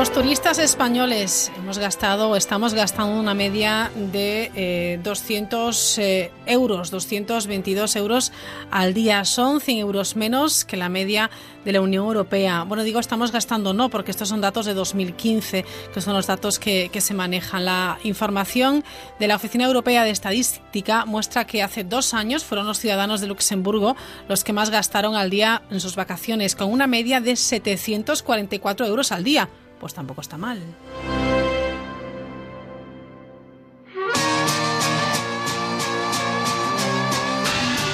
Los turistas españoles hemos gastado, estamos gastando una media de 200 eh, eh, euros, 222 euros al día. Son 100 euros menos que la media de la Unión Europea. Bueno, digo estamos gastando, no, porque estos son datos de 2015, que son los datos que, que se manejan. La información de la Oficina Europea de Estadística muestra que hace dos años fueron los ciudadanos de Luxemburgo los que más gastaron al día en sus vacaciones, con una media de 744 euros al día pues tampoco está mal.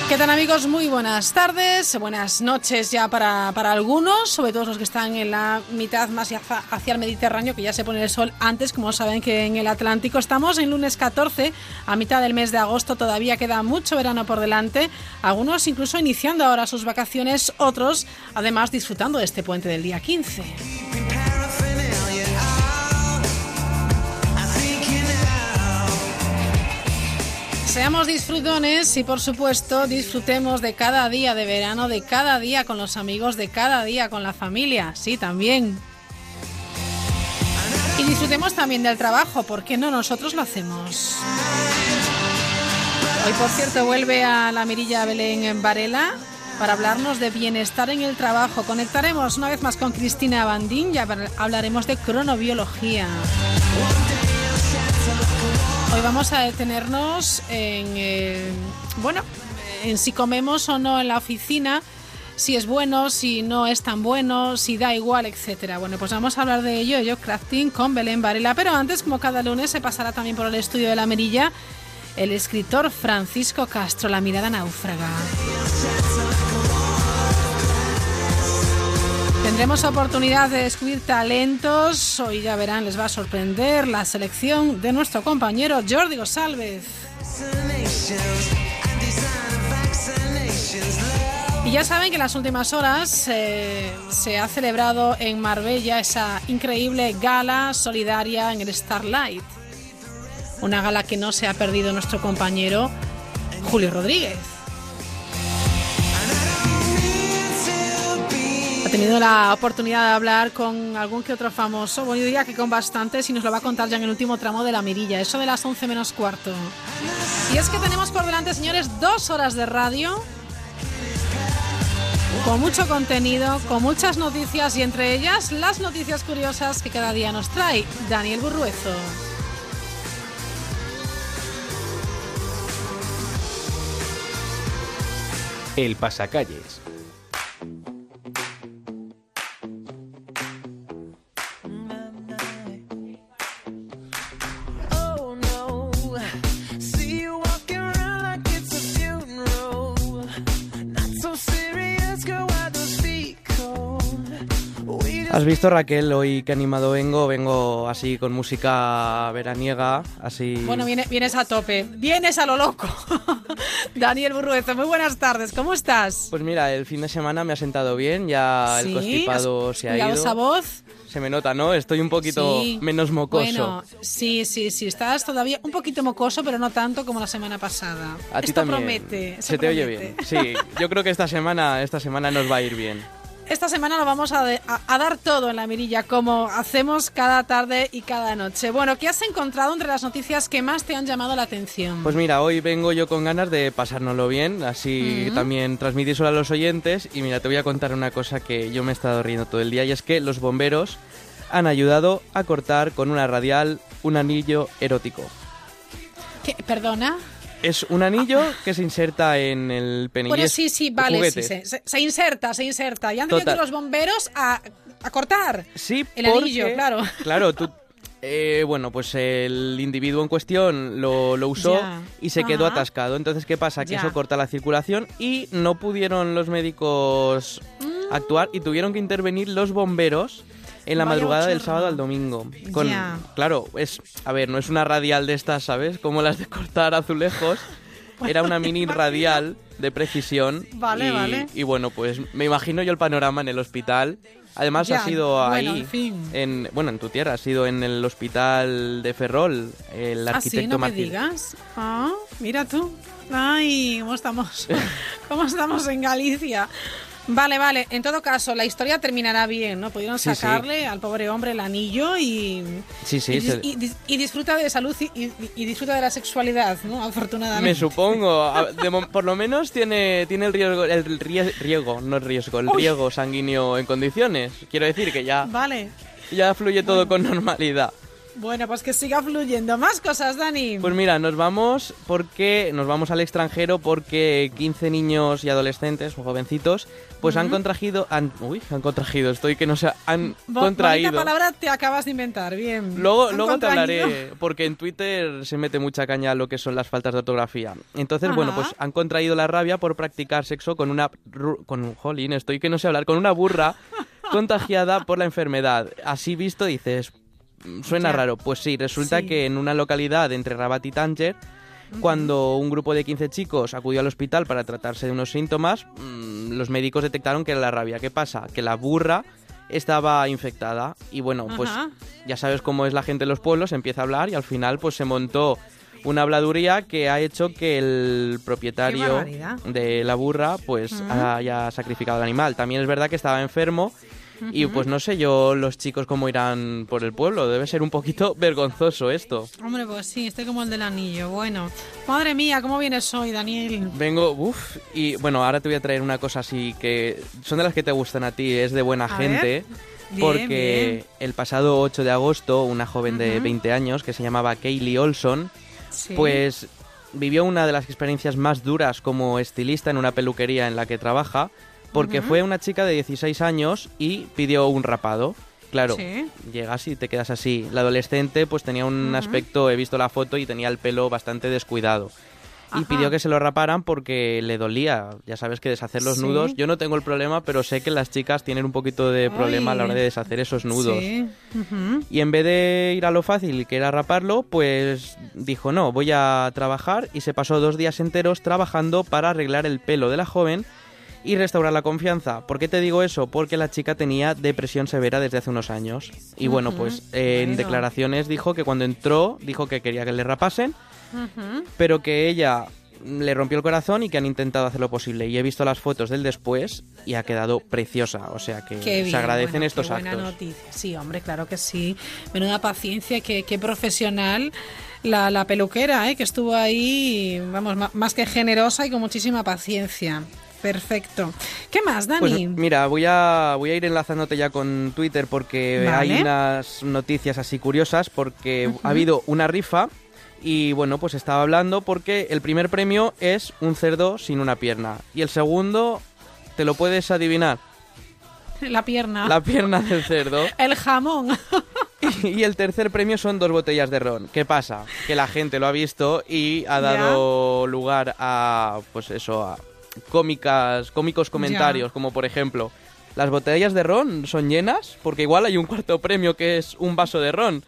¿Qué tal amigos? Muy buenas tardes, buenas noches ya para, para, algunos, sobre todo los que están en la mitad más hacia el Mediterráneo, que ya se pone el sol antes, como saben que en el Atlántico estamos en lunes 14, a mitad del mes de agosto, todavía queda mucho verano por delante, algunos incluso iniciando ahora sus vacaciones, otros además disfrutando de este puente del día 15. Seamos disfrutones y por supuesto disfrutemos de cada día de verano, de cada día con los amigos, de cada día con la familia, sí, también. Y disfrutemos también del trabajo, porque no nosotros lo hacemos. Hoy, por cierto, vuelve a la Mirilla Belén Varela para hablarnos de bienestar en el trabajo. Conectaremos una vez más con Cristina Bandín y hablaremos de cronobiología. Hoy vamos a detenernos en, eh, bueno, en si comemos o no en la oficina, si es bueno, si no es tan bueno, si da igual, etcétera. Bueno, pues vamos a hablar de ello, yo crafting con Belén Varela, pero antes, como cada lunes, se pasará también por el estudio de la Merilla el escritor Francisco Castro, La mirada náufraga. Tendremos oportunidad de descubrir talentos. Hoy ya verán, les va a sorprender la selección de nuestro compañero Jordi González. Y ya saben que en las últimas horas eh, se ha celebrado en Marbella esa increíble gala solidaria en el Starlight. Una gala que no se ha perdido nuestro compañero Julio Rodríguez. Tenido la oportunidad de hablar con algún que otro famoso, bueno, yo diría que con bastantes y nos lo va a contar ya en el último tramo de la mirilla, eso de las 11 menos cuarto. Y es que tenemos por delante, señores, dos horas de radio con mucho contenido, con muchas noticias y entre ellas las noticias curiosas que cada día nos trae Daniel Burruezo. El pasacalles Has visto Raquel, hoy que animado vengo, vengo así con música veraniega, así... Bueno, vienes, a tope, vienes a lo loco. Daniel Burruezo, muy buenas tardes, ¿cómo estás? Pues mira, el fin de semana me ha sentado bien, ya el constipado se ha ido. esa voz? Se me nota, ¿no? Estoy un poquito menos mocoso. Bueno, sí, sí, sí, estás todavía un poquito mocoso, pero no tanto como la semana pasada. A ti esto promete. Se te oye bien. Sí, yo creo que esta semana, esta semana nos va a ir bien. Esta semana lo vamos a, dar todo en la mirilla, como hacemos cada tarde y cada noche. Bueno, ¿qué has encontrado entre las noticias que más te han llamado la atención? Pues mira, hoy vengo yo con ganas de pasárnoslo bien, así también transmitírselo a los oyentes. Y mira, te voy a contar una cosa que yo me he estado riendo todo el día, y es que los bomberos han ayudado a cortar con una radial un anillo erótico. ¿Qué? ¿Perdona? Es un anillo que se inserta en el penillo. Bueno, sí, sí, vale, sí, se, inserta, se inserta. Y han tenido los bomberos a, cortar sí, el anillo, claro. Claro, tú eh, bueno, pues el individuo en cuestión lo, usó y se quedó atascado. Entonces, ¿qué pasa? Que eso corta la circulación y no pudieron los médicos mm. actuar y tuvieron que intervenir los bomberos en la madrugada del sábado al domingo. Con, Claro, es, a ver, no es una radial de estas, ¿sabes? Como las de cortar azulejos. Era una mini radial de precisión. Vale, y, vale. Y bueno, pues me imagino yo el panorama en el hospital. Además ha sido ahí, en, bueno, en tu tierra, ha sido en el hospital de Ferrol, el arquitecto ¿Ah, sí? ¿No me digas? Ah, mira tú. Ay, ¿cómo estamos? ¿Cómo estamos en Galicia? Vale, vale. En todo caso, la historia terminará bien, ¿no? Pudieron sacarle al pobre hombre el anillo y. Sí, sí. Y, disfruta de salud y, disfruta de la sexualidad, ¿no? Afortunadamente. Me supongo. por lo menos tiene, tiene el riesgo, el riego, no el riesgo, el riego sanguíneo en condiciones. Quiero decir que ya. Vale. Ya fluye todo con normalidad. Bueno, pues que siga fluyendo. Más cosas, Dani. Pues mira, nos vamos porque nos vamos al extranjero porque 15 niños y adolescentes, jovencitos, pues han contraído, han, uy, han contraído, estoy que no sé, han contraído. Bonita palabra te acabas de inventar, bien. Luego, luego te hablaré, porque en Twitter se mete mucha caña lo que son las faltas de ortografía. Entonces, bueno, pues han contraído la rabia por practicar sexo con una, con un, jolín, estoy que no sé hablar, con una burra contagiada por la enfermedad. Así visto dices, Suena raro. Pues sí, resulta que en una localidad entre Rabat y Tánger, cuando un grupo de 15 chicos acudió al hospital para tratarse de unos síntomas, mm, los médicos detectaron que era la rabia. ¿Qué pasa? Que la burra estaba infectada y bueno, pues ya sabes cómo es la gente en los pueblos, empieza a hablar y al final pues se montó una habladuría que ha hecho que el propietario de la burra pues haya sacrificado al animal. También es verdad que estaba enfermo y pues no sé yo los chicos cómo irán por el pueblo. Debe ser un poquito vergonzoso esto. Hombre, pues sí, estoy como el del anillo. Bueno, madre mía, ¿cómo vienes hoy, Daniel? Vengo, uff, y bueno, ahora te voy a traer una cosa así que son de las que te gustan a ti, es de buena gente. porque el pasado 8 de agosto, una joven de 20 años que se llamaba Kaylee Olson, pues vivió una de las experiencias más duras como estilista en una peluquería en la que trabaja porque fue una chica de 16 años y pidió un rapado. Claro, llegas y te quedas así. La adolescente pues tenía un aspecto, he visto la foto y tenía el pelo bastante descuidado. Y pidió que se lo raparan porque le dolía. Ya sabes que deshacer los nudos, yo no tengo el problema, pero sé que las chicas tienen un poquito de problema a la hora de deshacer esos nudos. Y en vez de ir a lo fácil, que era raparlo, pues dijo, no, voy a trabajar y se pasó dos días enteros trabajando para arreglar el pelo de la joven y restaurar la confianza. ¿Por qué te digo eso? Porque la chica tenía depresión severa desde hace unos años. Y bueno, pues en declaraciones dijo que cuando entró, dijo que quería que le rapasen, pero que ella le rompió el corazón y que han intentado hacer lo posible. Y he visto las fotos del después y ha quedado preciosa. O sea que se agradecen estos qué buena Noticia. Sí, hombre, claro que sí. Menuda paciencia, qué, qué profesional. La, la peluquera, ¿eh? que estuvo ahí, vamos, más que generosa y con muchísima paciencia. Perfecto. ¿Qué más, Dani? Pues, mira, voy a, voy a ir enlazándote ya con Twitter porque hay unas noticias así curiosas porque ha habido una rifa y bueno, pues estaba hablando porque el primer premio es un cerdo sin una pierna y el segundo, ¿te lo puedes adivinar? La pierna. La pierna del cerdo. el jamón. y, el tercer premio son dos botellas de ron. ¿Qué pasa? Que la gente lo ha visto y ha dado lugar a, pues eso, a cómicas, cómicos comentarios, como por ejemplo, las botellas de ron son llenas porque igual hay un cuarto premio que es un vaso de ron.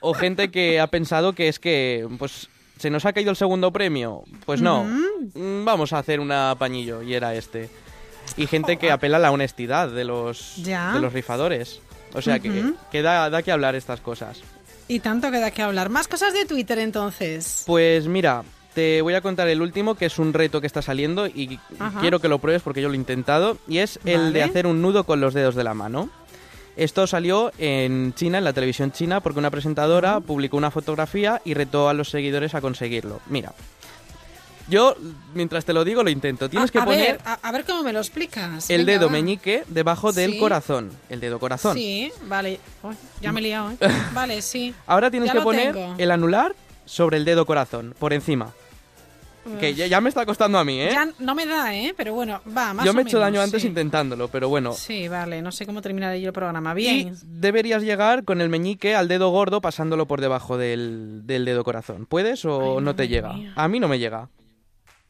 O gente que ha pensado que es que, pues, se nos ha caído el segundo premio. Pues no, mm, vamos a hacer un pañillo y era este. Y gente que apela a la honestidad de los, de los rifadores. O sea, que, que da, da que hablar estas cosas. Y tanto que da que hablar. Más cosas de Twitter entonces. Pues mira, te voy a contar el último, que es un reto que está saliendo y quiero que lo pruebes porque yo lo he intentado, y es el de hacer un nudo con los dedos de la mano. Esto salió en China, en la televisión china, porque una presentadora publicó una fotografía y retó a los seguidores a conseguirlo. Mira, yo, mientras te lo digo, lo intento. Tienes que poner. a, ver cómo me lo explicas. El dedo meñique debajo del corazón. El dedo corazón. Sí, vale. ya me he liado, ¿eh? Vale, sí. Ahora tienes que poner el anular sobre el dedo corazón, por encima. Que ya, me está costando a mí, ¿eh? Ya no me da, ¿eh? Pero bueno, va, más Yo me he hecho daño antes intentándolo, pero bueno. Sí, vale, no sé cómo terminaré yo el programa. Bien. deberías llegar con el meñique al dedo gordo pasándolo por debajo del, dedo corazón. ¿Puedes o no, te llega? A mí no me llega.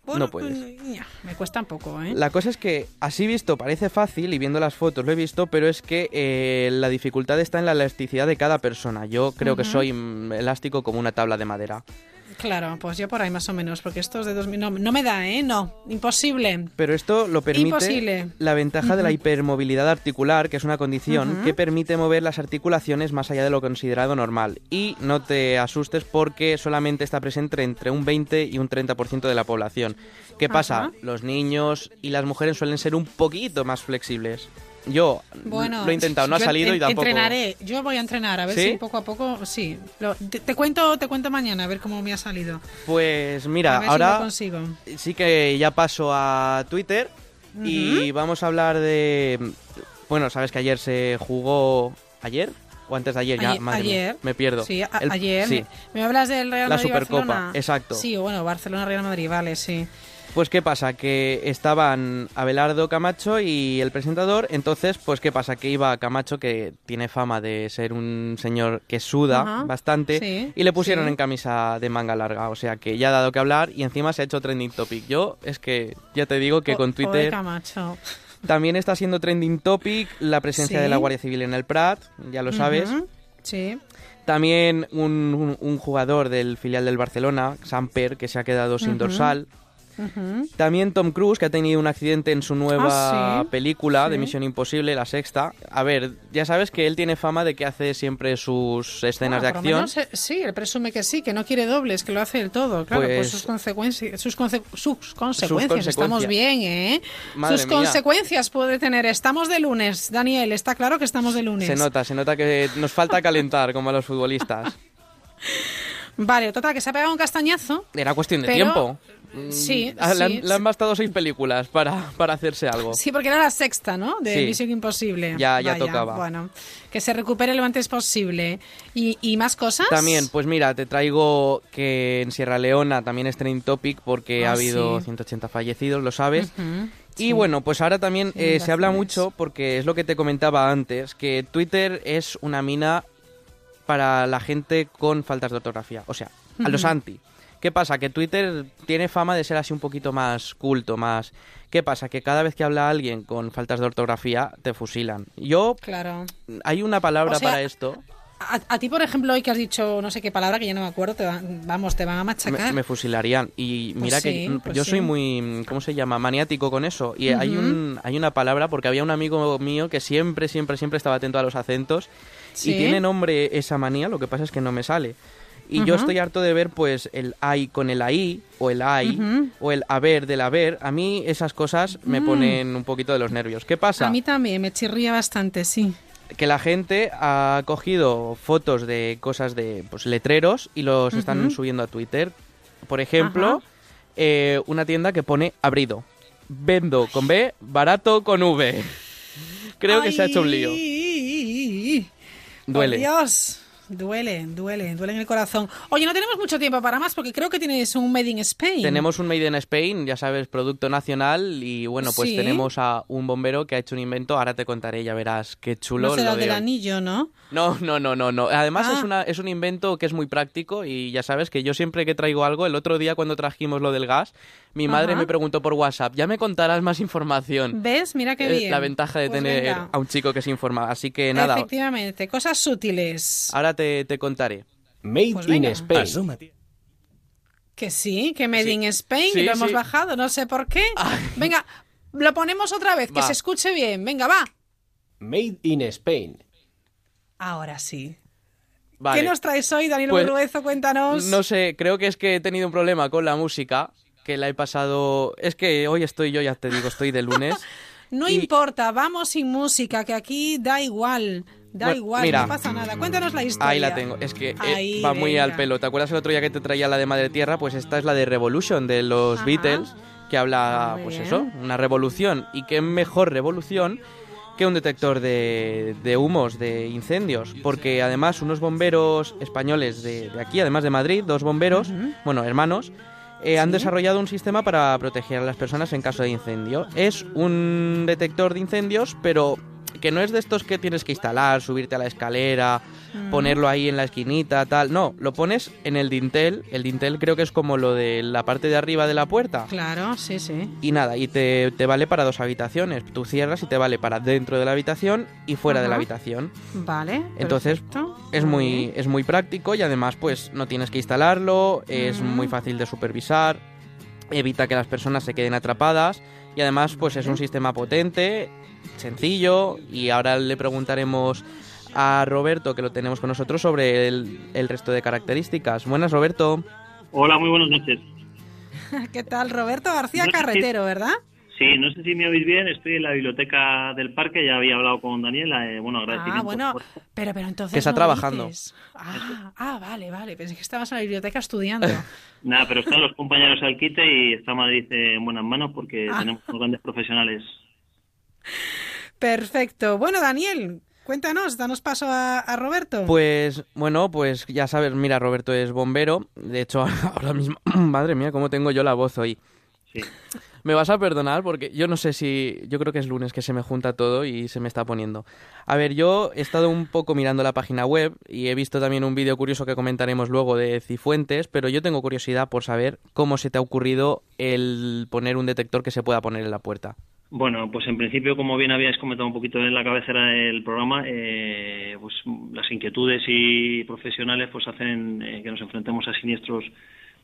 no puedes. Pues, me cuesta un poco, ¿eh? La cosa es que, así visto, parece fácil y viendo las fotos lo he visto, pero es que eh, la dificultad está en la elasticidad de cada persona. Yo creo que soy mm, elástico como una tabla de madera. Claro, pues yo por ahí más o menos, porque esto es de 2000. No, no me da, ¿eh? No, imposible. Pero esto lo permite la ventaja de la hipermovilidad articular, que es una condición que permite mover las articulaciones más allá de lo considerado normal. Y no te asustes porque solamente está presente entre un 20 y un 30% de la población. ¿Qué pasa? Los niños y las mujeres suelen ser un poquito más flexibles. Yo lo he intentado, no ha salido y tampoco. Entrenaré, yo voy a entrenar, a ver si poco a poco, sí. te, cuento, te cuento mañana a ver cómo me ha salido. Pues mira, ahora sí que ya paso a Twitter y vamos a hablar de. Bueno, sabes que ayer se jugó. ¿Ayer? o antes de ayer, ya, ayer, me pierdo. Sí, ayer. Me, hablas del Real Madrid. La Supercopa, exacto. Sí, bueno, Barcelona-Real Madrid, vale, sí. Pues qué pasa, que estaban Abelardo Camacho y el presentador, entonces pues qué pasa, que iba Camacho, que tiene fama de ser un señor que suda bastante, y le pusieron en camisa de manga larga, o sea que ya ha dado que hablar y encima se ha hecho trending topic. Yo es que ya te digo que con Twitter... Camacho. También está siendo trending topic la presencia de la Guardia Civil en el Prat, ya lo sabes. Sí. También un, jugador del filial del Barcelona, Samper, que se ha quedado sin dorsal. También Tom Cruise, que ha tenido un accidente en su nueva ah, película de Misión Imposible, la sexta. A ver, ya sabes que él tiene fama de que hace siempre sus escenas de acción. sí, él presume que sí, que no quiere dobles, que lo hace el todo. Claro, pues, pues sus, consecuencias, sus, consecuencias. Estamos bien, ¿eh? sus consecuencias puede tener. Estamos de lunes, Daniel, está claro que estamos de lunes. Se nota, se nota que nos falta calentar como a los futbolistas. Vale, total, que se ha pegado un castañazo. Era cuestión de tiempo. Sí, ah, le, han, bastado seis películas para, para hacerse algo. Sí, porque era la sexta, ¿no? De Misión Imposible. Ya, ya tocaba. Bueno, que se recupere lo antes posible. ¿Y, más cosas? También, pues mira, te traigo que en Sierra Leona también es trending topic porque ha ah, habido 180 fallecidos, lo sabes. Y bueno, pues ahora también eh, se habla mucho, porque es lo que te comentaba antes, que Twitter es una mina para la gente con faltas de ortografía. O sea, a los anti. ¿Qué pasa? Que Twitter tiene fama de ser así un poquito más culto, más... ¿Qué pasa? Que cada vez que habla alguien con faltas de ortografía, te fusilan. Yo... Claro. Hay una palabra para esto. A, ti, por ejemplo, hoy que has dicho no sé qué palabra, que ya no me acuerdo, te vamos, te van a machacar. Me, fusilarían. Y pues mira que pues yo soy muy, ¿cómo se llama? Maniático con eso. Y hay, un, hay una palabra, porque había un amigo mío que siempre, siempre, siempre estaba atento a los acentos. Y tiene nombre esa manía, lo que pasa es que no me sale. Y yo estoy harto de ver pues el ay con el ahí o el ay o el haber del haber. A mí esas cosas me mm. ponen un poquito de los nervios. ¿Qué pasa? A mí también, me chirría bastante, sí. Que la gente ha cogido fotos de cosas de pues letreros y los están subiendo a Twitter. Por ejemplo, eh, una tienda que pone abrido. Vendo con B, barato con V. Creo que se ha hecho un lío. Duele. Dios. Duele, duele, duele en el corazón. Oye, no tenemos mucho tiempo para más porque creo que tienes un Made in Spain. Tenemos un Made in Spain, ya sabes, producto nacional y bueno, pues tenemos a un bombero que ha hecho un invento, ahora te contaré, ya verás qué chulo. No será del anillo, ¿no? No, no, no, no, no. Además es, ah. una, es un invento que es muy práctico y ya sabes que yo siempre que traigo algo, el otro día cuando trajimos lo del gas, mi madre me preguntó por WhatsApp, ya me contarás más información. ¿Ves? Mira qué bien. La ventaja de pues tener a un chico que se informa. Así que nada. Efectivamente, cosas sutiles. Ahora te, contaré. Made pues in Spain. Que sí, que Made in Spain, lo hemos bajado, no sé por qué. Venga, lo ponemos otra vez, que se escuche bien. Venga, va. Made in Spain. Ahora sí. ¿Qué nos traes hoy, Daniel pues, Cuéntanos. No sé, creo que es que he tenido un problema con la música que la he pasado... Es que hoy estoy yo, ya te digo, estoy de lunes. no importa, vamos sin música, que aquí da igual. Da igual, no pasa nada. Cuéntanos la historia. Ahí la tengo. Es que eh, va muy al pelo. ¿Te acuerdas el otro día que te traía la de Madre Tierra? Pues esta es la de Revolution, de los Beatles, que habla, pues eso, una revolución. Y qué mejor revolución que un detector de, de humos, de incendios. Porque además unos bomberos españoles de, aquí, además de Madrid, dos bomberos, bueno, hermanos, eh, han desarrollado un sistema para proteger a las personas en caso de incendio. Es un detector de incendios, pero que no es de estos que tienes que instalar, subirte a la escalera, mm. ponerlo ahí en la esquinita, tal. No, lo pones en el dintel. El dintel creo que es como lo de la parte de arriba de la puerta. Claro, sí, sí. Y nada, y te, vale para dos habitaciones. Tú cierras y te vale para dentro de la habitación y fuera de la habitación. Vale. Entonces es muy, es muy práctico y además pues no tienes que instalarlo, es muy fácil de supervisar, evita que las personas se queden atrapadas y además pues es un sistema potente, sencillo y ahora le preguntaremos a Roberto que lo tenemos con nosotros sobre el, el resto de características. Buenas Roberto. Hola, muy buenas noches. ¿Qué tal? Roberto García Carretero, ¿verdad? Sí, no sé si me oís bien, estoy en la biblioteca del parque, ya había hablado con Daniela, eh, bueno, agradecimiento. Ah, bueno, pero, pero entonces Que está trabajando. Ah, ah, vale, vale, pensé que estabas en la biblioteca estudiando. Nada, pero están los compañeros al quite y está Madrid en buenas manos porque ah. tenemos unos grandes profesionales. Perfecto. Bueno, Daniel, Cuéntanos, danos paso a, Roberto. Pues bueno, pues ya sabes, mira, Roberto es bombero. De hecho, ahora mismo, madre mía, cómo tengo yo la voz hoy. Sí. Me vas a perdonar porque yo no sé si. Yo creo que es lunes que se me junta todo y se me está poniendo. A ver, yo he estado un poco mirando la página web y he visto también un vídeo curioso que comentaremos luego de Cifuentes, pero yo tengo curiosidad por saber cómo se te ha ocurrido el poner un detector que se pueda poner en la puerta. Bueno, pues en principio, como bien habíais comentado un poquito en la cabecera del programa, eh, pues las inquietudes y profesionales pues hacen eh, que nos enfrentemos a siniestros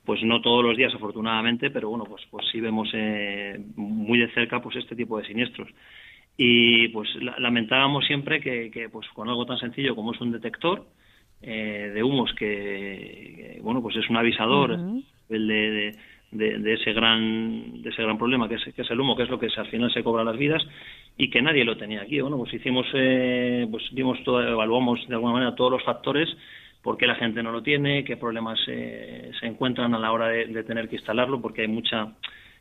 pues no todos los días afortunadamente, pero bueno, pues, pues sí vemos eh, muy de cerca pues este tipo de siniestros. Y pues lamentábamos siempre que, que, pues con algo tan sencillo como es un detector eh, de humos que, bueno pues es un avisador el de, de, ese gran de ese gran problema que es, que es el humo que es lo que al final se cobra las vidas y que nadie lo tenía aquí bueno pues hicimos eh, pues vimos todo evaluamos de alguna manera todos los factores por qué la gente no lo tiene, qué problemas se encuentran a la hora de, tener que instalarlo, porque hay mucha,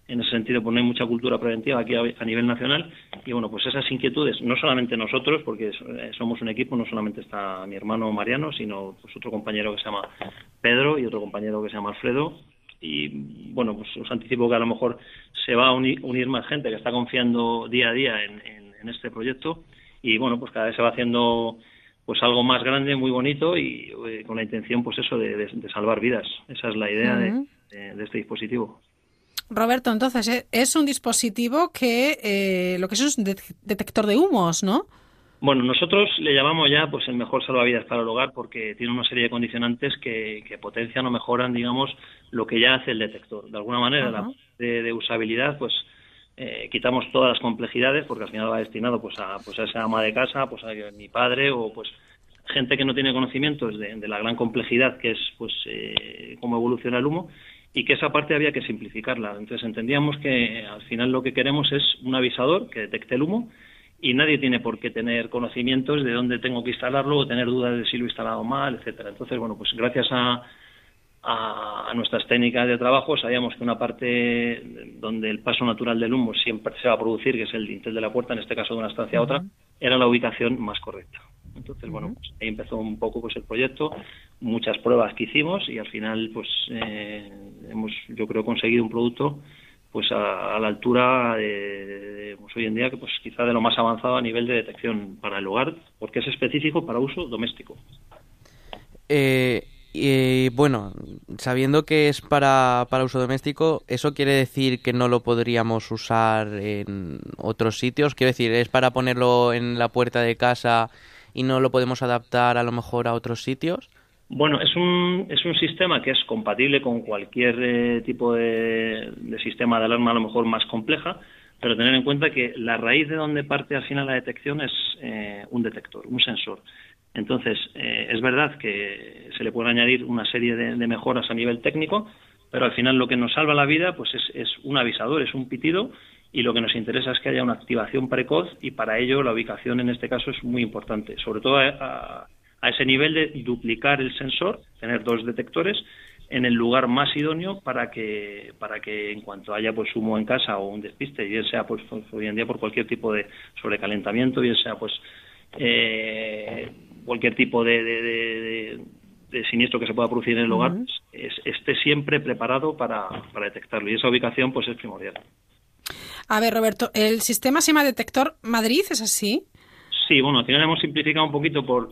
en ese sentido, pues no hay mucha cultura preventiva aquí a, nivel nacional. Y bueno, pues esas inquietudes, no solamente nosotros, porque eh, somos un equipo, no solamente está mi hermano Mariano, sino pues otro compañero que se llama Pedro y otro compañero que se llama Alfredo. Y bueno, pues os anticipo que a lo mejor se va a unir, más gente que está confiando día a día en, en este proyecto. Y bueno, pues cada vez se va haciendo pues algo más grande, muy bonito y eh, con la intención, pues eso, de, salvar vidas. Esa es la idea de, este dispositivo. Roberto, entonces eh, es un dispositivo que eh, lo que es un detector de humos, ¿no? Bueno, nosotros le llamamos ya pues el mejor salvavidas para el hogar porque tiene una serie de condicionantes que, potencian o mejoran, digamos, lo que ya hace el detector. De alguna manera, la de, de usabilidad, pues eh, quitamos todas las complejidades porque al final va destinado pues a, pues a esa ama de casa, pues a mi padre o pues gente que no tiene conocimientos de, la gran complejidad que es pues eh, cómo evoluciona el humo y que esa parte había que simplificarla. Entonces entendíamos que al final lo que queremos es un avisador que detecte el humo y nadie tiene por qué tener conocimientos de dónde tengo que instalarlo o tener dudas de si lo he instalado mal, etcétera. Entonces, bueno, pues gracias a, a, nuestras técnicas de trabajo, sabíamos que una parte donde el paso natural del humo siempre se va a producir, que es el dintel de la puerta, en este caso de una estancia a otra, era la ubicación más correcta. Entonces, bueno, pues ahí empezó un poco pues el proyecto, muchas pruebas que hicimos y al final, pues eh, hemos, yo creo, conseguido un producto pues a, la altura de, pues, hoy en día que pues quizá de lo más avanzado a nivel de detección para el hogar, porque es específico para uso doméstico. Eh, y bueno, sabiendo que es para, para uso doméstico, ¿eso quiere decir que no lo podríamos usar en otros sitios? Quiero decir, ¿es para ponerlo en la puerta de casa y no lo podemos adaptar a lo mejor a otros sitios? Bueno, es un, es un sistema que es compatible con cualquier eh, tipo de, sistema de alarma a lo mejor más compleja, pero tener en cuenta que la raíz de donde parte al final la detección es eh, un detector, un sensor. Entonces, eh, es verdad que se le puede añadir una serie de, mejoras a nivel técnico, pero al final lo que nos salva la vida pues es, un avisador, es un pitido y lo que nos interesa es que haya una activación precoz y para ello la ubicación en este caso es muy importante, sobre todo a, ese nivel de duplicar el sensor, tener dos detectores en el lugar más idóneo para que para que en cuanto haya pues humo en casa o un despiste, bien sea pues hoy en día por cualquier tipo de sobrecalentamiento, bien sea pues eh, cualquier tipo de, siniestro que se pueda producir en el hogar esté siempre preparado para, detectarlo y esa ubicación pues es primordial. A ver, Roberto, ¿el sistema se llama Detector Madrid? ¿Es así? Sí, bueno, al final hemos simplificado un poquito por...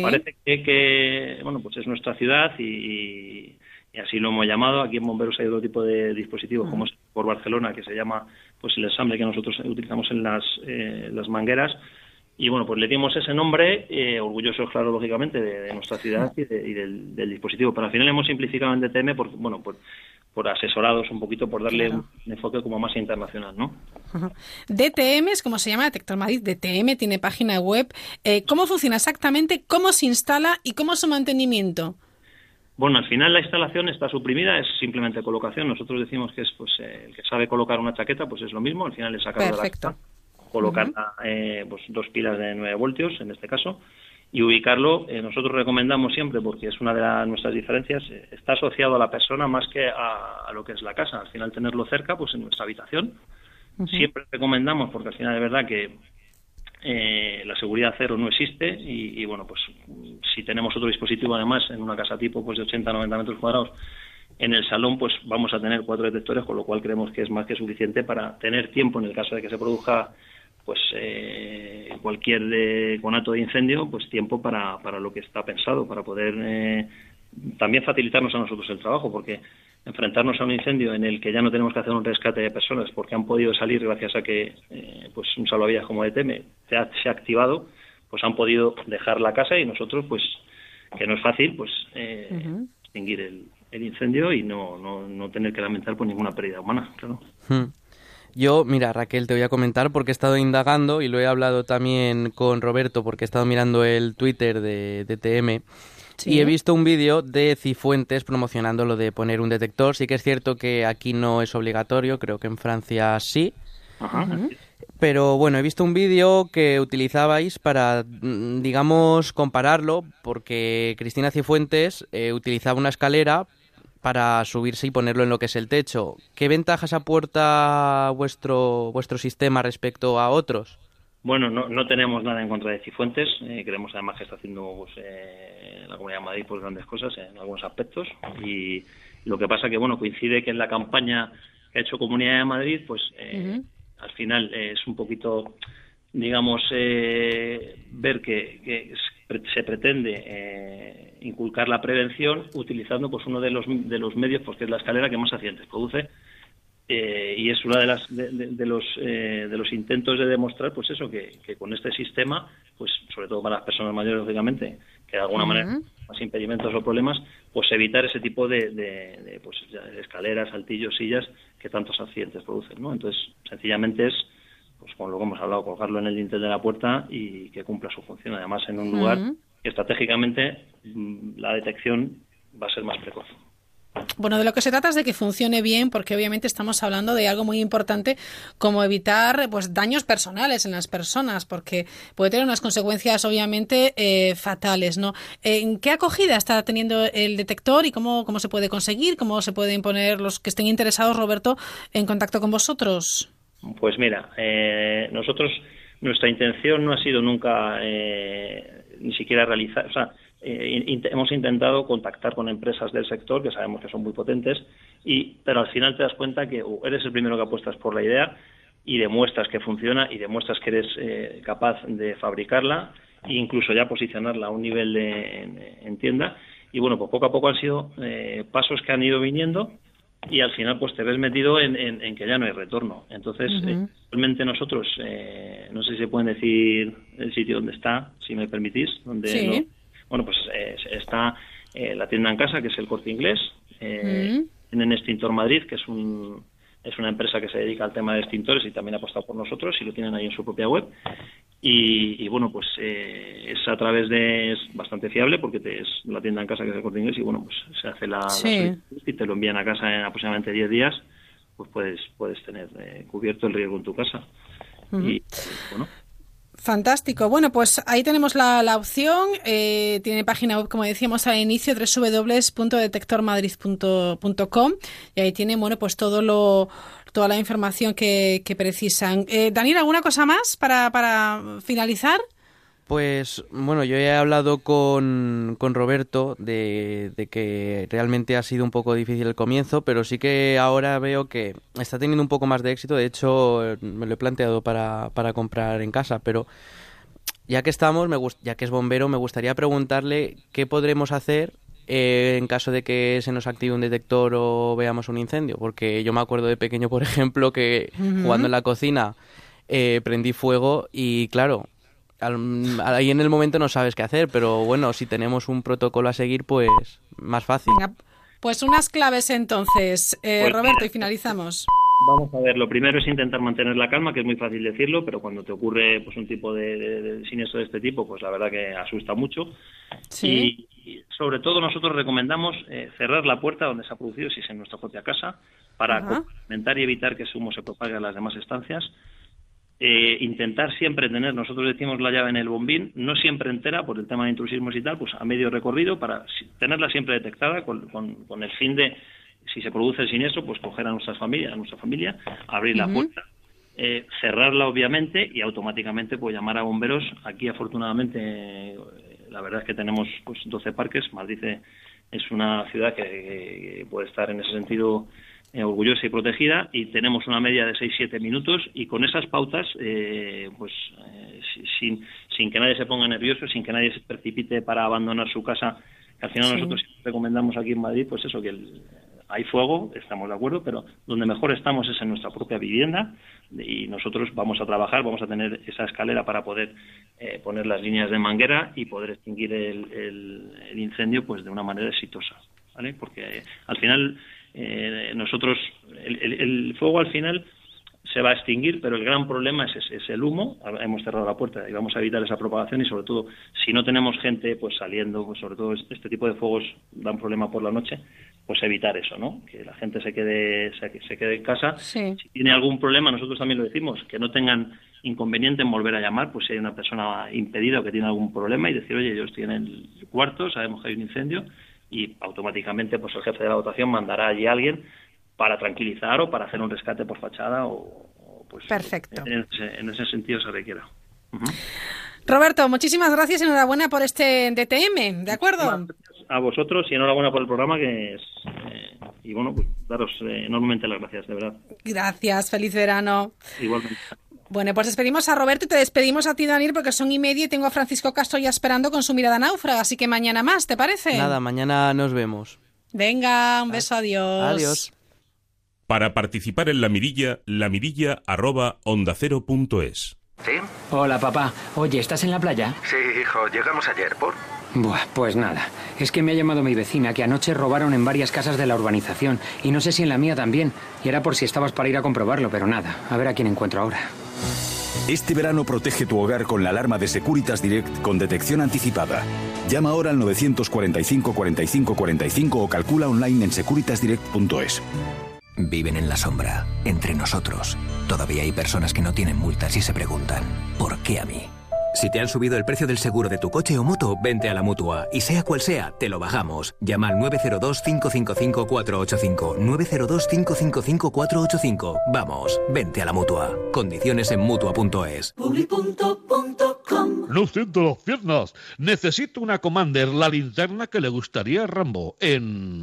Parece que, bueno, pues es nuestra ciudad y, así lo hemos llamado. Aquí en Bomberos hay otro tipo de dispositivos, como es por Barcelona, que se llama pues el ensamble que nosotros utilizamos en las, eh, las mangueras. Y bueno, pues le dimos ese nombre, eh, orgullosos, claro, lógicamente, de, nuestra ciudad y, del, dispositivo. Pero al final hemos simplificado en DTM porque, bueno, por asesorados un poquito, por darle un enfoque como más internacional, ¿no? DTM es como se llama Detector Madrid. DTM tiene página web. Eh, ¿Cómo funciona exactamente? ¿Cómo se instala y cómo es su mantenimiento? Bueno, al final la instalación está suprimida, es simplemente colocación. Nosotros decimos que es pues eh, el que sabe colocar una chaqueta, pues es lo mismo. Al final le saca de la colocar eh, pues, dos pilas de 9 voltios, en este caso, y ubicarlo, eh, nosotros recomendamos siempre, porque es una de nuestras diferencias, eh, está asociado a la persona más que a, lo que es la casa. Al final tenerlo cerca, pues en nuestra habitación. Siempre recomendamos, porque al final de verdad que eh, la seguridad cero no existe y, bueno, pues si tenemos otro dispositivo además en una casa tipo pues de 80-90 metros cuadrados, en el salón pues vamos a tener cuatro detectores, con lo cual creemos que es más que suficiente para tener tiempo en el caso de que se produzca pues eh, cualquier de, conato de incendio, pues tiempo para, para lo que está pensado, para poder eh, también facilitarnos a nosotros el trabajo, porque enfrentarnos a un incendio en el que ya no tenemos que hacer un rescate de personas porque han podido salir gracias a que eh, pues un salvavidas como ETM se ha, se ha activado, pues han podido dejar la casa y nosotros, pues, que no es fácil, pues extinguir el, el, incendio y no, no, no tener que lamentar por ninguna pérdida humana, claro. Hmm. Yo, mira, Raquel, te voy a comentar porque he estado indagando y lo he hablado también con Roberto porque he estado mirando el Twitter de, TM. Y he visto un vídeo de Cifuentes promocionando lo de poner un detector. Sí que es cierto que aquí no es obligatorio, creo que en Francia sí. Pero bueno, he visto un vídeo que utilizabais para, mm, digamos, compararlo, porque Cristina Cifuentes eh, utilizaba una escalera para subirse y ponerlo en lo que es el techo. ¿Qué ventajas aporta vuestro, vuestro sistema respecto a otros? Bueno, no, no tenemos nada en contra de Cifuentes. Eh, creemos además que está haciendo pues, eh, la Comunidad de Madrid pues, grandes cosas en algunos aspectos. Y lo que pasa que bueno coincide que en la campaña que ha hecho Comunidad de Madrid, pues eh, al final es un poquito, digamos, ver que, que, se pretende eh, inculcar la prevención utilizando pues uno de los de los medios pues que es la escalera que más accidentes produce eh, y es uno de las de, los eh, de los intentos de demostrar pues eso que, con este sistema pues sobre todo para las personas mayores lógicamente que de alguna manera más impedimentos o problemas pues evitar ese tipo de, pues, escaleras saltillos sillas que tantos accidentes producen no entonces sencillamente es pues con lo que hemos hablado, colocarlo en el dintel de la puerta y que cumpla su función. Además, en un lugar que estratégicamente mm, la detección va a ser más precoz. Bueno, de lo que se trata es de que funcione bien, porque obviamente estamos hablando de algo muy importante como evitar pues daños personales en las personas, porque puede tener unas consecuencias obviamente eh, fatales, ¿no? ¿En qué acogida está teniendo el detector y cómo, cómo se puede conseguir? ¿Cómo se pueden poner los que estén interesados, Roberto, en contacto con vosotros? Pues mira, eh, nosotros, nuestra intención no ha sido nunca eh, ni siquiera realizar, o sea, eh, hemos intentado contactar con empresas del sector que sabemos que son muy potentes, y, pero al final te das cuenta que uh, eres el primero que apuestas por la idea y demuestras que funciona y demuestras que eres capaz de fabricarla e incluso ya posicionarla a un nivel de, en, tienda. Y bueno, pues poco a poco han sido pasos que han ido viniendo y al final pues te ves metido en, en, que ya no hay retorno. Entonces, eh, realmente nosotros, eh, no sé si se pueden decir el sitio donde está, si me permitís, donde bueno, pues eh, está la tienda en casa, que es el Corte Inglés, tienen Extintor Madrid, que es un es una empresa que se dedica al tema de extintores y también ha apostado por nosotros y lo tienen ahí en su propia web. Y, bueno, pues eh, es a través de. es bastante fiable porque te, es la tienda en casa que es el corte inglés y bueno, pues se hace la, y te lo envían a casa en aproximadamente 10 días, pues puedes, puedes tener eh, cubierto el riesgo en tu casa. Y bueno. Fantástico. Bueno, pues ahí tenemos la, la opción. Eh, tiene página web, como decíamos al inicio, www.detectormadrid.com y ahí tiene, bueno, pues todo lo, toda la información que, precisan. Eh, Daniel, ¿alguna cosa más para, para finalizar? Pues bueno, yo he hablado con, con Roberto de, de, que realmente ha sido un poco difícil el comienzo, pero sí que ahora veo que está teniendo un poco más de éxito. De hecho, me lo he planteado para, para comprar en casa, pero ya que estamos, me ya que es bombero, me gustaría preguntarle qué podremos hacer eh, en caso de que se nos active un detector o veamos un incendio, porque yo me acuerdo de pequeño, por ejemplo, que jugando en la cocina eh, prendí fuego y claro, ahí en el momento no sabes qué hacer, pero bueno, si tenemos un protocolo a seguir, pues más fácil. pues unas claves entonces, eh, pues Roberto, y finalizamos. Vamos a ver, lo primero es intentar mantener la calma, que es muy fácil decirlo, pero cuando te ocurre pues un tipo de, siniestro de este tipo, pues la verdad que asusta mucho. Sí. Y, sobre todo nosotros recomendamos eh, cerrar la puerta donde se ha producido, si es en nuestra propia casa, para complementar y evitar que ese humo se propague a las demás estancias. Eh, intentar siempre tener, nosotros decimos la llave en el bombín, no siempre entera por el tema de intrusismos y tal, pues a medio recorrido para tenerla siempre detectada con, con, el fin de, si se produce el siniestro, pues coger a nuestras familias, a nuestra familia, abrir la puerta, eh, cerrarla obviamente y automáticamente pues llamar a bomberos. Aquí afortunadamente la verdad es que tenemos pues 12 parques, Madrid es una ciudad que puede estar en ese sentido eh, orgullosa y protegida. Y tenemos una media de 6-7 minutos. Y con esas pautas, eh, pues eh, sin, sin que nadie se ponga nervioso, sin que nadie se precipite para abandonar su casa, que al final nosotros recomendamos aquí en Madrid, pues eso, que hay fuego, estamos de acuerdo, pero donde mejor estamos es en nuestra propia vivienda y nosotros vamos a trabajar, vamos a tener esa escalera para poder poner las líneas de manguera y poder extinguir el, el, incendio pues de una manera exitosa, ¿vale? Porque al final eh, nosotros, el, fuego al final se va a extinguir, pero el gran problema es, es, el humo. Hemos cerrado la puerta y vamos a evitar esa propagación y sobre todo si no tenemos gente pues saliendo, pues sobre todo este tipo de fuegos dan problema por la noche, pues evitar eso, ¿no? Que la gente se quede se, quede en casa. Si tiene algún problema, nosotros también lo decimos, que no tengan inconveniente en volver a llamar, pues si hay una persona impedida o que tiene algún problema y decir, oye, yo estoy en el cuarto, sabemos que hay un incendio, y automáticamente pues el jefe de la votación mandará allí a alguien para tranquilizar o para hacer un rescate por fachada o, pues Perfecto. En, ese, sentido se requiera. Roberto, muchísimas gracias y enhorabuena por este DTM, ¿de acuerdo? A vosotros y enhorabuena por el programa que es eh, y bueno, pues daros eh, enormemente las gracias, de verdad. Gracias, feliz verano. Igualmente. Bueno, pues despedimos a Roberto y te despedimos a ti, Daniel, porque son y media y tengo a Francisco Castro ya esperando con su mirada náufraga, así que mañana más, ¿te parece? Nada, mañana nos vemos. Venga, un beso, adiós. Adiós. Para participar en la mirilla, la mirilla arroba onda cero punto es. ¿Sí? Hola, papá. Oye, ¿estás en la playa? Sí, hijo, llegamos ayer, ¿por? Buah, pues nada. Es que me ha llamado mi vecina que anoche robaron en varias casas de la urbanización y no sé si en la mía también. Y era por si estabas para ir a comprobarlo, pero nada. A ver a quién encuentro ahora. Este verano protege tu hogar con la alarma de Securitas Direct con detección anticipada. Llama ahora al 945 45 45 o calcula online en securitasdirect.es. Viven en la sombra, entre nosotros. Todavía hay personas que no tienen multas y se preguntan, ¿por qué a mí? Si te han subido el precio del seguro de tu coche o moto, vente a la mutua. Y sea cual sea, te lo bajamos. Llama al 902-555-485. 902-555-485. Vamos, vente a la mutua. Condiciones en mutua.es. No siento las piernas. Necesito una Commander, la linterna que le gustaría a Rambo. En.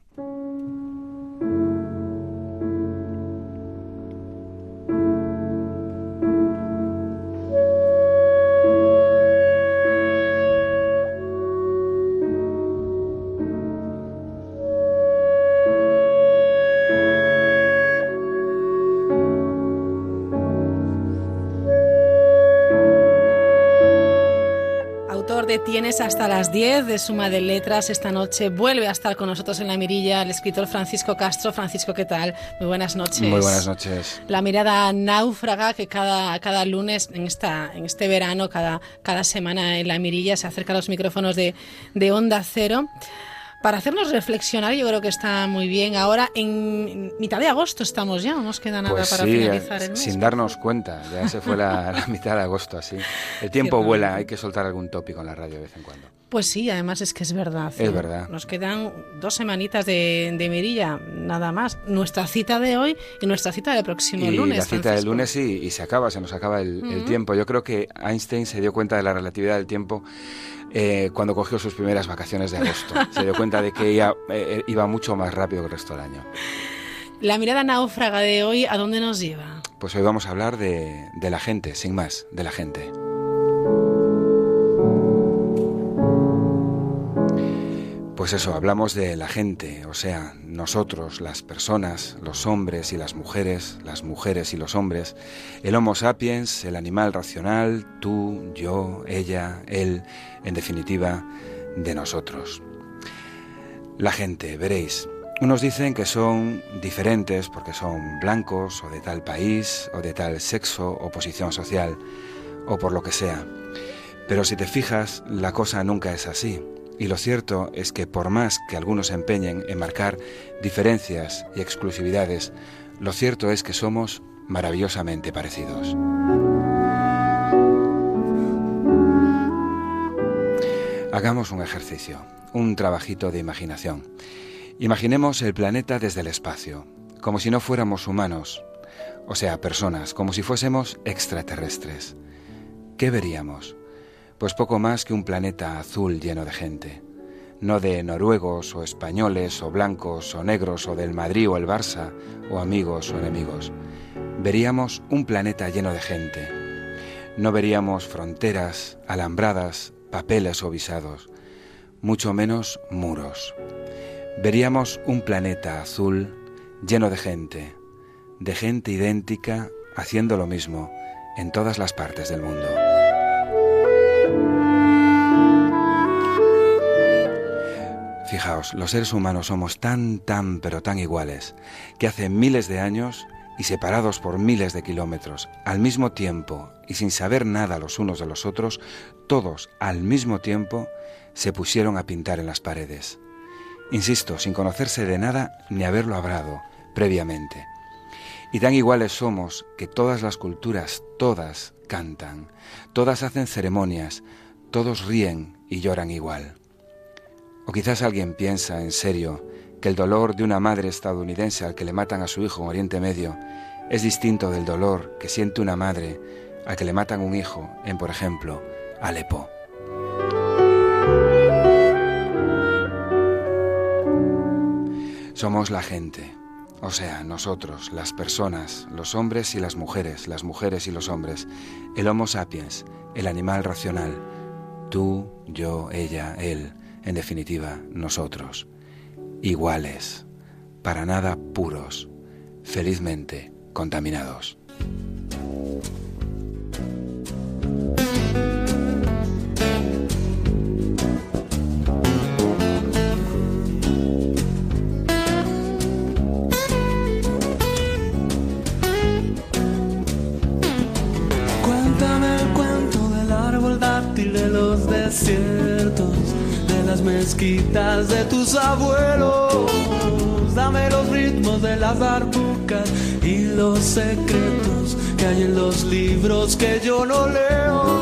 Tienes hasta las 10 de Suma de Letras. Esta noche vuelve a estar con nosotros en la mirilla el escritor Francisco Castro. Francisco, ¿qué tal? Muy buenas noches. Muy buenas noches. La mirada náufraga que cada, cada lunes en, esta, en este verano, cada, cada semana en la mirilla se acerca a los micrófonos de, de Onda Cero para hacernos reflexionar, yo creo que está muy bien. Ahora, en mitad de agosto estamos ya, no nos queda nada pues para finalizar el mes. Sin darnos cuenta, ya se fue la, mitad de agosto así. El tiempo vuela, hay que soltar algún tópico en la radio de vez en cuando. Pues sí, además es que es verdad. Es verdad. Nos quedan dos semanitas de, de mirilla, nada más. Nuestra cita de hoy y nuestra cita del próximo y lunes. La cita del lunes y, y, se acaba, se nos acaba el, el tiempo. Yo creo que Einstein se dio cuenta de la relatividad del tiempo eh, cuando cogió sus primeras vacaciones de agosto. Se dio cuenta de que ella eh, iba mucho más rápido que el resto del año. La mirada náufraga de hoy, ¿a dónde nos lleva? Pues hoy vamos a hablar de, de la gente, sin más, de la gente. Pues eso, hablamos de la gente, o sea, nosotros, las personas, los hombres y las mujeres, las mujeres y los hombres, el Homo sapiens, el animal racional, tú, yo, ella, él, en definitiva, de nosotros. La gente, veréis, unos dicen que son diferentes porque son blancos o de tal país o de tal sexo o posición social o por lo que sea. Pero si te fijas, la cosa nunca es así. Y lo cierto es que por más que algunos se empeñen en marcar diferencias y exclusividades, lo cierto es que somos maravillosamente parecidos. Hagamos un ejercicio, un trabajito de imaginación. Imaginemos el planeta desde el espacio, como si no fuéramos humanos, o sea, personas, como si fuésemos extraterrestres. ¿Qué veríamos? Pues poco más que un planeta azul lleno de gente. No de noruegos o españoles o blancos o negros o del Madrid o el Barça o amigos o enemigos. Veríamos un planeta lleno de gente. No veríamos fronteras, alambradas, papeles o visados, mucho menos muros. Veríamos un planeta azul lleno de gente, de gente idéntica haciendo lo mismo en todas las partes del mundo. Fijaos, los seres humanos somos tan, tan, pero tan iguales, que hace miles de años y separados por miles de kilómetros, al mismo tiempo y sin saber nada los unos de los otros, todos al mismo tiempo se pusieron a pintar en las paredes. Insisto, sin conocerse de nada ni haberlo hablado previamente. Y tan iguales somos que todas las culturas, todas cantan, todas hacen ceremonias, todos ríen y lloran igual. O quizás alguien piensa en serio que el dolor de una madre estadounidense al que le matan a su hijo en Oriente Medio es distinto del dolor que siente una madre al que le matan un hijo en, por ejemplo, Alepo. Somos la gente, o sea, nosotros, las personas, los hombres y las mujeres, las mujeres y los hombres, el Homo sapiens, el animal racional, tú, yo, ella, él, en definitiva, nosotros, iguales, para nada puros, felizmente contaminados. Desiertos las mezquitas de tus abuelos. Dame los ritmos de las barbucas y los secretos que hay en los libros que yo no leo.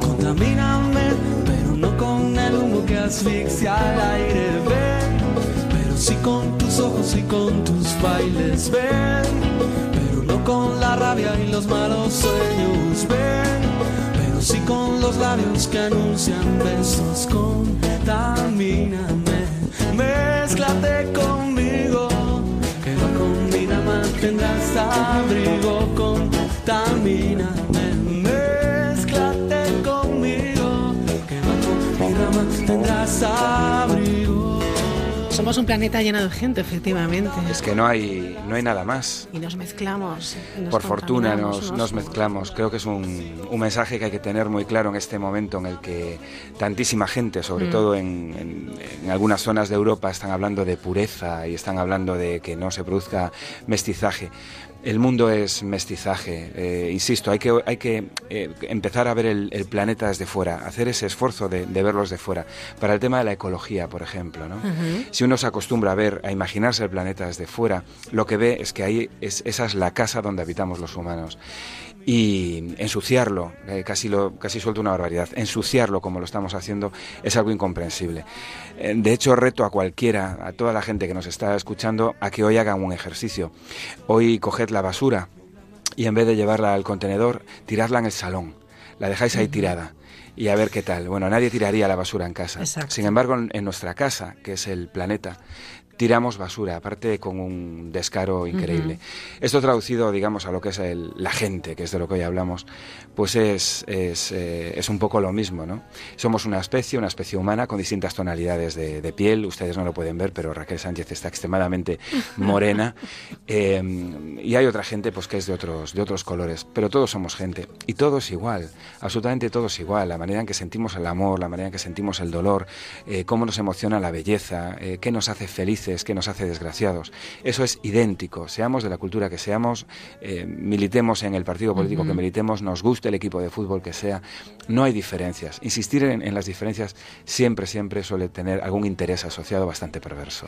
Contamíname, pero no con el humo que asfixia al aire. Ven, pero sí con tus ojos y con tus bailes. Ven, pero no con la rabia y los malos sueños. Ven, sí con los labios que anuncian besos. Contamíname, mezclate conmigo, que la comida mantendrás abrigo. Somos un planeta lleno de gente, efectivamente. Es que no hay, no hay nada más. Y nos mezclamos. nos Por fortuna nos, nos mezclamos. Creo que es un, un mensaje que hay que tener muy claro en este momento en el que tantísima gente, sobre Mm. todo en, en- en algunas zonas de Europa, están hablando de pureza y están hablando de que no se produzca mestizaje. El mundo es mestizaje, eh, insisto, hay que, hay que eh, empezar a ver el, el planeta desde fuera, hacer ese esfuerzo de, de verlos de fuera. Para el tema de la ecología, por ejemplo, ¿no? Si uno se acostumbra a ver, a imaginarse el planeta desde fuera, lo que ve es que ahí es, esa es la casa donde habitamos los humanos. Y ensuciarlo, eh, casi, lo, casi suelto una barbaridad, ensuciarlo como lo estamos haciendo es algo incomprensible. Eh, de hecho, reto a cualquiera, a toda la gente que nos está escuchando, a que hoy hagan un ejercicio. Hoy coged la basura y en vez de llevarla al contenedor, tiradla en el salón. La dejáis ahí tirada y a ver qué tal. Bueno, nadie tiraría la basura en casa. Exacto. Sin embargo, en nuestra casa, que es el planeta, tiramos basura, aparte con un descaro increíble. Esto traducido, digamos, a lo que es la gente, que es de lo que hoy hablamos, pues es, es, eh, es, un poco lo mismo, ¿no? Somos una especie, una especie humana con distintas tonalidades de, de piel, ustedes no lo pueden ver, pero Raquel Sánchez está extremadamente morena, eh, y hay otra gente pues que es de otros, de otros colores, pero todos somos gente, y todos igual, absolutamente todos igual, la manera en que sentimos el amor, la manera en que sentimos el dolor, eh, cómo nos emociona la belleza, qué nos hace felices, qué nos hace desgraciados. Eso es idéntico, seamos de la cultura que seamos, eh, militemos en el partido político que militemos, nos guste el equipo de fútbol que sea, no hay diferencias. Insistir en, las diferencias siempre, siempre suele tener algún interés asociado bastante perverso.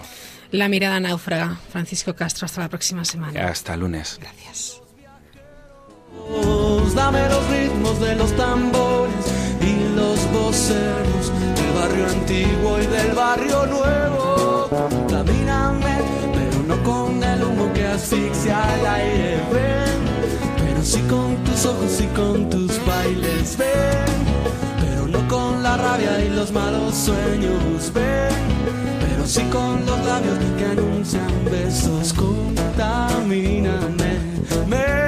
La mirada náufraga. Francisco Castro, hasta la próxima semana. Hasta lunes. Gracias. Dame los ritmos de los tambores del barrio antiguo y del barrio nuevo. Camíname, pero no con el humo que asfixia el aire, ven, pero sí con tus ojos y con tus bailes, ven, pero no con la rabia y los malos sueños, ven, pero sí con los labios que anuncian besos, contamíname, mezclate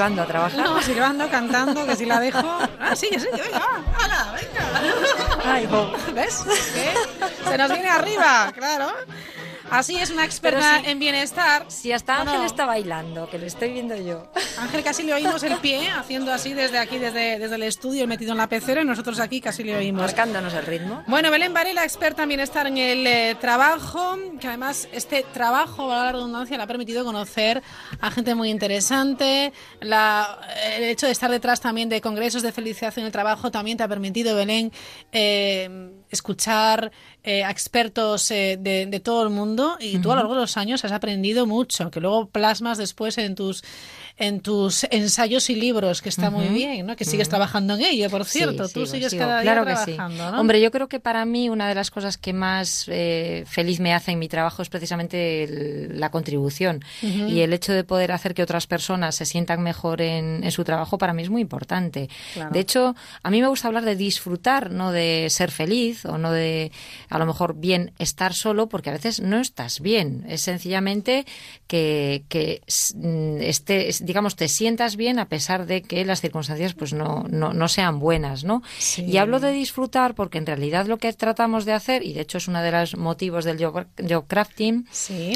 silbando a trabajar. No, silbando, cantando, que si la dejo. Ah, sí, sí, venga, hala, venga. Ay, ¿Ves? Se nos viene arriba, claro. Así es una experta en bienestar. Si hasta Ángel está bailando, que lo estoy viendo yo. Ángel casi le oímos el pie haciendo así desde aquí, desde, desde el estudio, metido en la pecera, y nosotros aquí casi le oímos. Marcándonos el ritmo. Bueno, Belén Varela, experta en bienestar en el eh, trabajo, que además este trabajo, la redundancia, le ha permitido conocer a gente muy interesante. La, el hecho de estar detrás también de congresos de felicidad en el trabajo también te ha permitido, Belén, eh, escuchar eh, a expertos de, todo el mundo y tú a lo largo de los años has aprendido mucho, que luego plasmas después en tus en tus ensayos y libros, que está muy bien, ¿no? Que sigues trabajando en ello, por cierto. Tú sigues cada día trabajando, ¿no? Hombre, yo creo que para mí una de las cosas que más eh, feliz me hace en mi trabajo es precisamente la contribución. Y el hecho de poder hacer que otras personas se sientan mejor en, su trabajo para mí es muy importante. De hecho, a mí me gusta hablar de disfrutar, no de ser feliz o no de, a lo mejor, bien estar solo, porque a veces no estás bien. Es sencillamente que, que mm, estés digamos, te sientas bien a pesar de que las circunstancias pues no, no, sean buenas, ¿no? Y hablo de disfrutar porque en realidad lo que tratamos de hacer, y de hecho es uno de los motivos del job, crafting,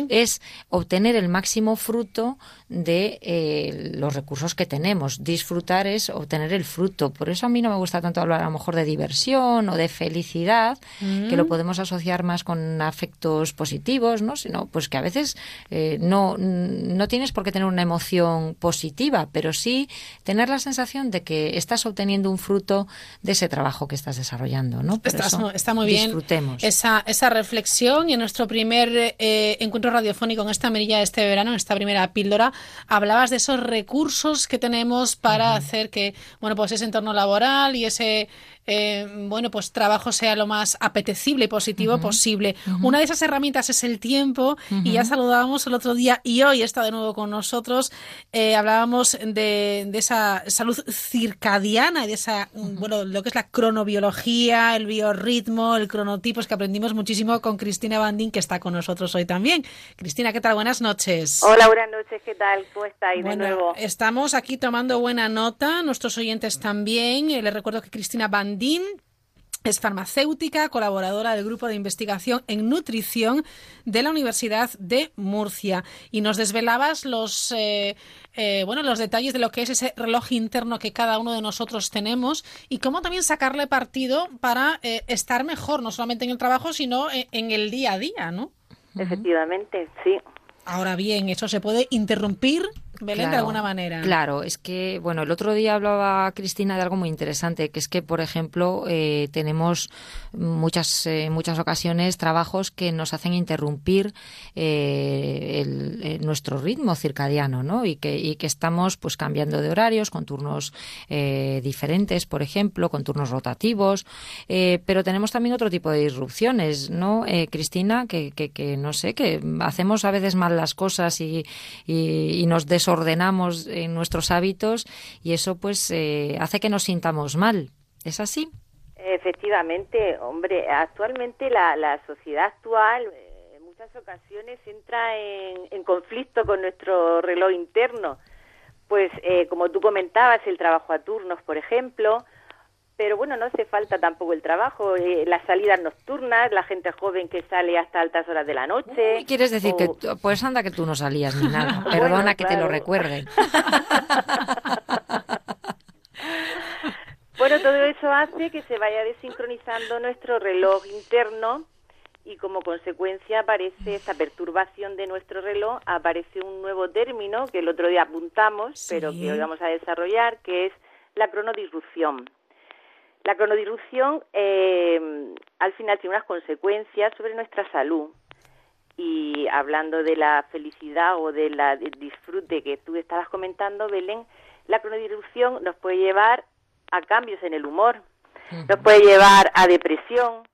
es obtener el máximo fruto de eh, los recursos que tenemos. Disfrutar es obtener el fruto. Por eso a mí no me gusta tanto hablar a lo mejor de diversión o de felicidad, que lo mm. podemos asociar más con afectos positivos, ¿no? Sino pues que a veces eh, no, no tienes por qué tener una emoción positiva, pero sí tener la sensación de que estás obteniendo un fruto de ese trabajo que estás desarrollando, ¿no? está muy bien disfrutemos. Esa, esa reflexión y en nuestro primer eh, encuentro radiofónico en esta merilla de este verano, en esta primera píldora, hablabas de esos recursos que tenemos para hacer que, bueno, pues ese entorno laboral y ese eh, bueno, pues trabajo sea lo más apetecible y positivo posible. Una de esas herramientas es el tiempo y ya saludábamos el otro día y hoy está de nuevo con nosotros. Eh, hablábamos de, esa salud circadiana y de esa, bueno, lo que es la cronobiología, el biorritmo, el cronotipo, es que aprendimos muchísimo con Cristina Bandín que está con nosotros hoy también. Cristina, ¿qué tal? Buenas noches. Hola, buenas noches, ¿qué tal? ¿Cómo estáis de nuevo? Estamos aquí tomando buena nota, nuestros oyentes también. Eh, les recuerdo que Cristina Bandín Es farmacéutica, colaboradora del grupo de investigación en nutrición de la Universidad de Murcia. Y nos desvelabas los, eh, eh, bueno, los detalles de lo que es ese reloj interno que cada uno de nosotros tenemos y cómo también sacarle partido para eh, estar mejor, no solamente en el trabajo, sino en el día a día, ¿no? Efectivamente, sí. Ahora bien, eso se puede interrumpir Belén, de alguna manera. Claro, es que, bueno, el otro día hablaba Cristina de algo muy interesante, que es que, por ejemplo, eh, tenemos muchas, eh, muchas ocasiones trabajos que nos hacen interrumpir eh, nuestro ritmo circadiano, ¿no? Y que, y que estamos, pues, cambiando de horarios, con turnos diferentes, por ejemplo, con turnos rotativos, pero tenemos también otro tipo de disrupciones, ¿no, Cristina? Que, que, no sé, que hacemos a veces mal las cosas y, y, y nos des ordenamos en nuestros hábitos y eso pues eh, hace que nos sintamos mal. ¿Es así? Efectivamente, hombre, actualmente la, la sociedad actual eh, en muchas ocasiones entra en, conflicto con nuestro reloj interno. Pues eh, como tú comentabas, el trabajo a turnos, por ejemplo, pero bueno, no hace falta tampoco el trabajo, eh, las salidas nocturnas, la gente joven que sale hasta altas horas de la noche. ¿Quieres decir que, pues anda que tú no salías ni nada? Perdona que te lo recuerde. bueno, todo eso hace que se vaya desincronizando nuestro reloj interno y como consecuencia aparece esa perturbación de nuestro reloj, aparece un nuevo término que el otro día apuntamos, pero que hoy vamos a desarrollar, que es la cronodisrupción. La cronodilución eh, al final tiene unas consecuencias sobre nuestra salud. Y hablando de la felicidad o de la, del disfrute que tú estabas comentando, Belén, la cronodilución nos puede llevar a cambios en el humor, nos puede llevar a depresión,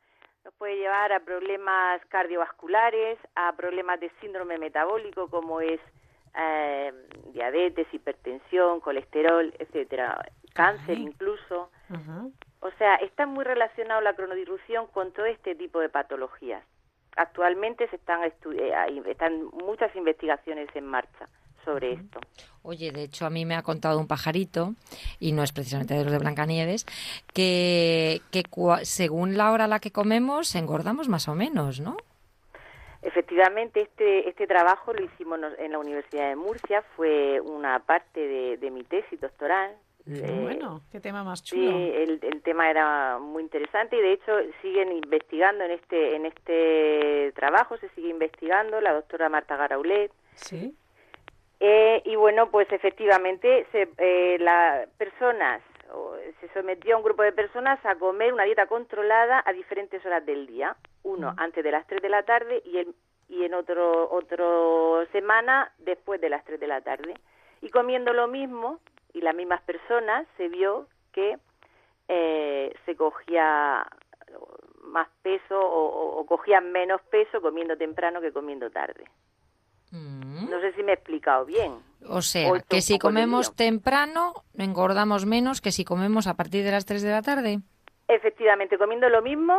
nos puede llevar a problemas cardiovasculares, a problemas de síndrome metabólico como es eh, diabetes, hipertensión, colesterol, etcétera, cáncer incluso. O sea, está muy relacionado la cronodilución con todo este tipo de patologías. Actualmente se están, eh, están muchas investigaciones en marcha sobre esto. Oye, de hecho a mí me ha contado un pajarito, y no es precisamente de los de Blancanieves, que, que según la hora a la que comemos engordamos más o menos, ¿no? Efectivamente, este, este trabajo lo hicimos en la Universidad de Murcia, fue una parte de, de mi tesis doctoral, eh, bueno, qué tema más chulo. Sí, el, el, tema era muy interesante y de hecho siguen investigando en este en este trabajo, se sigue investigando la doctora Marta Garaulet. Sí. Eh, y bueno, pues efectivamente se, eh, las personas se sometió a un grupo de personas a comer una dieta controlada a diferentes horas del día. Uno antes de las 3 de la tarde y, el, y en otro, otro semana después de las 3 de la tarde. Y comiendo lo mismo, y las mismas personas se vio que eh, se cogía más peso o, cogían menos peso comiendo temprano que comiendo tarde. Mm. No sé si me he explicado bien. O sea, que si comemos temprano engordamos menos que si comemos a partir de las 3 de la tarde. Efectivamente, comiendo lo mismo.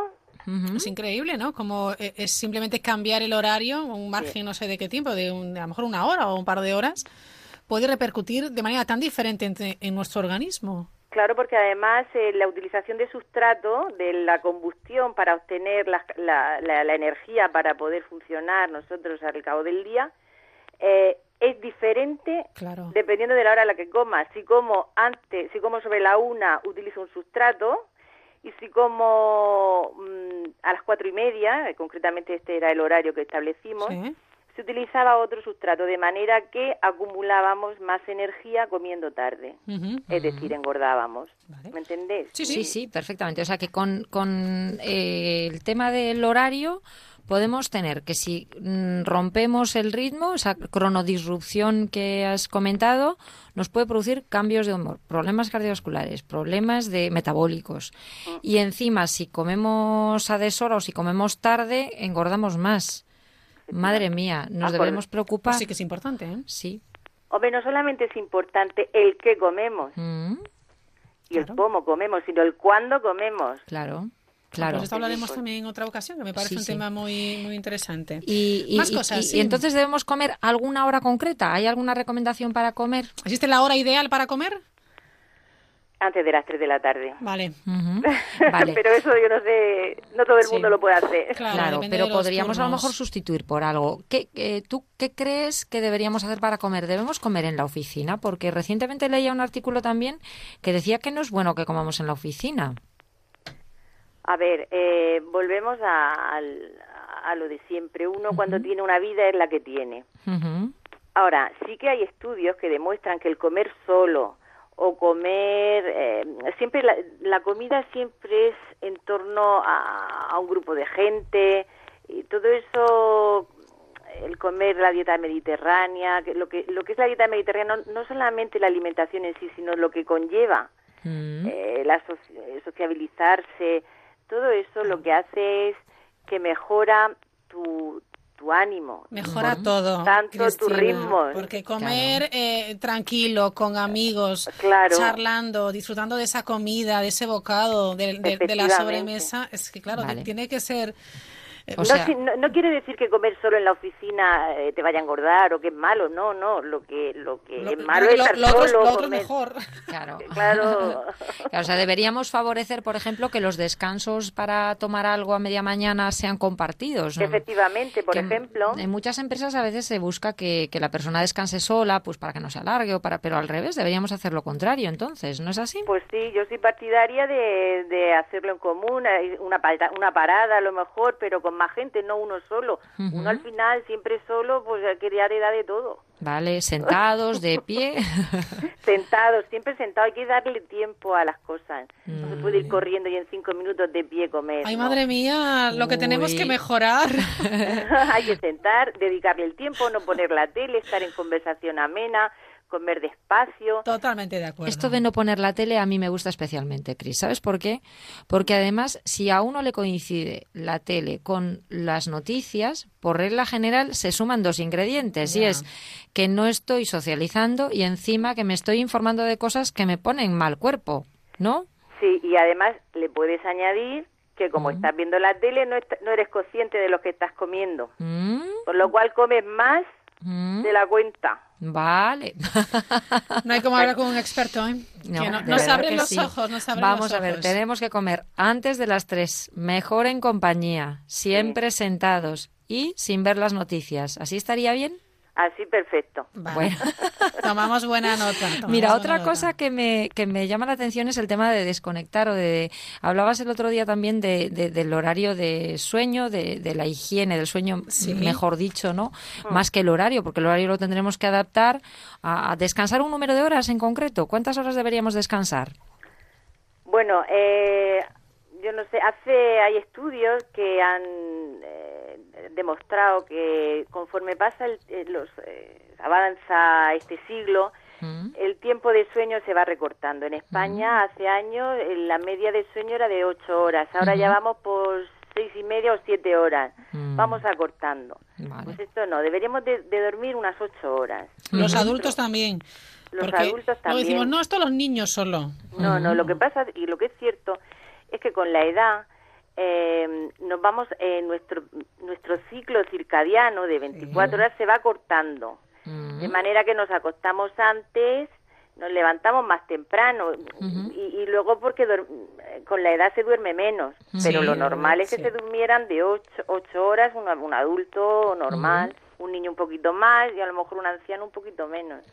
Es increíble, ¿no? Como eh, es simplemente cambiar el horario, un margen no sé de qué tiempo, de, un, a lo mejor una hora o un par de horas, puede repercutir de manera tan diferente en, nuestro organismo. Claro, porque además eh, la utilización de sustrato, de la combustión para obtener la, la, energía para poder funcionar nosotros al cabo del día, eh, es diferente dependiendo de la hora a la que comas. Si como antes, si como sobre la una, utilizo un sustrato, y si como mm, a las cuatro y media, eh, concretamente este era el horario que establecimos, se utilizaba otro sustrato, de manera que acumulábamos más energía comiendo tarde, es decir, engordábamos. ¿Me entendés? Sí, sí, sí, perfectamente. O sea que con, con eh, el tema del horario podemos tener que si mm, rompemos el ritmo, esa cronodisrupción que has comentado, nos puede producir cambios de humor, problemas cardiovasculares, problemas de metabólicos. Mm. Y encima, si comemos a deshora o si comemos tarde, engordamos más. Madre mía, nos debemos preocupar. sí que es importante, ¿eh? Sí. Hombre, no solamente es importante el qué comemos mm. y el cómo comemos, sino el cuándo comemos. Claro. Claro. Pues esto hablaremos también en otra ocasión, que me parece un tema muy, muy interesante. Y, Más cosas. Y, entonces debemos comer alguna hora concreta. ¿Hay alguna recomendación para comer? ¿Existe la hora ideal para comer? Antes de las 3 de la tarde. Vale. Vale. pero eso yo no sé, no todo el mundo lo puede hacer. Claro, pero podríamos a lo mejor sustituir por algo. ¿Qué, eh, ¿Tú qué crees que deberíamos hacer para comer? ¿Debemos comer en la oficina? Porque recientemente leía un artículo también que decía que no es bueno que comamos en la oficina. A ver, eh, volvemos a, a, lo de siempre. Uno cuando tiene una vida es la que tiene. Ahora, sí que hay estudios que demuestran que el comer solo o comer, eh, siempre la, comida siempre es en torno a, un grupo de gente y todo eso, el comer la dieta mediterránea, que lo que lo que es la dieta mediterránea no, solamente la alimentación en sí, sino lo que conlleva, mm. eh, la sociabilizarse, todo eso lo que hace es que mejora tu, tu ánimo. Mejora todo. Tanto tu ritmo. Porque comer eh, tranquilo, con amigos, charlando, disfrutando de esa comida, de ese bocado, de, de la sobremesa, es que claro, tiene que ser eh, no, quiere decir que comer solo en la oficina eh, te vaya a engordar o que es malo, no, no, lo que lo que es malo es estar solo. Otro, mejor. Claro. claro. O sea, deberíamos favorecer, por ejemplo, que los descansos para tomar algo a media mañana sean compartidos. Efectivamente, por ejemplo. En muchas empresas a veces se busca que, que, la persona descanse sola, pues para que no se alargue, o para, pero al revés, deberíamos hacer lo contrario, entonces, ¿no es así? Pues sí, yo soy partidaria de, de hacerlo en común, una, una parada a lo mejor, pero con más gente, no uno solo. Uno al final, siempre solo, pues quería heredar de todo. Vale, sentados, de pie. sentados, siempre sentado. Hay que darle tiempo a las cosas. No se puede ir corriendo y en cinco minutos de pie comer. Ay, madre mía, lo que tenemos que mejorar. Hay que sentar, dedicarle el tiempo, no poner la tele, estar en conversación amena, comer despacio. Totalmente de acuerdo. Esto de no poner la tele a mí me gusta especialmente, Cris. ¿Sabes por qué? Porque además, si a uno le coincide la tele con las noticias, por regla general se suman dos ingredientes. Y es que no estoy socializando y encima que me estoy informando de cosas que me ponen mal cuerpo, ¿no? Sí, y además le puedes añadir que como estás viendo la tele no, no, eres consciente de lo que estás comiendo. Mm. Por lo cual comes más mm. de la cuenta. Vale. No hay como hablar con un experto, ¿eh? No, nos abren los ojos, nos abren Vamos a ver, tenemos que comer antes de las tres, mejor en compañía, siempre sentados y sin ver las noticias. ¿Así estaría bien? Así perfecto. Bueno. Tomamos buena nota. Mira, otra cosa que me, que me llama la atención es el tema de desconectar o de... Hablabas el otro día también de, del horario de sueño, de, de la higiene del sueño, mejor dicho, ¿no? Mm. Más que el horario, porque el horario lo tendremos que adaptar a, descansar un número de horas en concreto. ¿Cuántas horas deberíamos descansar? Bueno, eh, yo no sé, hace hay estudios que han eh, demostrado que conforme pasa el, eh, los eh, avanza este siglo, mm. el tiempo de sueño se va recortando. En España mm. hace años la media de sueño era de ocho horas, ahora ya vamos por seis y media o siete horas. Mm. Vamos acortando. Pues esto no, deberíamos de, dormir unas ocho horas. Los adultos también. Los adultos también. No decimos, no, esto los niños solo. No, no, lo que pasa y lo que es cierto es que con la edad eh, nos vamos, eh, nuestro, nuestro ciclo circadiano de 24 horas se va cortando, de manera que nos acostamos antes, nos levantamos más temprano y, luego porque con la edad se duerme menos, pero lo normal es que se durmieran de 8, ocho horas un, un adulto normal. un niño un poquito más y a lo mejor un anciano un poquito menos.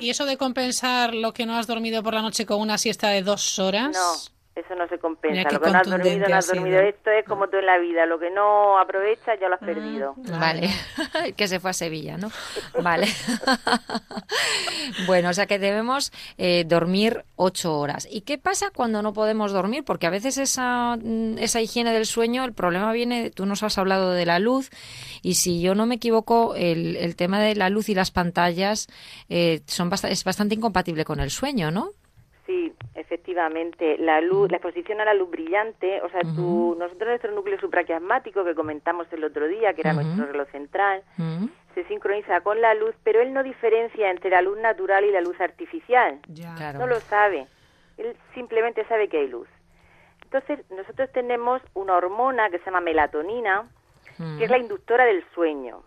¿Y eso de compensar lo que no has dormido por la noche con una siesta de dos horas? No, eso no se compensa. Lo que no has dormido, no has dormido. Esto es como tú en la vida. Lo que no aprovechas, ya lo has ah, perdido. Vale. que se fue a Sevilla, ¿no? Vale. bueno, o sea que debemos eh, dormir ocho horas. ¿Y qué pasa cuando no podemos dormir? Porque a veces esa, mm, esa higiene del sueño, el problema viene, tú nos has hablado de la luz, y si yo no me equivoco, el, el tema de la luz y las pantallas eh, son es bastante incompatible con el sueño, ¿no? Efectivamente. La luz, la exposición a la luz brillante, o sea, nosotros nuestro núcleo supraquiasmático que comentamos el otro día, que era nuestro reloj central, se sincroniza con la luz, pero él no diferencia entre la luz natural y la luz artificial. No lo sabe. Él simplemente sabe que hay luz. Entonces, nosotros tenemos una hormona que se llama melatonina, que es la inductora del sueño.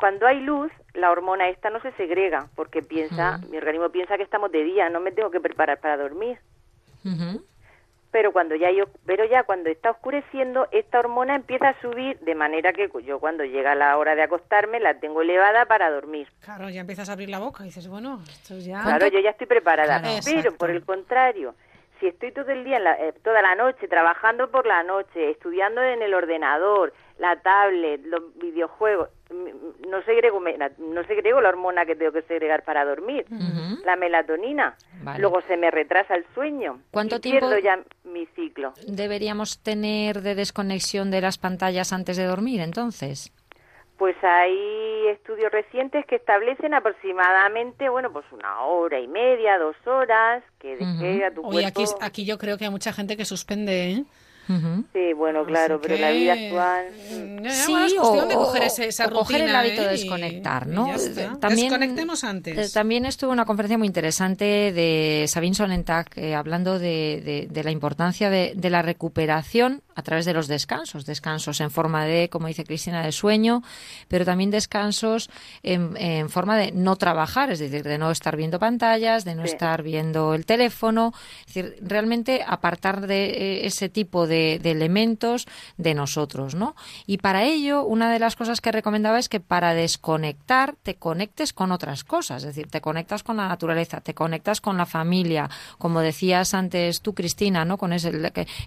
Cuando hay luz, la hormona esta no se segrega porque piensa, mi organismo piensa que estamos de día, no me tengo que preparar para dormir. pero cuando ya yo, pero ya cuando está oscureciendo, esta hormona empieza a subir de manera que yo cuando llega la hora de acostarme la tengo elevada para dormir. Claro, ya empiezas a abrir la boca y dices, bueno, esto ya... Claro, yo ya estoy preparada, pero por el contrario, si estoy todo el día, eh, toda la noche, trabajando por la noche, estudiando en el ordenador, la tablet, los videojuegos, no segrego, no segrego la hormona que tengo que segregar para dormir, la melatonina. Luego se me retrasa el sueño. ¿Cuánto tiempo pierdo ya mi ciclo? deberíamos tener de desconexión de las pantallas antes de dormir, entonces? Pues hay estudios recientes que establecen aproximadamente, bueno, pues una hora y media, dos horas, que deje a tu Oye, aquí, aquí yo creo que hay mucha gente que suspende, ¿eh? Sí, bueno, claro, pero la vida actual... Sí, es cuestión de coger esa coger el hábito ¿eh? de desconectar, ¿no? También, Desconectemos antes. Eh, también estuvo una conferencia muy interesante de Sabine Sonentag eh, hablando de, de, la importancia de, de, la recuperación a través de los descansos. Descansos en forma de, como dice Cristina, de sueño, pero también descansos en, en forma de no trabajar, es decir, de no estar viendo pantallas, de no estar viendo el teléfono. Es decir, realmente apartar de ese tipo de de, elementos de nosotros, ¿no? Y para ello, una de las cosas que recomendaba es que para desconectar te conectes con otras cosas, es decir, te conectas con la naturaleza, te conectas con la familia, como decías antes tú, Cristina, ¿no? Con ese,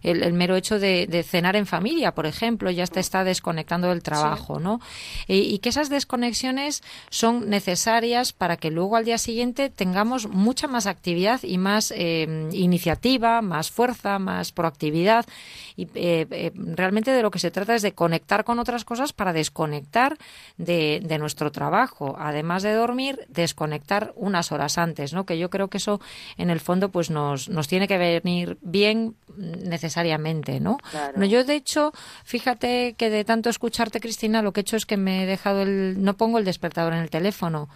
el, mero hecho de, cenar en familia, por ejemplo, ya te está desconectando del trabajo, ¿no? Y, que esas desconexiones son necesarias para que luego al día siguiente tengamos mucha más actividad y más eh, iniciativa, más fuerza, más proactividad y eh, eh, realmente de lo que se trata es de conectar con otras cosas para desconectar de, nuestro trabajo. Además de dormir, desconectar unas horas antes, ¿no? Que yo creo que eso, en el fondo, pues nos, nos tiene que venir bien necesariamente, ¿no? no yo, de hecho, fíjate que de tanto escucharte, Cristina, lo que he hecho es que me he dejado el... no pongo el despertador en el teléfono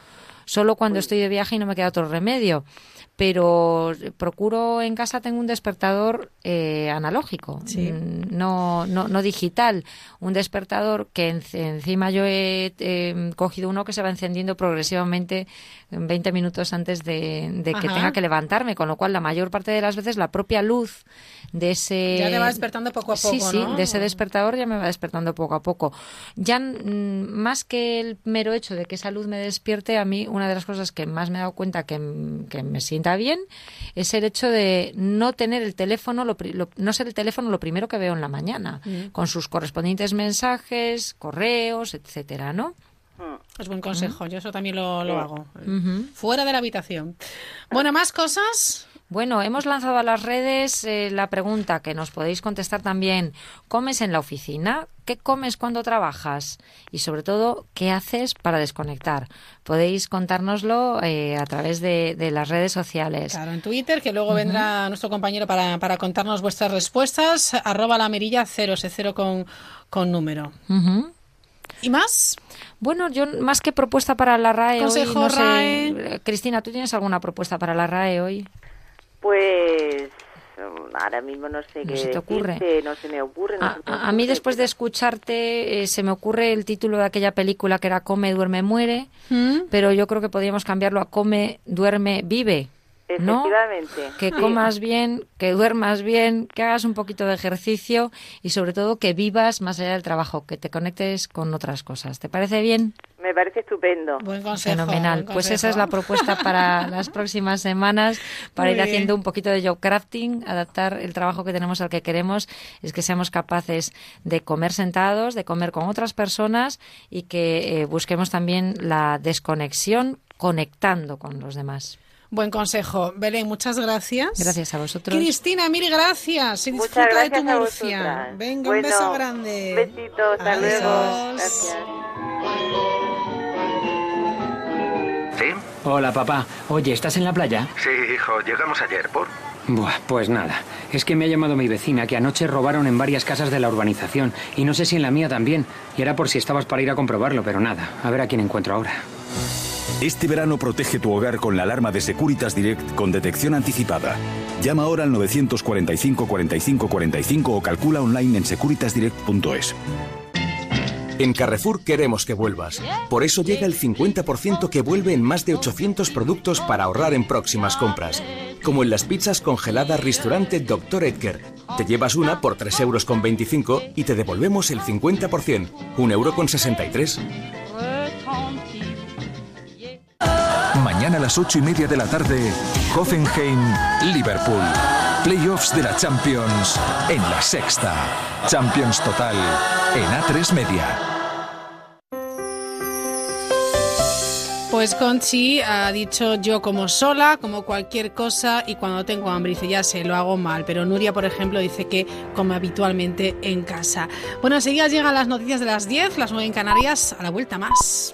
solo cuando estoy de viaje y no me queda otro remedio pero procuro en casa tengo un despertador eh, analógico, mm, no, no, no, digital, un despertador que encima yo he cogido uno que se va encendiendo progresivamente 20 minutos antes de, que tenga que levantarme, con lo cual la mayor parte de las veces la propia luz de ese... Ya te va despertando poco a poco, Sí, sí, de ese despertador ya me va despertando poco a poco. Ya mm, más que el mero hecho de que esa luz me despierte, a mí una de las cosas que más me he dado cuenta que, que me sienta bien es el hecho de no tener el teléfono, no ser el teléfono lo primero que veo en la mañana, mm. con sus correspondientes mensajes, correos, etcétera, ¿no? Mm. Es buen consejo, yo eso también lo, hago. Fuera de la habitación. Bueno, ¿más cosas? Bueno, hemos lanzado a las redes eh, la pregunta que nos podéis contestar también. ¿Comes en la oficina? ¿Qué comes cuando trabajas? Y sobre todo, ¿qué haces para desconectar? Podéis contárnoslo eh, a través de, las redes sociales. Claro, en Twitter, que luego vendrá nuestro compañero para, para, contarnos vuestras respuestas. Arroba la mirilla cero, ese cero con, con número. ¿Y más? Bueno, yo más que propuesta para la RAE Consejo hoy, RAE. Cristina, ¿tú tienes alguna propuesta para la RAE hoy? Pues ahora mismo no sé qué te ocurre. no se me ocurre. a, mí después de escucharte eh, se me ocurre el título de aquella película que era Come, duerme, muere, ¿Mm? pero yo creo que podríamos cambiarlo a Come, duerme, vive. Efectivamente. Que comas bien, que duermas bien, que hagas un poquito de ejercicio y sobre todo que vivas más allá del trabajo, que te conectes con otras cosas. ¿Te parece bien? Me parece estupendo. Buen consejo. Fenomenal. pues esa es la propuesta para las próximas semanas, para ir haciendo un poquito de job crafting, adaptar el trabajo que tenemos al que queremos, es que seamos capaces de comer sentados, de comer con otras personas y que eh, busquemos también la desconexión conectando con los demás. Buen consejo. Belén, muchas gracias. Gracias a vosotros. Cristina, mil gracias. Y gracias de tu Murcia. Venga, un beso grande. Besitos, hasta luego. Gracias. ¿Sí? Hola, papá. Oye, ¿estás en la playa? Sí, hijo. Llegamos ayer, ¿por? Buah, pues nada. Es que me ha llamado mi vecina que anoche robaron en varias casas de la urbanización. Y no sé si en la mía también. Y era por si estabas para ir a comprobarlo, pero nada. A ver a quién encuentro ahora. Este verano protege tu hogar con la alarma de Securitas Direct con detección anticipada. Llama ahora al 945 45 45 o calcula online en securitasdirect.es. En Carrefour queremos que vuelvas. Por eso llega el 50% que vuelve en más de 800 productos para ahorrar en próximas compras. como en las pizzas congeladas restaurante Dr. Edgar. Te llevas una por 3 euros con 25 y te devolvemos el 50%, 1 euro A las 8 y media de la tarde, Hoffenheim, Liverpool. Playoffs de la Champions en la sexta. Champions Total en A3 Media. Pues Conchi ha dicho yo como sola, como cualquier cosa y cuando tengo hambre dice ya sé, lo hago mal. Pero Nuria, por ejemplo, dice que come habitualmente en casa. Bueno, enseguida llegan las noticias de las 10, las 9 en Canarias, a la vuelta más.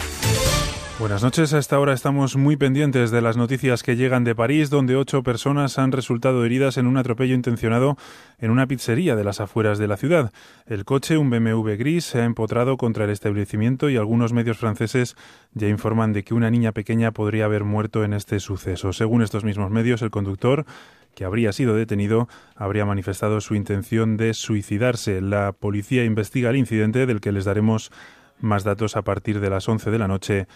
Buenas noches. A esta hora estamos muy pendientes de las noticias que llegan de París, donde ocho personas han resultado heridas en un atropello intencionado en una pizzería de las afueras de la ciudad. El coche, un BMW gris, se ha empotrado contra el establecimiento y algunos medios franceses ya informan de que una niña pequeña podría haber muerto en este suceso. Según estos mismos medios, el conductor que habría sido detenido, habría manifestado su intención de suicidarse. La policía investiga el incidente del que les daremos más datos a partir de las 11 de la noche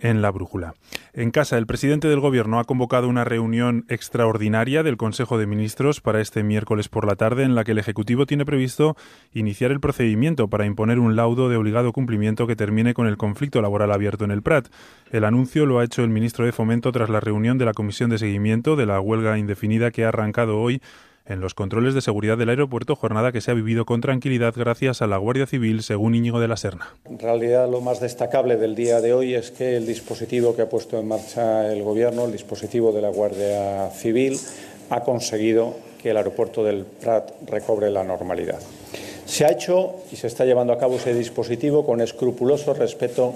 en la brújula. En casa, el presidente del Gobierno ha convocado una reunión extraordinaria del Consejo de Ministros para este miércoles por la tarde, en la que el Ejecutivo tiene previsto iniciar el procedimiento para imponer un laudo de obligado cumplimiento que termine con el conflicto laboral abierto en el Prat. El anuncio lo ha hecho el ministro de Fomento tras la reunión de la Comisión de Seguimiento de la huelga indefinida que ha arrancado hoy en los controles de seguridad del aeropuerto, jornada que se ha vivido con tranquilidad gracias a la Guardia Civil, según Íñigo de la Serna. En realidad, lo más destacable del día de hoy es que el dispositivo que ha puesto en marcha el Gobierno, el dispositivo de la Guardia Civil, ha conseguido que el aeropuerto del Prat recobre la normalidad. Se ha hecho y se está llevando a cabo ese dispositivo con escrupuloso respeto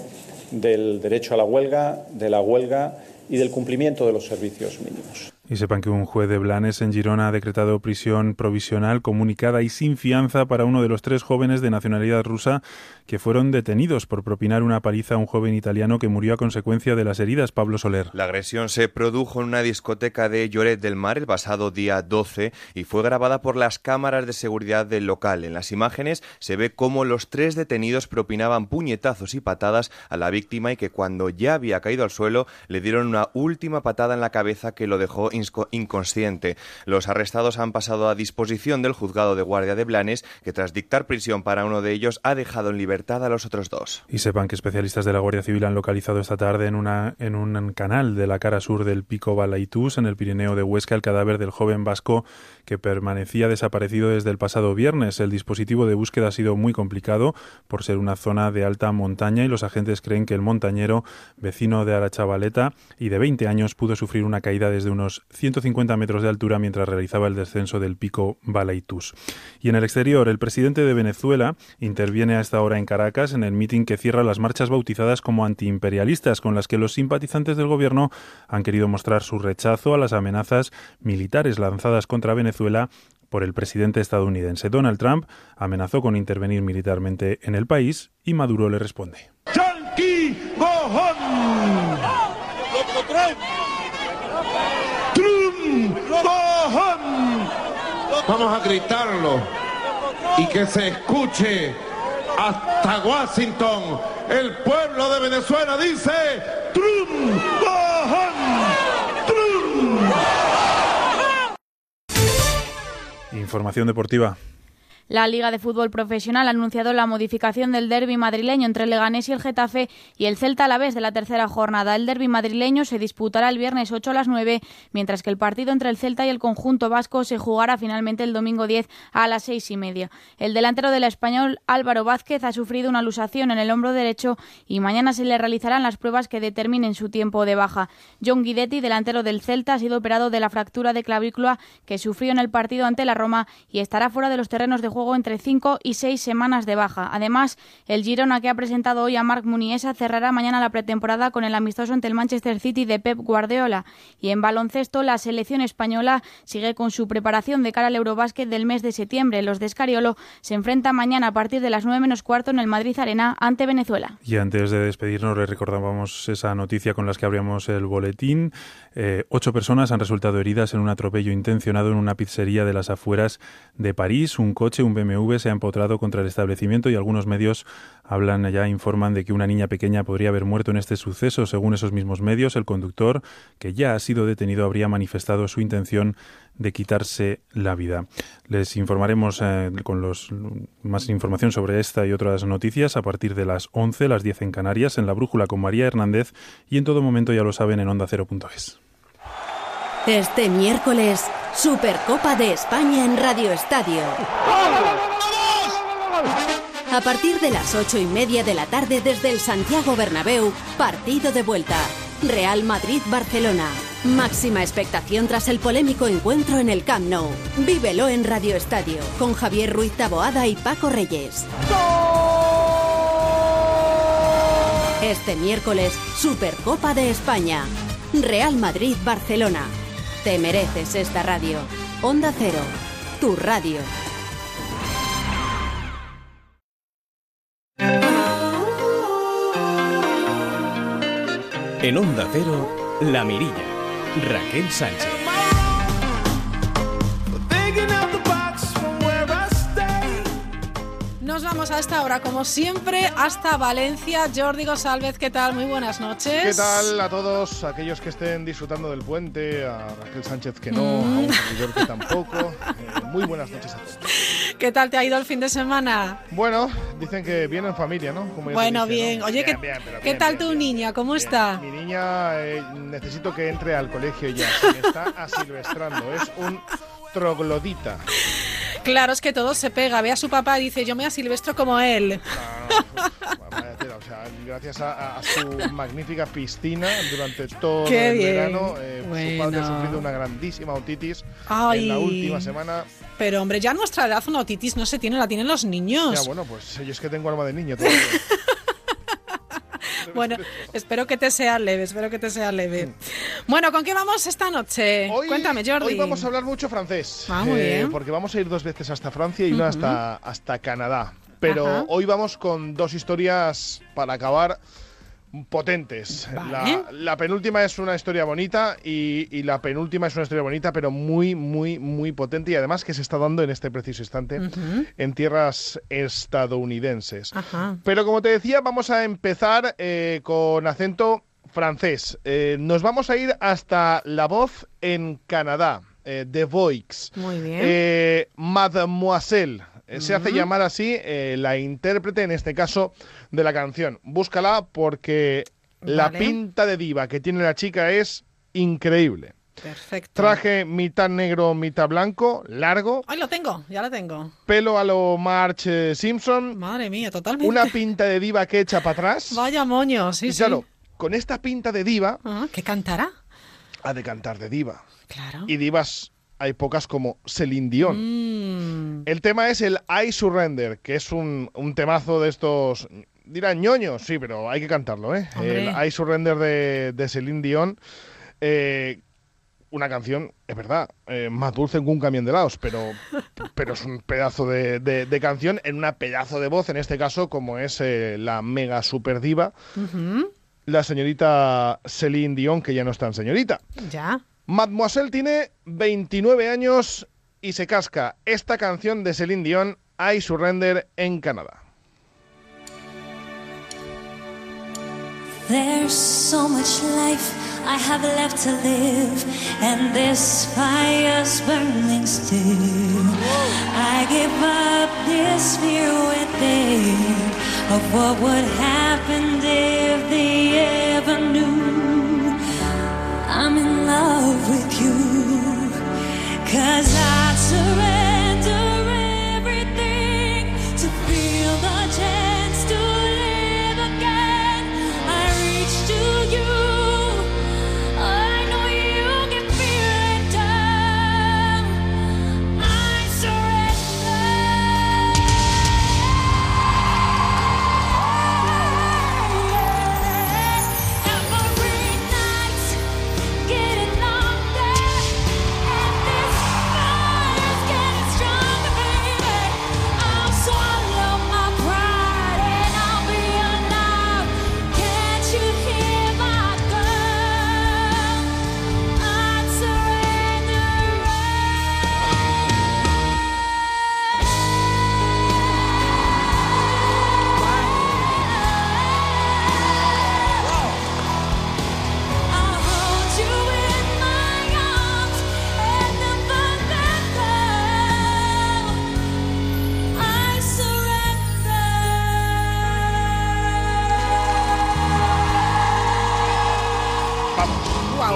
del derecho a la huelga, de la huelga y del cumplimiento de los servicios mínimos. Y sepan que un juez de Blanes en Girona ha decretado prisión provisional comunicada y sin fianza para uno de los tres jóvenes de nacionalidad rusa que fueron detenidos por propinar una paliza a un joven italiano que murió a consecuencia de las heridas, Pablo Soler. La agresión se produjo en una discoteca de Lloret del Mar el pasado día 12 y fue grabada por las cámaras de seguridad del local. En las imágenes se ve cómo los tres detenidos propinaban puñetazos y patadas a la víctima y que cuando ya había caído al suelo le dieron una última patada en la cabeza que lo dejó inconsciente. Los arrestados han pasado a disposición del juzgado de guardia de Blanes, que tras dictar prisión para uno de ellos ha dejado en libertad a los otros dos. Y sepan que especialistas de la Guardia Civil han localizado esta tarde en, una, en un canal de la cara sur del Pico Balaitús, en el Pirineo de Huesca, el cadáver del joven vasco que permanecía desaparecido desde el pasado viernes. El dispositivo de búsqueda ha sido muy complicado por ser una zona de alta montaña y los agentes creen que el montañero, vecino de Arachavaleta y de 20 años, pudo sufrir una caída desde unos 150 metros de altura mientras realizaba el descenso del pico Balaitus. Y en el exterior, el presidente de Venezuela interviene a esta hora en Caracas en el mitin que cierra las marchas bautizadas como antiimperialistas, con las que los simpatizantes del gobierno han querido mostrar su rechazo a las amenazas militares lanzadas contra Venezuela por el presidente estadounidense. Donald Trump amenazó con intervenir militarmente en el país y Maduro le responde. Vamos a gritarlo y que se escuche hasta Washington. El pueblo de Venezuela dice Trum, Trum. Información deportiva. La Liga de Fútbol Profesional ha anunciado la modificación del derby madrileño entre el Leganés y el Getafe y el Celta a la vez de la tercera jornada. El derby madrileño se disputará el viernes 8 a las 9, mientras que el partido entre el Celta y el conjunto vasco se jugará finalmente el domingo 10 a las seis y media. El delantero del español Álvaro Vázquez ha sufrido una lusación en el hombro derecho y mañana se le realizarán las pruebas que determinen su tiempo de baja. John Guidetti, delantero del Celta, ha sido operado de la fractura de clavícula que sufrió en el partido ante la Roma y estará fuera de los terrenos de juego entre 5 y 6 semanas de baja. Además, el Girona que ha presentado hoy a Marc Muniesa cerrará mañana la pretemporada con el amistoso ante el Manchester City de Pep Guardiola. Y en baloncesto, la selección española sigue con su preparación de cara al Eurobásquet del mes de septiembre. Los de Escariolo se enfrentan mañana a partir de las 9 menos cuarto en el Madrid Arena ante Venezuela. Y antes de despedirnos, le recordábamos esa noticia con las que abríamos el boletín. Eh, ocho personas han resultado heridas en un atropello intencionado en una pizzería de las afueras de París. Un coche, un BMW, se ha empotrado contra el establecimiento y algunos medios hablan ya, informan de que una niña pequeña podría haber muerto en este suceso. Según esos mismos medios, el conductor, que ya ha sido detenido, habría manifestado su intención de quitarse la vida. Les informaremos eh, con los, más información sobre esta y otras noticias a partir de las 11, las 10 en Canarias, en la Brújula con María Hernández y en todo momento ya lo saben en onda cero.es. Este miércoles, Supercopa de España en Radio Estadio. A partir de las ocho y media de la tarde desde el Santiago Bernabéu, partido de vuelta. Real Madrid-Barcelona. Máxima expectación tras el polémico encuentro en el Camp Nou. Vívelo en Radio Estadio con Javier Ruiz Taboada y Paco Reyes. Este miércoles, Supercopa de España. Real Madrid-Barcelona. Te mereces esta radio. Onda Cero, tu radio. En Onda Cero, La Mirilla. Raquel Sánchez. Nos vamos a esta hora, como siempre, hasta Valencia. Jordi González, ¿qué tal? Muy buenas noches. ¿Qué tal a todos aquellos que estén disfrutando del puente? A Raquel Sánchez que no, a Mm. un servidor que tampoco. Eh, muy buenas noches a todos. ¿Qué tal te ha ido el fin de semana? Bueno, dicen que viene en familia, ¿no? Como Bueno, dije, ¿no? bien. Oye, ¿qué, Bien, ¿qué bien, tal bien, tu niña? ¿Cómo está? Mi niña eh, necesito que entre al colegio ya. Se me está asilvestrando. Es un troglodita. Claro, es que todo se pega. Ve a su papá y dice, yo me asilvestro como él. Vaya tela, o sea, gracias a, a su magnífica piscina durante todo Qué el bien. verano, eh, su padre ha Bueno. sufrido una grandísima otitis Ay. en la última semana. Pero hombre, ya a nuestra edad una otitis no se tiene, la tienen los niños. Ya, bueno, pues yo es que tengo alma de niño todavía. Bueno, espero que te sea leve, espero que te sea leve. Bueno, ¿con qué vamos esta noche? Cuéntame, Jordi. Hoy vamos a hablar mucho francés. Ah, muy eh, bien. Porque vamos a ir dos veces hasta Francia y una hasta, hasta Canadá. Pero Ajá. hoy vamos con dos historias para acabar potentes. Vale. La, la penúltima es una historia bonita y, y la penúltima es una historia bonita, pero muy, muy, muy potente y además que se está dando en este preciso instante en tierras estadounidenses. Ajá. Pero como te decía, vamos a empezar eh, con acento francés. Eh, nos vamos a ir hasta La Voz en Canadá, eh, The Voix. Muy bien. Eh, Eh, Se hace llamar así eh, la intérprete, en este caso, de la canción. Búscala porque la pinta de diva que tiene la chica es increíble. Perfecto. Traje mitad negro, mitad blanco, largo, Ay, lo tengo, ya lo tengo. pelo a lo March eh, Simpson. Madre mía, totalmente. Una pinta de diva que echa para atrás. Vaya moño, sí, y sí. claro, con esta pinta de diva, Ah, ¿Qué cantará? ha de cantar de diva. Claro. Y divas hay pocas como Celine Dion. Mm. El tema es el I Surrender, que es un, un temazo de estos. Dirán ñoños, sí, pero hay que cantarlo, ¿eh? Hombre. El I Surrender de, de Celine Dion. eh, una canción, es verdad, eh, más dulce que un camión de helados, pero, pero es un pedazo de, de- de canción en una pedazo de voz, en este caso, como es eh, la mega super diva, la señorita Celine Dion, que ya no es tan señorita. Ya. Mademoiselle tiene 29 años y se casca esta canción de Celine Dion, I Surrender, en Canadá. There's so much life I have left to live, and this fire's burning still. I give up this fear within of what would happen if they ever knew I'm in love with you. Cause I surrender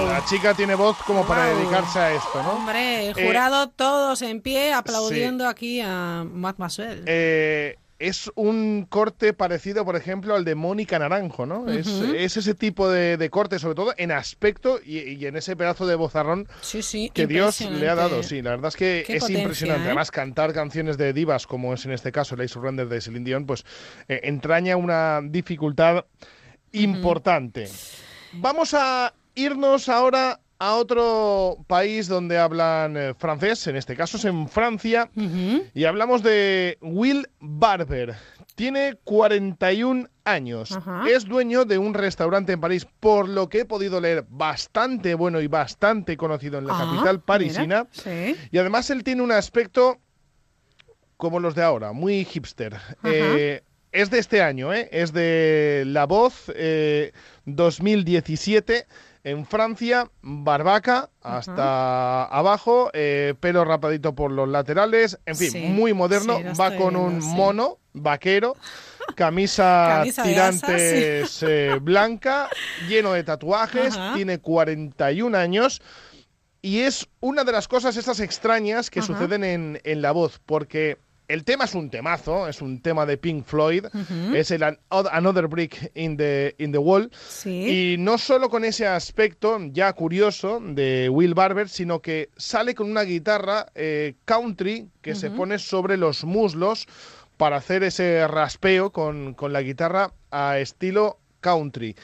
La chica tiene voz como para dedicarse a esto, ¿no? Hombre, el Eh, jurado todos en pie aplaudiendo aquí a Mademoiselle. Eh, es un corte parecido, por ejemplo, al de Mónica Naranjo, ¿no? es, ese tipo de, de corte, sobre todo en aspecto y, y en ese pedazo de bozarrón Sí, sí, que Dios le ha dado. Sí, la verdad es que Qué es potencia, impresionante. ¿eh? Además, cantar canciones de divas, como es en este caso el Ace Surrender de Celine Dion, pues eh, entraña una dificultad importante. Vamos a irnos ahora a otro país donde hablan eh, francés, en este caso es en Francia, y hablamos de Will Barber. Tiene 41 años. Es dueño de un restaurante en París, por lo que he podido leer, bastante bueno y bastante conocido en la Ah, capital parisina. sí. Y además él tiene un aspecto como los de ahora, muy hipster. Eh, es de este año, ¿eh? es de La Voz eh, 2017 en Francia, barbaca hasta abajo, eh, pelo rapadito por los laterales, en fin, Sí, muy moderno, sí, va con un sí. mono vaquero, camisa, Camisa tirantes eh, blanca, lleno de tatuajes, tiene 41 años. Y es una de las cosas estas extrañas que suceden en, en la voz, porque el tema es un temazo, es un tema de Pink Floyd, es el An- Another Brick in the, in the Wall. Sí. Y no solo con ese aspecto ya curioso de Will Barber, sino que sale con una guitarra eh, country que se pone sobre los muslos para hacer ese raspeo con, con la guitarra a estilo country.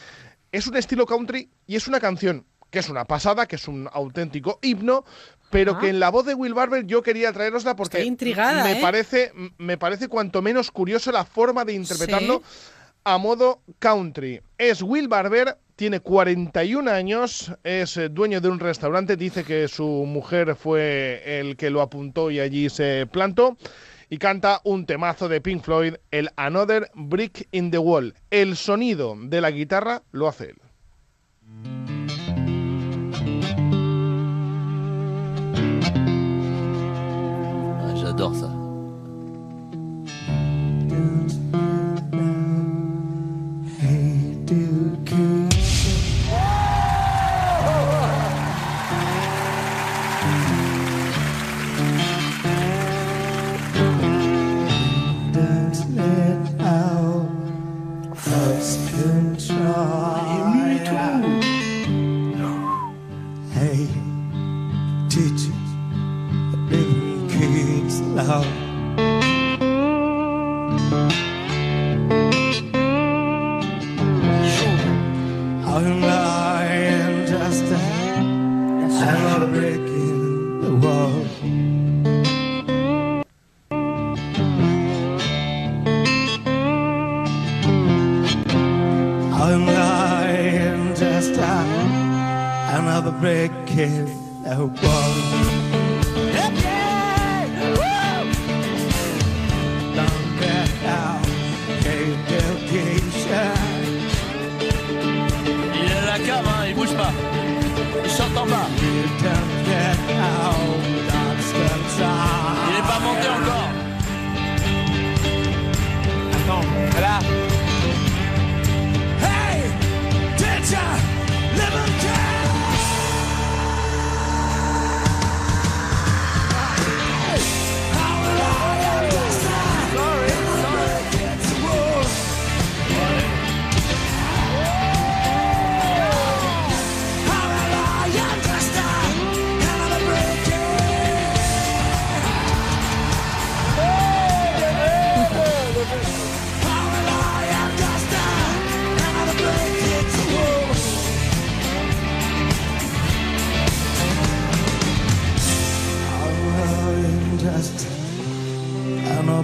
Es un estilo country y es una canción que es una pasada, que es un auténtico himno, pero que en la voz de Will Barber yo quería traerosla porque Estoy intrigada, me ¿eh? parece me parece cuanto menos curioso la forma de interpretarlo Sí. a modo country. Es Will Barber, tiene 41 años, es eh, dueño de un restaurante, dice que su mujer fue el que lo apuntó y allí se plantó. Y canta un temazo de Pink Floyd, el Another Brick in the Wall. El sonido de la guitarra lo hace él. J'adore ça. The wall. Il est la cave, hein, il bouge pas. Il chante en bas. Il est pas monté encore.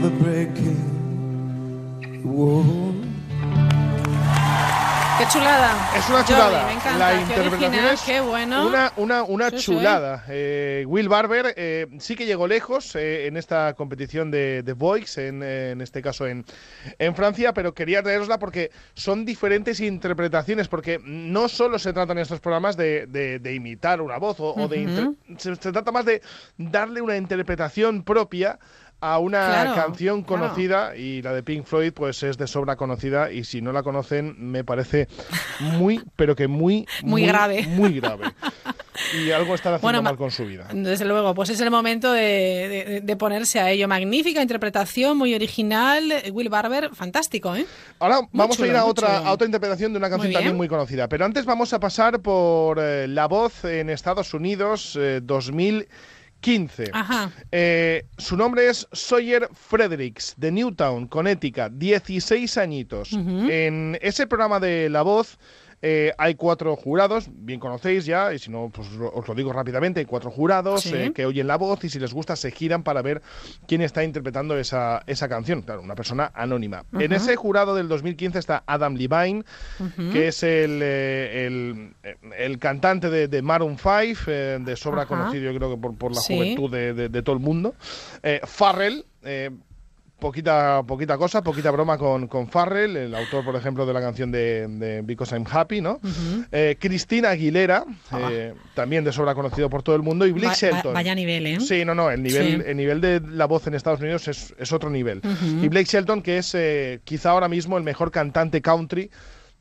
Another breaking wall. Qué chulada. Es una chulada. me encanta. La qué interpretación original, es qué bueno. Una, una, una Sí, sí. chulada. Eh, Will Barber eh, sí que llegó lejos eh, en esta competición de, de Voix, en, eh, en este caso en, en Francia, pero quería traerosla porque son diferentes interpretaciones, porque no solo se trata en estos programas de, de- de imitar una voz o, o de... Se trata más de darle una interpretación propia a una Claro, canción claro. conocida y la de Pink Floyd pues es de sobra conocida y si no la conocen me parece muy, pero que muy, Muy grave. Muy grave. Y algo están haciendo Bueno, mal con su vida. Desde luego, pues es el momento de, de- de ponerse a ello. Magnífica interpretación, muy original. Will Barber, fantástico, ¿eh? Ahora vamos chulo, a ir a otra, chulo. a otra interpretación de una canción Muy también muy conocida. Pero antes vamos a pasar por eh, La Voz en Estados Unidos eh, 2015. Ajá. Eh, su nombre es Sawyer Fredericks, de Newtown, Connecticut, 16 añitos. Ujú. En ese programa de La Voz eh, hay cuatro jurados, bien conocéis ya, y si no, pues os lo digo rápidamente, hay cuatro jurados Sí. eh, que oyen la voz y si les gusta se giran para ver quién está interpretando esa, esa canción. Claro, una persona anónima. En ese jurado del 2015 está Adam Levine, que es el, eh, el, el cantante de, de Maroon 5, eh, de sobra conocido yo creo que por, por la Sí. juventud de, de- de todo el mundo. Farrell, eh, poquita, poquita cosa, poquita broma con, con Farrell, el autor, por ejemplo, de la canción de, de Because I'm Happy, ¿no? Eh, Cristina Aguilera, eh, también de sobra conocido por todo el mundo, y Blake Va- va- Shelton. vaya nivel, ¿eh? Sí, no, no, el nivel, Sí. el nivel de la voz en Estados Unidos es, es otro nivel. Y Blake Shelton, que es eh, quizá ahora mismo el mejor cantante country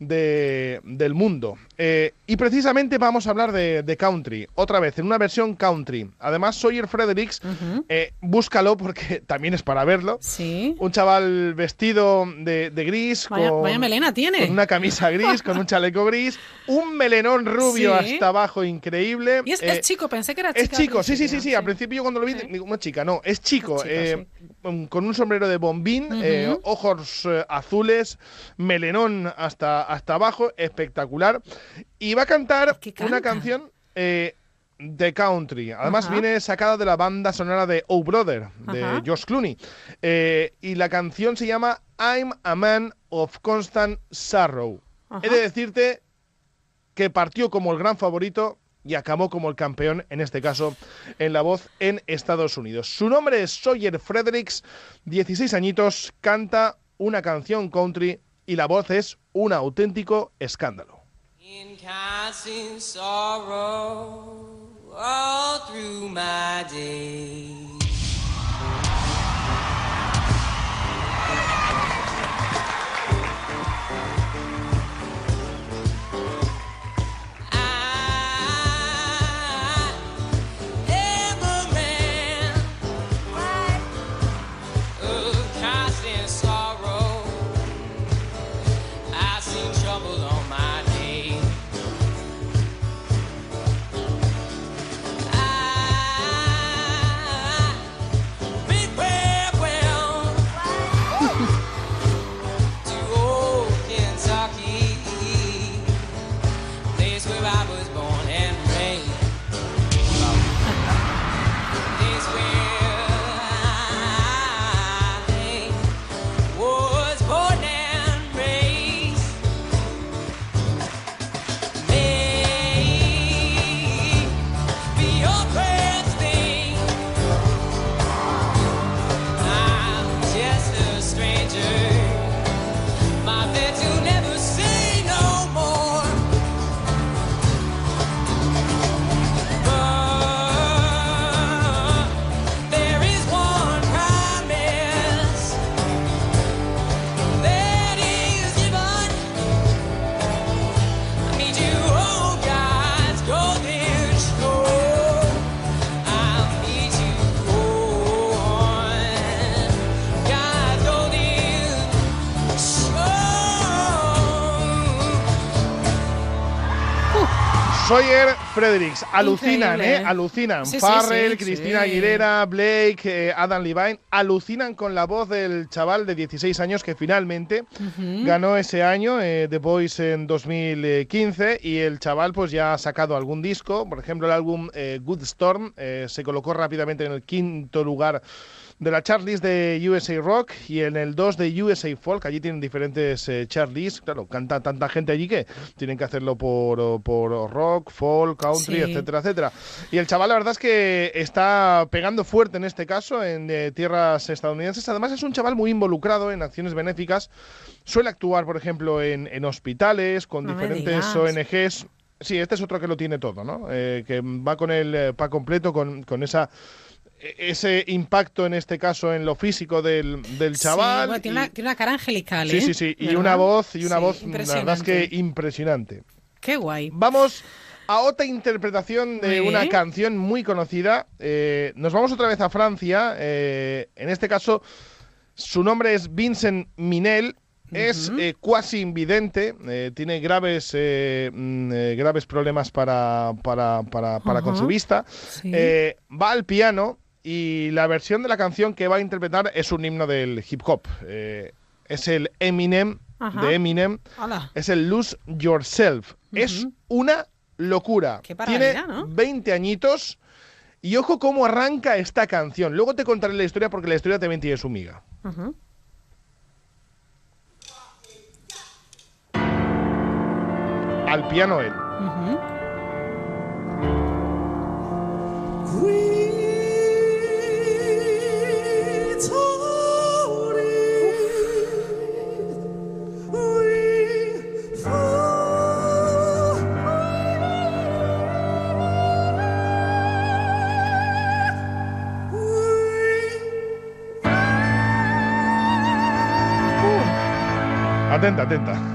de- del mundo. Eh, y precisamente vamos a hablar de, de country, otra vez, en una versión country. Además, Sawyer Fredericks, eh, búscalo porque también es para verlo. Sí. Un chaval vestido de, de gris, Vaya- con, vaya melena tiene. con una camisa gris, con un chaleco gris, un melenón rubio Sí. hasta abajo increíble. Y es, Eh, es chico, pensé que era chica. es chico, sí, sí, sí, sí. Al principio yo cuando lo vi, una chica, no, es chico. Es chico, eh, Con un sombrero de bombín, eh, ojos eh, azules, melenón hasta, hasta abajo, espectacular. Y va a cantar una canción eh, de country. Además viene sacada de la banda sonora de Oh Brother, de. George Clooney. Y la canción se llama I'm a Man of Constant Sorrow. He de decirte que partió como el gran favorito y acabó como el campeón, en este caso, en la voz en Estados Unidos. Su nombre es Sawyer Fredericks, 16 añitos, canta una canción country y la voz es un auténtico escándalo. Sawyer Fredericks, alucinan, Increíble, ¿eh? Alucinan. Sí, Farrell, sí, Cristina. Aguilera, Blake, eh, Adam Levine, alucinan con la voz del chaval de 16 años que finalmente ganó ese año eh, The Voice en 2015 y el chaval pues ya ha sacado algún disco, por ejemplo el álbum eh, Good Storm se colocó rápidamente en el quinto lugar de la chartlist de USA Rock y en el 2 de USA Folk. Allí tienen diferentes eh. Claro, canta tanta gente allí que tienen que hacerlo por, por rock, folk, country, Sí. etcétera, etcétera. Y el chaval, la verdad es que está pegando fuerte en este caso en eh, tierras estadounidenses. Además, es un chaval muy involucrado en acciones benéficas. Suele actuar, por ejemplo, en, en hospitales, con No diferentes. ONGs. Sí, este es otro que lo tiene todo, ¿no? Eh, que va con el eh, pa completo, con, con esa ese impacto en este caso en lo físico del, del Sí, chaval. bueno, tiene, y- una, tiene una cara angelical, sí, ¿eh? sí, sí, y ¿Verdad? una voz, y una Sí, voz, la verdad es que impresionante. Qué guay. Vamos a otra interpretación de una canción muy conocida. Eh, nos vamos otra vez a Francia. eh, en este caso, su nombre es Vincent Minel. Es eh, cuasi invidente, eh, tiene graves, eh, mm, graves problemas para, para, para, para con su vista. Sí. Va al piano y la versión de la canción que va a interpretar es un himno del hip hop. Eh, es el Eminem, Ajá. de Eminem. Hola. Es el Lose Yourself. Es una locura. Qué Tiene ¿no? 20 añitos. Y ojo cómo arranca esta canción. Luego te contaré la historia porque la historia también tiene su miga. Al piano él. tenta, tenta.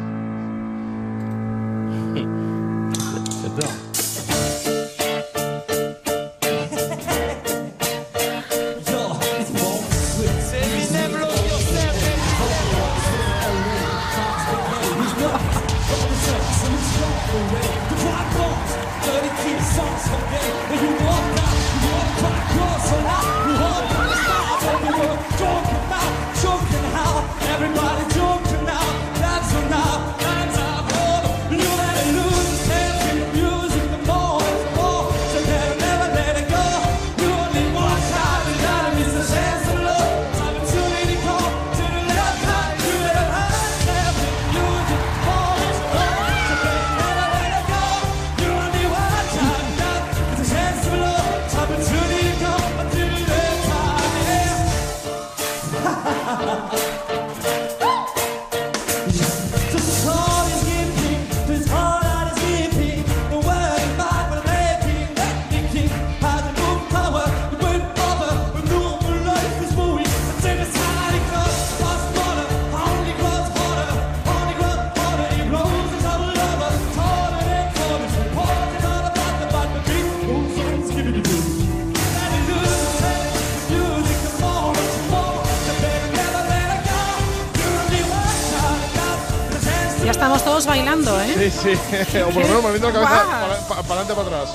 Sí, o por lo menos moviendo la cabeza Guau. para, adelante para atrás.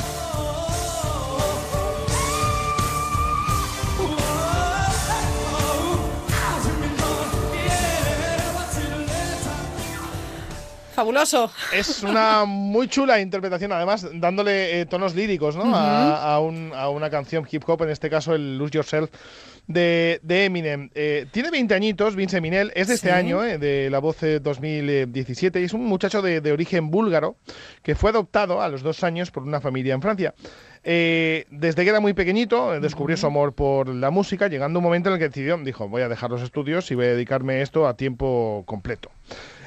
Fabuloso. Es una muy chula interpretación, además dándole eh, tonos líricos ¿no? Ujú. a, a un- a una canción hip hop, en este caso el Lose Yourself de, de Eminem. Eh, tiene 20 añitos, Vince Minel, es de este año, eh, de la voz eh, 2017, y es un muchacho de, de origen búlgaro que fue adoptado a los dos años por una familia en Francia. Eh, desde que era muy pequeñito, eh, descubrió su amor por la música, llegando un momento en el que decidió, dijo, voy a dejar los estudios y voy a dedicarme esto a tiempo completo.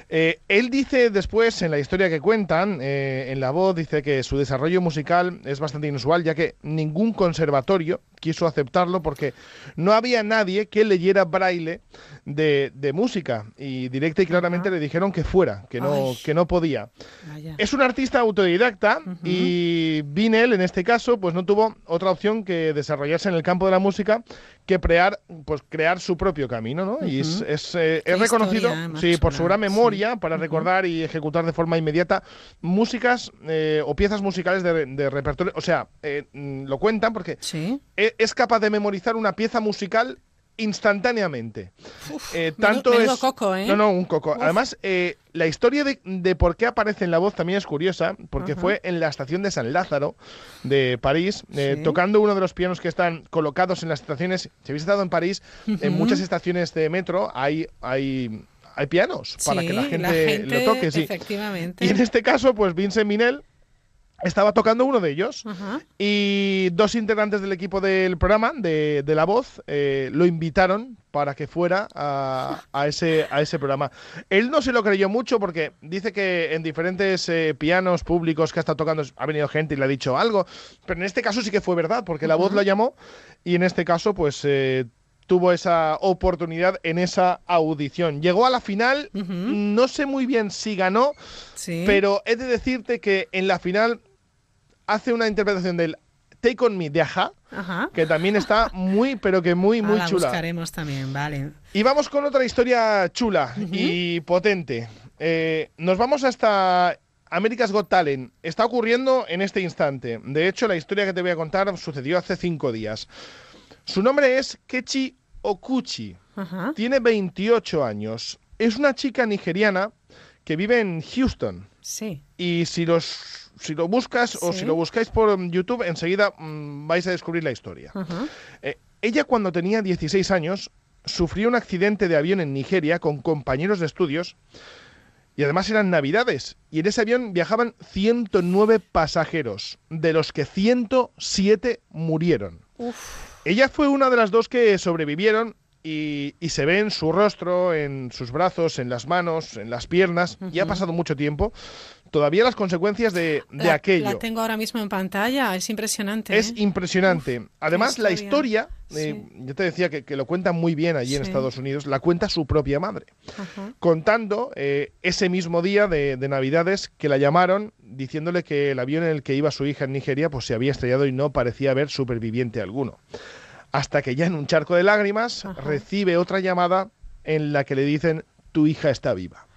Eh, él dice después, en la historia que cuentan, eh, en la voz, dice que su desarrollo musical es bastante inusual, ya que ningún conservatorio quiso aceptarlo porque no había nadie que leyera braille de, de música. Y directa y claramente le dijeron que fuera, que no, Ay. que no podía. Vaya. Es un artista autodidacta y Vinel, en este caso, pues no tuvo otra opción que desarrollarse en el campo de la música que crear, pues, crear su propio camino, ¿no? Y es, es, eh, es reconocido historia sí, por su gran memoria para recordar y ejecutar de forma inmediata músicas eh, o piezas musicales de, de repertorio. O sea, eh, mm, lo cuentan porque e- es capaz de memorizar una pieza musical instantáneamente. Eh, tanto menudo es coco, ¿eh? no no un coco Uf. además eh, la historia de, de por qué aparece en la voz también es curiosa porque Ajá. fue en la estación de San Lázaro de París eh, Sí. tocando uno de los pianos que están colocados en las estaciones si habéis estado en París en Ujú. muchas estaciones de metro hay hay hay pianos para que la la gente, gente, lo toque sí efectivamente. y en este caso pues Vincent Minel estaba tocando uno de ellos y dos integrantes del equipo del programa, de, de La Voz, eh, lo invitaron para que fuera a, a, ese, a ese programa. Él no se lo creyó mucho porque dice que en diferentes eh, pianos públicos que ha estado tocando ha venido gente y le ha dicho algo, pero en este caso sí que fue verdad porque La Voz lo llamó y en este caso pues... Eh, tuvo esa oportunidad en esa audición. Llegó a la final, no sé muy bien si ganó, pero he de decirte que en la final hace una interpretación del Take On Me de Aja, que también está muy, pero que muy, muy chula la buscaremos también, vale. Y vamos con otra historia chula y potente. Eh, nos vamos hasta America's Got Talent. Está ocurriendo en este instante. De hecho, la historia que te voy a contar sucedió hace cinco días. Su nombre es Kechi Okuchi. Tiene 28 años. Es una chica nigeriana que vive en Houston. Sí. Y si los si lo buscas o si lo buscáis por mm, YouTube, enseguida mm, vais a descubrir la historia. Eh, ella cuando tenía 16 años sufrió un accidente de avión en Nigeria con compañeros de estudios y además eran navidades. Y en ese avión viajaban 109 pasajeros, de los que 107 murieron. Ella fue una de las dos que sobrevivieron y, se ve en su rostro, en sus brazos, en las manos, en las piernas. Y ha pasado mucho tiempo todavía las consecuencias de, de aquello. La tengo ahora mismo en pantalla, es impresionante. Es ¿eh? impresionante. Además, la historia, eh, yo te decía que, lo cuenta muy bien allí en Estados Unidos, la cuenta su propia madre, contando eh, ese mismo día de, Navidades que la llamaron diciéndole que el avión en el que iba su hija en Nigeria pues se había estrellado y no parecía haber superviviente alguno. Hasta que ya en un charco de lágrimas recibe otra llamada en la que le dicen tu hija está viva.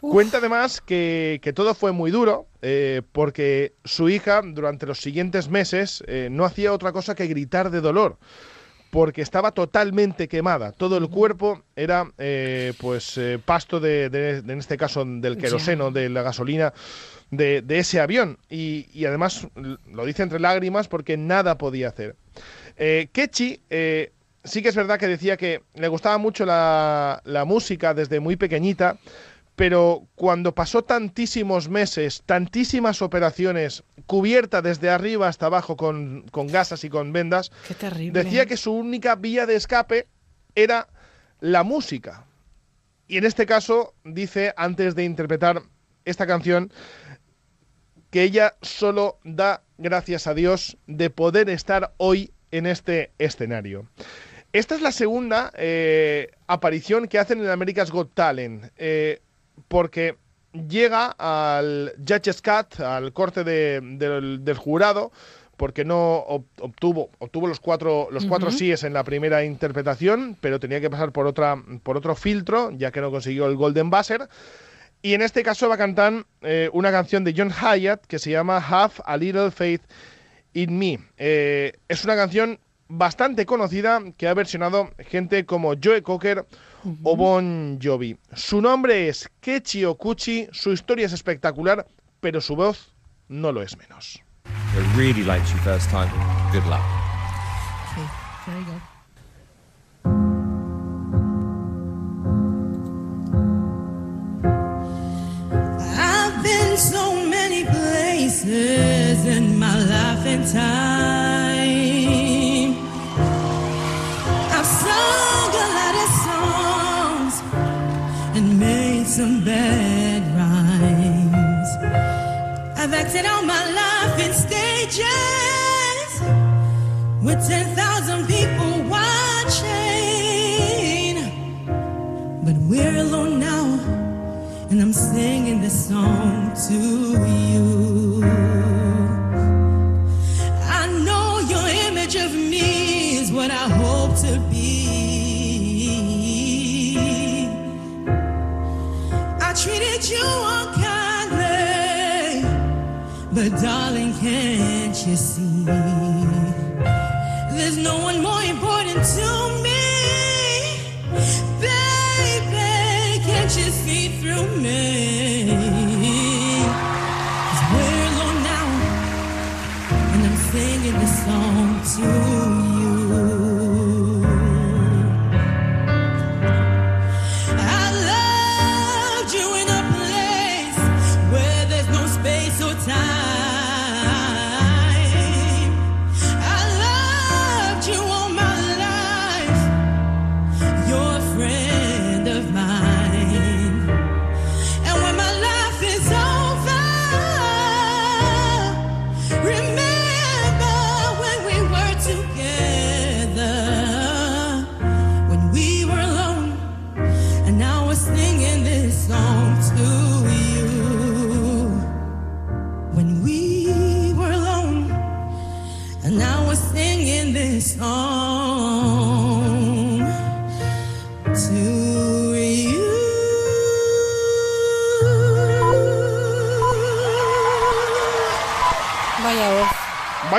Cuenta además que, todo fue muy duro eh, porque su hija durante los siguientes meses eh, no hacía otra cosa que gritar de dolor porque estaba totalmente quemada. Todo el cuerpo era eh, pues pasto de, de, en este caso, del queroseno, de la gasolina de, ese avión. Y, además lo dice entre lágrimas porque nada podía hacer. Eh, Kechi sí que es verdad que decía que le gustaba mucho la música desde muy pequeñita, pero cuando pasó tantísimos meses, tantísimas operaciones, cubierta desde arriba hasta abajo con, gasas y con vendas, decía que su única vía de escape era la música. Y en este caso dice, antes de interpretar esta canción, que ella solo da gracias a Dios de poder estar hoy en este escenario. Esta es la segunda eh, aparición que hacen en America's Got Talent. Eh, porque llega al Judge's Cut, al corte de, del, del jurado, porque no obtuvo, obtuvo los cuatro, los uh -huh. cuatro síes en la primera interpretación, pero tenía que pasar por otra, por otro filtro, ya que no consiguió el Golden Buzzer. Y en este caso va a cantar eh, una canción de John Hyatt que se llama Have a Little Faith in Me. Eh, es una canción bastante conocida que ha versionado gente como Joe Cocker uh -huh. o Bon Jovi. Su nombre es Kechi Okuchi, su historia es espectacular, pero su voz no lo es menos. acted all my life in stages with 10,000 people watching. But we're alone now, and I'm singing this song to you. I know your image of me is what I hope to be. I treated you. Darling, can't you see? There's no one more.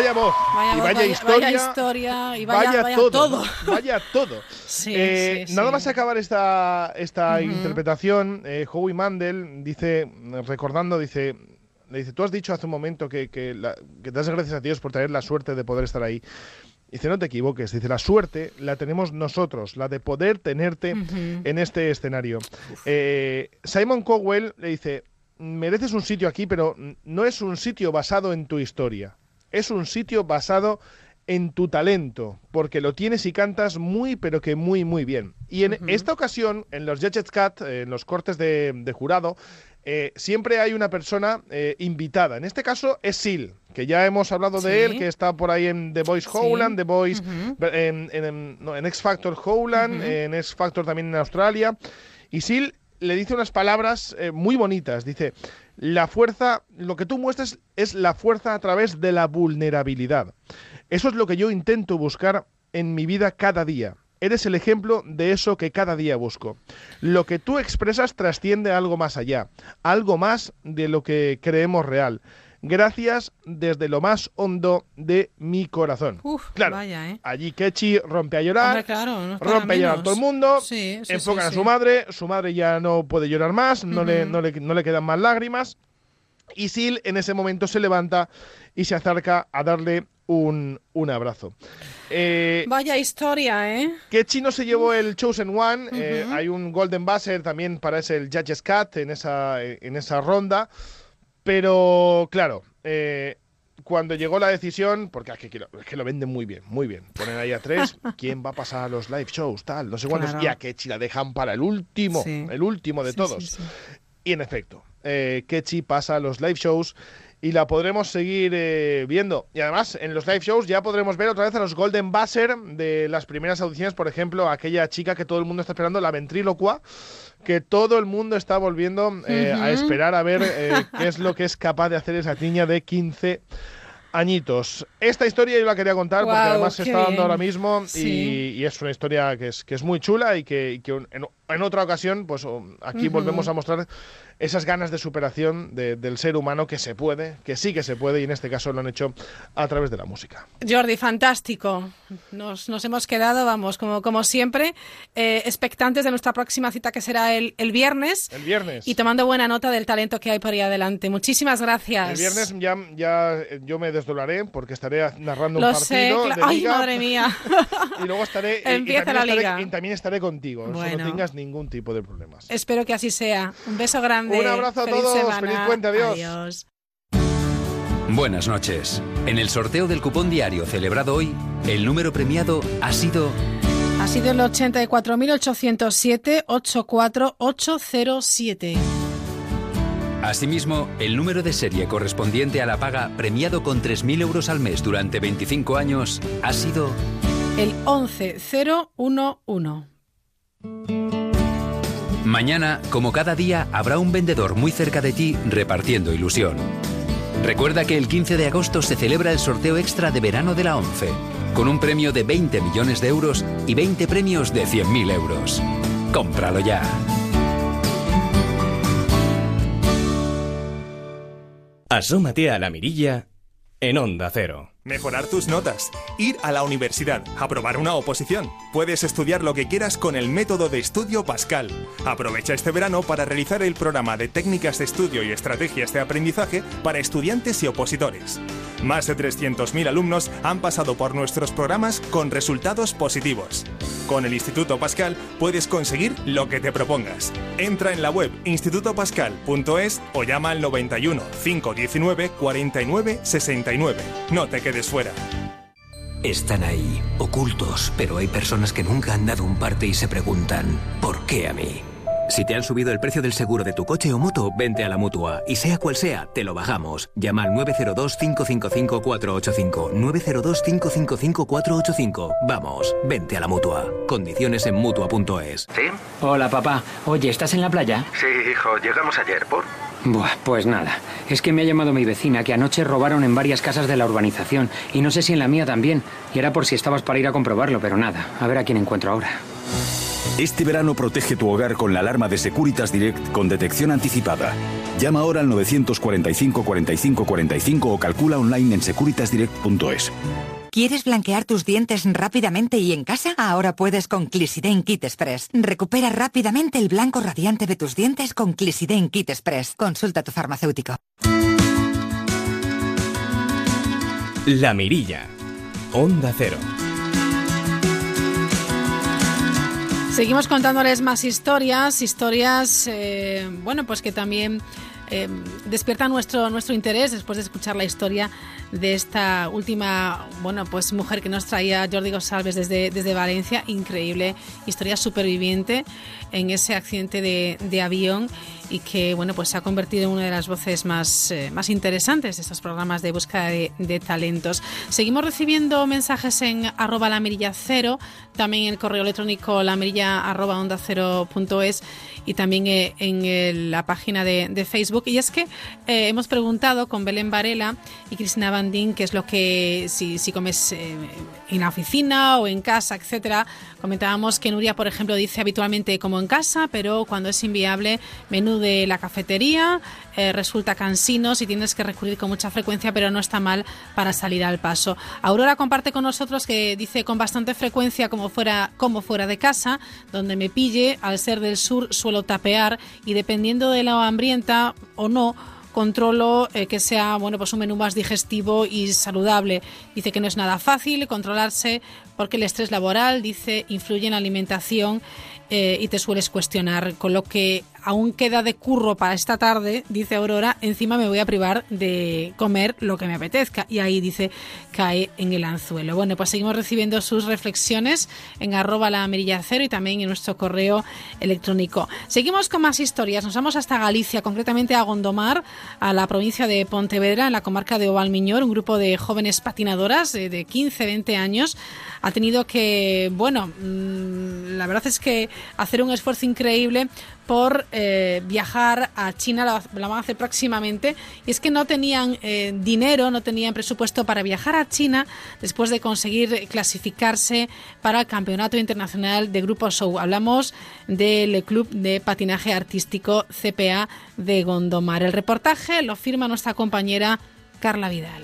Vaya voz Vaya y vaya, vaya- historia, vaya historia y vaya- vaya todo, vaya todo. Sí, Eh, sí, nada sí. más acabar esta, esta interpretación, eh, Howie Mandel dice, recordando, dice, le dice, tú has dicho hace un momento que, que, la- que das gracias a Dios por tener la suerte de poder estar ahí. Dice, no te equivoques, dice, la suerte la tenemos nosotros, la de poder tenerte en este escenario. Eh, Simon Cowell le dice, mereces un sitio aquí, pero no es un sitio basado en tu historia, es un sitio basado en tu talento, porque lo tienes y cantas muy, pero que muy, muy bien. Y en esta ocasión, en los Judges eh, en los cortes de, de jurado, eh, siempre hay una persona eh, invitada. En este caso es Sil, que ya hemos hablado de él, que está por ahí en The Voice Howland, The Voice, en, en- en- no, en X Factor Howland, en X Factor también en Australia. Y Sil le dice unas palabras eh, muy bonitas. Dice, la fuerza, lo que tú muestras es la fuerza a través de la vulnerabilidad. Eso es lo que yo intento buscar en mi vida cada día. Eres el ejemplo de eso que cada día busco. Lo que tú expresas trasciende algo más allá, algo más de lo que creemos real. Gracias desde lo más hondo de mi corazón. Uf, claro, vaya, ¿eh? allí Kechi rompe a llorar, Hombre, claro, no rompe a llorar todo el mundo, Sí, sí, enfocan sí, a su madre, su madre ya no puede llorar más, no, le, Ujú. no, le, no le quedan más lágrimas, y Sil en ese momento se levanta y se acerca a darle un, un abrazo. Eh, Vaya historia, ¿eh? Kechi no se llevó el Chosen One. eh, hay un Golden Buzzer también para ese el Judges Cut en esa, en esa ronda. Pero claro, eh, cuando llegó la decisión, porque es que, es que lo venden muy bien, muy bien. Ponen ahí a tres, ¿quién va a pasar a los live shows? Tal, no sé cuántos. Claro. Y a Kechi la dejan para el último, Sí. el último de Sí, todos. sí. Y en efecto, eh, Kechi pasa a los live shows y la podremos seguir eh, viendo. Y además, en los live shows ya podremos ver otra vez a los Golden Buzzer de las primeras audiciones, por ejemplo, aquella chica que todo el mundo está esperando, la ventrílocua, que todo el mundo está volviendo eh, a esperar a ver eh, qué es lo que es capaz de hacer esa niña de 15 añitos. Esta historia yo la quería contar porque además se está dando bien. ahora mismo y, es una historia que es, que es muy chula y que, y que en, en otra ocasión, pues aquí volvemos a mostrar esas ganas de superación de- del ser humano que se puede, que sí que se puede y en este caso lo han hecho a través de la música. Jordi, fantástico. Nos, nos hemos quedado, vamos, como, como siempre, eh, expectantes de nuestra próxima cita que será el, el viernes El viernes. y tomando buena nota del talento que hay por ahí adelante. Muchísimas gracias. El viernes ya, ya eh, yo me desdoblaré porque estaré narrando Lo un partido de Ay, liga madre mía. y luego estaré y- y, Empieza también la estaré- liga. y también estaré contigo. Eso Bueno. no tengas ningún tipo de problemas. Espero que así sea. Un beso grande. Un abrazo a Feliz todos. semana. Feliz puente. Adiós. Adiós. Buenas noches. En el sorteo del cupón diario celebrado hoy, el número premiado ha sido Ha sido el 84.807-84807. Asimismo, el número de serie correspondiente a la paga premiado con 3.000 euros al mes durante 25 años ha sido El 11011. Mañana, como cada día, habrá un vendedor muy cerca de ti repartiendo ilusión. Recuerda que el 15 de agosto se celebra el sorteo extra de verano de la ONCE, con un premio de 20 millones de euros y 20 premios de 100.000 euros. Cómpralo ya. Asómate a la mirilla en Onda Cero. Mejorar tus notas, ir a la universidad, aprobar una oposición. Puedes estudiar lo que quieras con el método de estudio Pascal. Aprovecha este verano para realizar el programa de técnicas de estudio y estrategias de aprendizaje para estudiantes y opositores. Más de 300.000 alumnos han pasado por nuestros programas con resultados positivos. Con el Instituto Pascal puedes conseguir lo que te propongas. Entra en la web institutopascal.es o llama al 91 519 49 69. No te quedes fuera. Están ahí, ocultos, pero hay personas que nunca han dado un parte y se preguntan, ¿por qué a mí? Si te han subido el precio del seguro de tu coche o moto, vente a la mutua. Y sea cual sea, te lo bajamos. Llama al 902-555-485. 902-555-485. Vamos, vente a la mutua. Condiciones en mutua.es. Hola, papá. Oye, ¿estás en la playa? Sí, hijo, llegamos ayer, ¿por? Buah, pues nada. Es que me ha llamado mi vecina que anoche robaron en varias casas de la urbanización y no sé si en la mía también. Y era por si estabas para ir a comprobarlo, pero nada. A ver a quién encuentro ahora. Este verano protege tu hogar con la alarma de Securitas Direct con detección anticipada. Llama ahora al 945 45 45 o calcula online en securitasdirect.es. ¿Quieres blanquear tus dientes rápidamente y en casa? Ahora puedes con Clisiden Kit Express. Recupera rápidamente el blanco radiante de tus dientes con Clisiden Kit Express. Consulta a tu farmacéutico. La Mirilla. Onda Cero. Seguimos contándoles más historias, historias, eh, bueno, pues que también eh, despiertan nuestro, nuestro interés después de escuchar la historia de esta última, bueno, pues mujer que nos traía Jordi González desde, desde Valencia. Increíble historia superviviente en ese accidente de, de avión y que, bueno, pues se ha convertido en una de las voces más, eh, más interesantes de estos programas de búsqueda de, talentos. Seguimos recibiendo mensajes en arroba la mirilla cero, también en el correo electrónico la mirilla arroba onda cero punto es y también eh, en la página de, Facebook. Y es que eh, hemos preguntado con Belén Varela y Cristina Bandín qué es lo que, si, si comes en la oficina o en casa, etcétera. Comentábamos que Nuria, por ejemplo, dice habitualmente como en casa, pero cuando es inviable, de la cafetería, eh, resulta cansino si tienes que recurrir con mucha frecuencia, pero no está mal para salir al paso. Aurora comparte con nosotros que dice con bastante frecuencia como fuera, como fuera de casa, donde me pille, al ser del sur suelo tapear y dependiendo de la hambrienta o no, controlo eh, que sea bueno pues un menú más digestivo y saludable. Dice que no es nada fácil controlarse porque el estrés laboral, dice, influye en la alimentación eh, y te sueles cuestionar, con lo que aún queda de curro para esta tarde, dice Aurora, encima me voy a privar de comer lo que me apetezca. Y ahí dice, cae en el anzuelo. Bueno, pues seguimos recibiendo sus reflexiones en arroba la mirilla cero y también en nuestro correo electrónico. Seguimos con más historias. Nos vamos hasta Galicia, concretamente a Gondomar, a la provincia de Pontevedra, en la comarca de Ovalmiñor. Un grupo de jóvenes patinadoras de, de 15, 20 años ha tenido que, bueno, mm, la verdad es que hacer un esfuerzo increíble por eh, viajar a China, la, van a hacer próximamente, y es que no tenían eh, dinero, no tenían presupuesto para viajar a China después de conseguir clasificarse para el Campeonato Internacional de Grupo Show. Hablamos del Club de Patinaje Artístico CPA de Gondomar. El reportaje lo firma nuestra compañera Carla Vidal.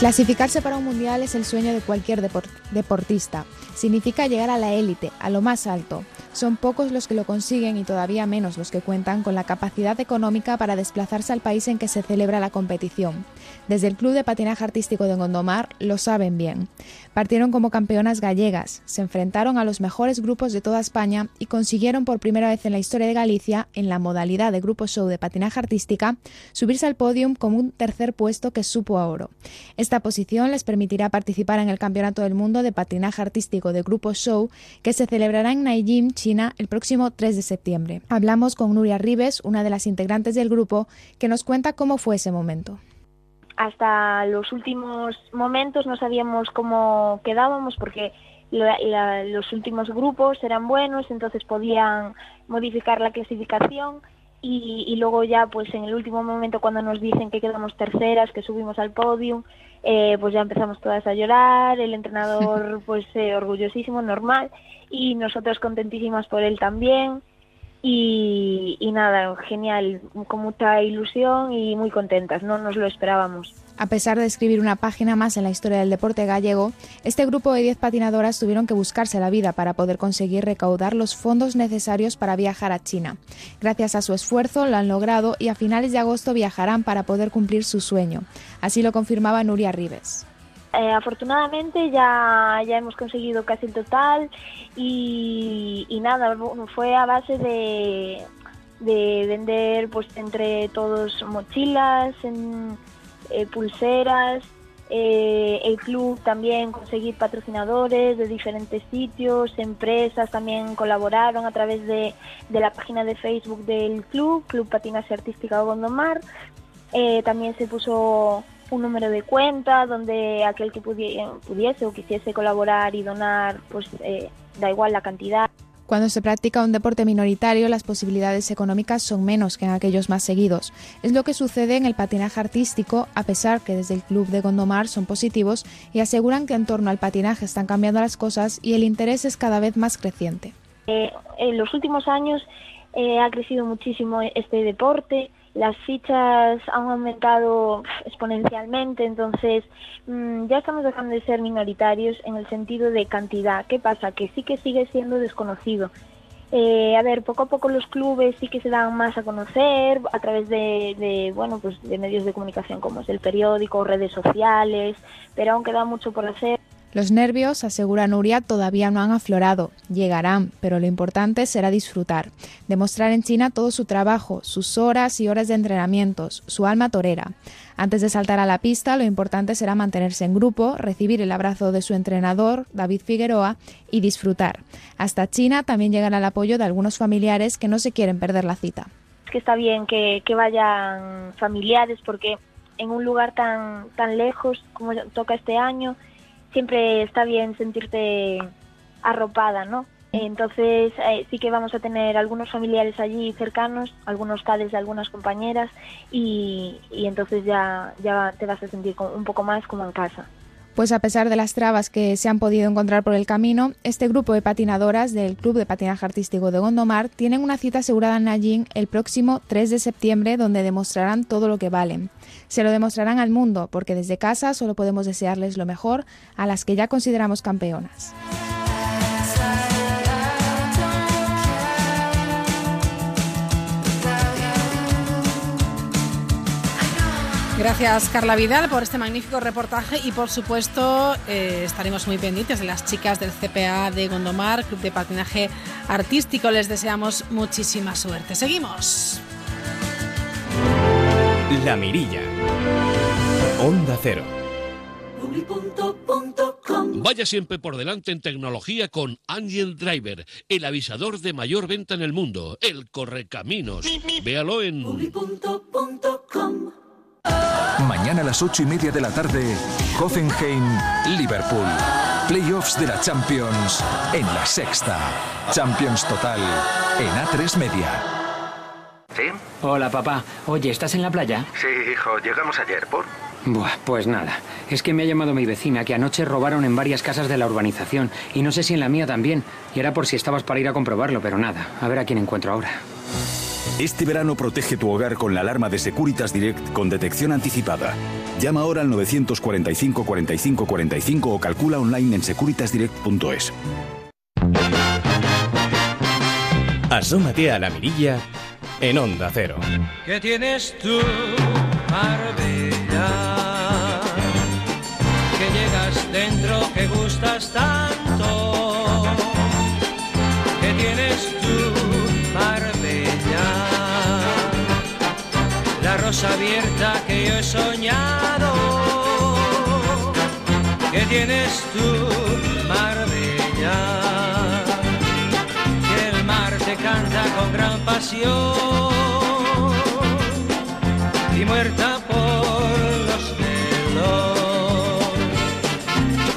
Clasificarse para un mundial es el sueño de cualquier depor- deportista. Significa llegar a la élite, a lo más alto. Son pocos los que lo consiguen y todavía menos los que cuentan con la capacidad económica para desplazarse al país en que se celebra la competición. Desde el Club de Patinaje Artístico de Gondomar lo saben bien. Partieron como campeonas gallegas, se enfrentaron a los mejores grupos de toda España y consiguieron por primera vez en la historia de Galicia, en la modalidad de grupo show de patinaje artística, subirse al podium con un tercer puesto que supo a oro. Esta posición les permitirá participar en el Campeonato del Mundo de Patinaje Artístico de Grupo Show que se celebrará en Nanjing, China, el próximo 3 de septiembre. Hablamos con Nuria Ribes, una de las integrantes del grupo, que nos cuenta cómo fue ese momento. Hasta los últimos momentos no sabíamos cómo quedábamos porque la- la- los últimos grupos eran buenos, entonces podían modificar la clasificación y, y luego ya pues en el último momento cuando nos dicen que quedamos terceras, que subimos al podium, eh, pues ya empezamos todas a llorar, el entrenador pues eh, orgullosísimo, normal, y nosotros contentísimas por él también. Y, y nada, genial, con mucha ilusión y muy contentas, no nos lo esperábamos. A pesar de escribir una página más en la historia del deporte gallego, este grupo de 10 patinadoras tuvieron que buscarse la vida para poder conseguir recaudar los fondos necesarios para viajar a China. Gracias a su esfuerzo lo han logrado y a finales de agosto viajarán para poder cumplir su sueño. Así lo confirmaba Nuria Ribes. Eh, afortunadamente ya, ya hemos conseguido casi el total y, y nada, fue a base de, de vender pues entre todos mochilas, en, eh, pulseras, eh, el club también conseguir patrocinadores de diferentes sitios, empresas también colaboraron a través de, de la página de Facebook del club, Club Patinaje Artística Gondomar. Eh, también se puso un número de cuenta donde aquel que pudi- pudiese o quisiese colaborar y donar, pues eh, da igual la cantidad. Cuando se practica un deporte minoritario, las posibilidades económicas son menos que en aquellos más seguidos. Es lo que sucede en el patinaje artístico, a pesar que desde el club de Gondomar son positivos y aseguran que en torno al patinaje están cambiando las cosas y el interés es cada vez más creciente. Eh, en los últimos años eh, ha crecido muchísimo este deporte, las fichas han aumentado exponencialmente, entonces mm, ya estamos dejando de ser minoritarios en el sentido de cantidad. ¿Qué pasa? Que sí que sigue siendo desconocido. Eh, a ver, poco a poco los clubes sí que se dan más a conocer a través de, de, bueno, pues de medios de comunicación como es el periódico, redes sociales, pero aún queda mucho por hacer. Los nervios, asegura Nuria, todavía no han aflorado. Llegarán, pero lo importante será disfrutar. Demostrar en China todo su trabajo, sus horas y horas de entrenamientos, su alma torera. Antes de saltar a la pista, lo importante será mantenerse en grupo, recibir el abrazo de su entrenador, David Figueroa, y disfrutar. Hasta China también llegará el apoyo de algunos familiares que no se quieren perder la cita. Es que está bien que, que vayan familiares porque en un lugar tan, tan lejos como toca este año, siempre está bien sentirte arropada, ¿no? Entonces eh, sí que vamos a tener algunos familiares allí cercanos, algunos cades de algunas compañeras y, entonces ya, ya te vas a sentir un poco más como en casa. Pues a pesar de las trabas que se han podido encontrar por el camino, este grupo de patinadoras del Club de Patinaje Artístico de Gondomar tienen una cita asegurada en Nanjing el próximo 3 de septiembre donde demostrarán todo lo que valen. Se lo demostrarán al mundo porque desde casa solo podemos desearles lo mejor a las que ya consideramos campeonas. Gracias Carla Vidal por este magnífico reportaje y por supuesto eh, estaremos muy pendientes de las chicas del CPA de Gondomar, Club de Patinaje Artístico. Les deseamos muchísima suerte. Seguimos. La Mirilla. Onda Cero. Vaya siempre por delante en tecnología con Angel Driver, el avisador de mayor venta en el mundo, el correcaminos. Véalo en Mañana a las ocho y media de la tarde, Hoffenheim, Liverpool. Playoffs de la Champions en la sexta. Champions Total en A3 Media. ¿Sí? Hola, papá. Oye, ¿estás en la playa? Sí, hijo, llegamos ayer, ¿por? Buah, pues nada. Es que me ha llamado mi vecina que anoche robaron en varias casas de la urbanización y no sé si en la mía también. Y era por si estabas para ir a comprobarlo, pero nada. A ver a quién encuentro ahora. Este verano protege tu hogar con la alarma de Securitas Direct con detección anticipada. Llama ahora al 945 45 45 o calcula online en securitasdirect.es. Asómate a la Mirilla en Onda Cero. ¿Qué tienes tú, Marbella? Que llegas dentro, que gustas tanto. ¿Qué tienes tú, Marbella? La rosa abierta que yo he soñado. ¿Qué tienes tú, Marbella? Con gran pasión y muerta por los celos.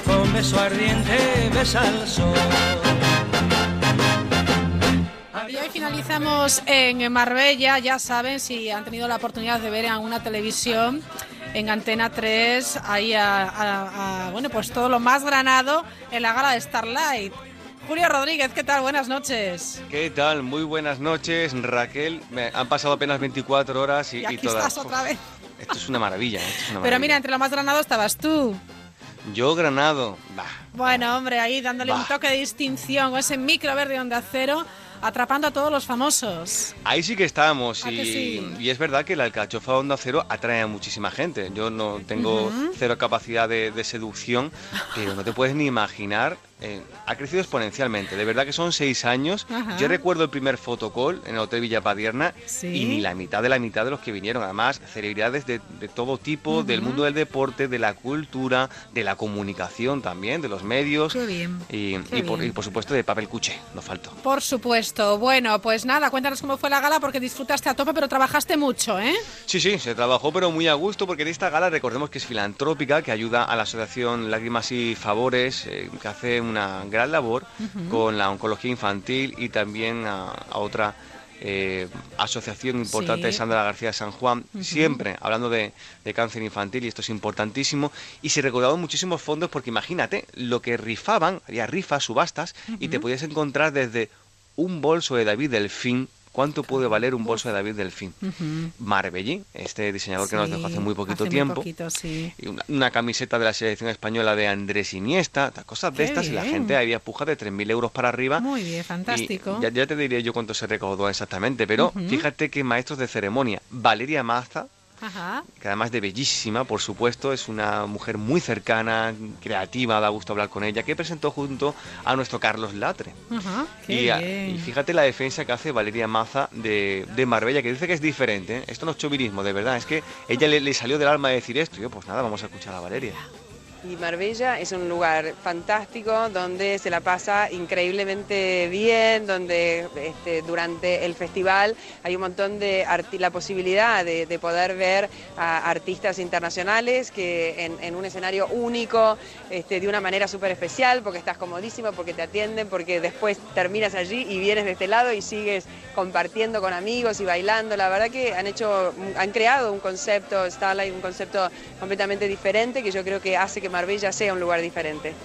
Con beso ardiente besa al sol. Y hoy finalizamos en Marbella, ya saben, si han tenido la oportunidad de ver en alguna televisión, en Antena 3, ahí a, bueno, pues todo lo más granado en la gala de Starlight. Julio Rodríguez, ¿qué tal? Buenas noches. ¿Qué tal? Muy buenas noches, Raquel. Me han pasado apenas 24 horas y, Y y aquí todas. estás otra vez. Esto es una maravilla. esto es una Pero mira, entre lo más granado estabas tú. Yo, Granado. Bah, Bueno, hombre, ahí dándole un toque de distinción con ese micro verde onda cero, atrapando a todos los famosos. Ahí sí que estamos ¿A y, que sí? y es verdad que la alcachofa Onda Cero atrae a muchísima gente. Yo no tengo cero capacidad de, de seducción, pero no te puedes ni imaginar. Eh, ha crecido exponencialmente. De verdad que son seis años. Ajá. Yo recuerdo el primer fotocall en el Hotel Villa Padierna Sí. y ni la mitad de la mitad de los que vinieron. Además, celebridades de, de todo tipo, del mundo del deporte, de la cultura, de la comunicación también, de los medios. Qué bien. Y, Qué y por, y por supuesto de papel cuché, no faltó. Por supuesto. Bueno, pues nada, cuéntanos cómo fue la gala porque disfrutaste a tope, pero trabajaste mucho, ¿eh? Sí, sí, se trabajó pero muy a gusto porque en esta gala recordemos que es filantrópica, que ayuda a la asociación Lágrimas y Favores, eh, que hace un una gran labor con la oncología infantil y también a, a otra eh, asociación importante de. Sandra García de San Juan, siempre hablando de, de cáncer infantil y esto es importantísimo. Y se recaudaron muchísimos fondos porque imagínate lo que rifaban, había rifas, subastas, y te podías encontrar desde un bolso de David Delfín. ¿Cuánto puede valer un bolso de David Delfín? Ujú. Marbellí, este diseñador que nos dejó hace muy poquito hace tiempo. poquito, sí. Y una, una camiseta de la selección española de Andrés Iniesta, ta- cosas de Qué estas, y la gente había puja de 3.000 euros para arriba. Muy bien, fantástico. ya, ya te diré yo cuánto se recaudó exactamente, pero fíjate que maestros de ceremonia, Valeria Maza, Ajá. que además de bellísima, por supuesto, es una mujer muy cercana, creativa, da gusto hablar con ella, que presentó junto a nuestro Carlos Latre. Ajá. Y, a- bien. y fíjate la defensa que hace Valeria Maza de, de Marbella, que dice que es diferente. ¿eh? Esto no es chauvinismo, de verdad. Es que ella le, le salió del alma decir esto. Y yo, pues nada, vamos a escuchar a Valeria. Y Marbella es un lugar fantástico donde se la pasa increíblemente bien, donde este, durante el festival hay un montón de la posibilidad de, de poder ver a artistas internacionales que en, en un escenario único, este, de una manera súper especial, porque estás comodísimo, porque te atienden, porque después terminas allí y vienes de este lado y sigues compartiendo con amigos y bailando. La verdad que han hecho, han creado un concepto, Starlight, un concepto completamente diferente que yo creo que hace que Marbella sea un lugar diferente.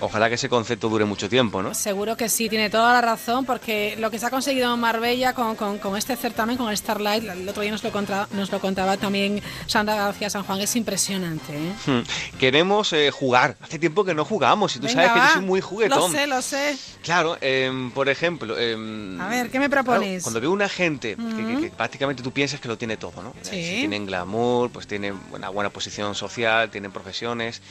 Ojalá que ese concepto dure mucho tiempo, ¿no? Seguro que sí, tiene toda la razón, porque lo que se ha conseguido en Marbella con, con- con este certamen, con Starlight, el otro día nos lo, contra- nos lo contaba también Sandra García San Juan, es impresionante. ¿eh? Hmm. Queremos eh, jugar. Hace tiempo que no jugamos y tú Venga, sabes que yo va. soy muy juguetón. Lo sé, lo sé. Claro, em, por ejemplo... em, A ver, ¿qué me claro, propones? cuando veo una gente que- que, que prácticamente tú piensas que lo tiene todo, ¿no? Sí. Si tienen glamour, pues tienen una buena posición social, tienen profesiones.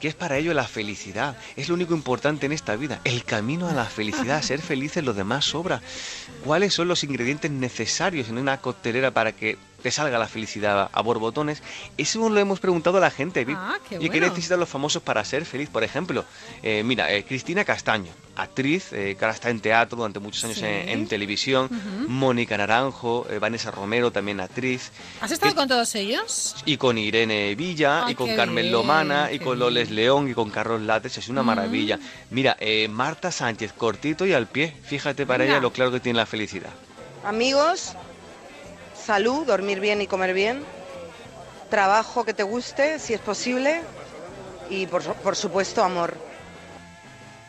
¿Qué es para ello la felicidad? Es lo único importante en esta vida. El camino a la felicidad, ser felices, lo demás sobra. ¿Cuáles son los ingredientes necesarios en una coctelera para que te salga la felicidad a borbotones? Eso lo hemos preguntado a la gente. Vi- Ah, qué ¿Y qué bueno. necesitan los famosos para ser feliz? Por ejemplo, eh, mira, eh, Cristina Castaño, actriz, eh, que ahora está en teatro durante muchos años Sí. en, en televisión. Mónica Naranjo, eh, Vanessa Romero, también actriz. ¿Has estado con todos ellos? Y con Irene Villa, Ah, y con Carmen bien, Lomana, y con bien. Loles León, y con Carlos Lates, es una Mm. maravilla. Mira, eh, Marta Sánchez, cortito y al pie. Fíjate para ella lo claro que tiene la felicidad. Amigos, salud, dormir bien y comer bien, trabajo que te guste, si es posible, y por, por supuesto amor.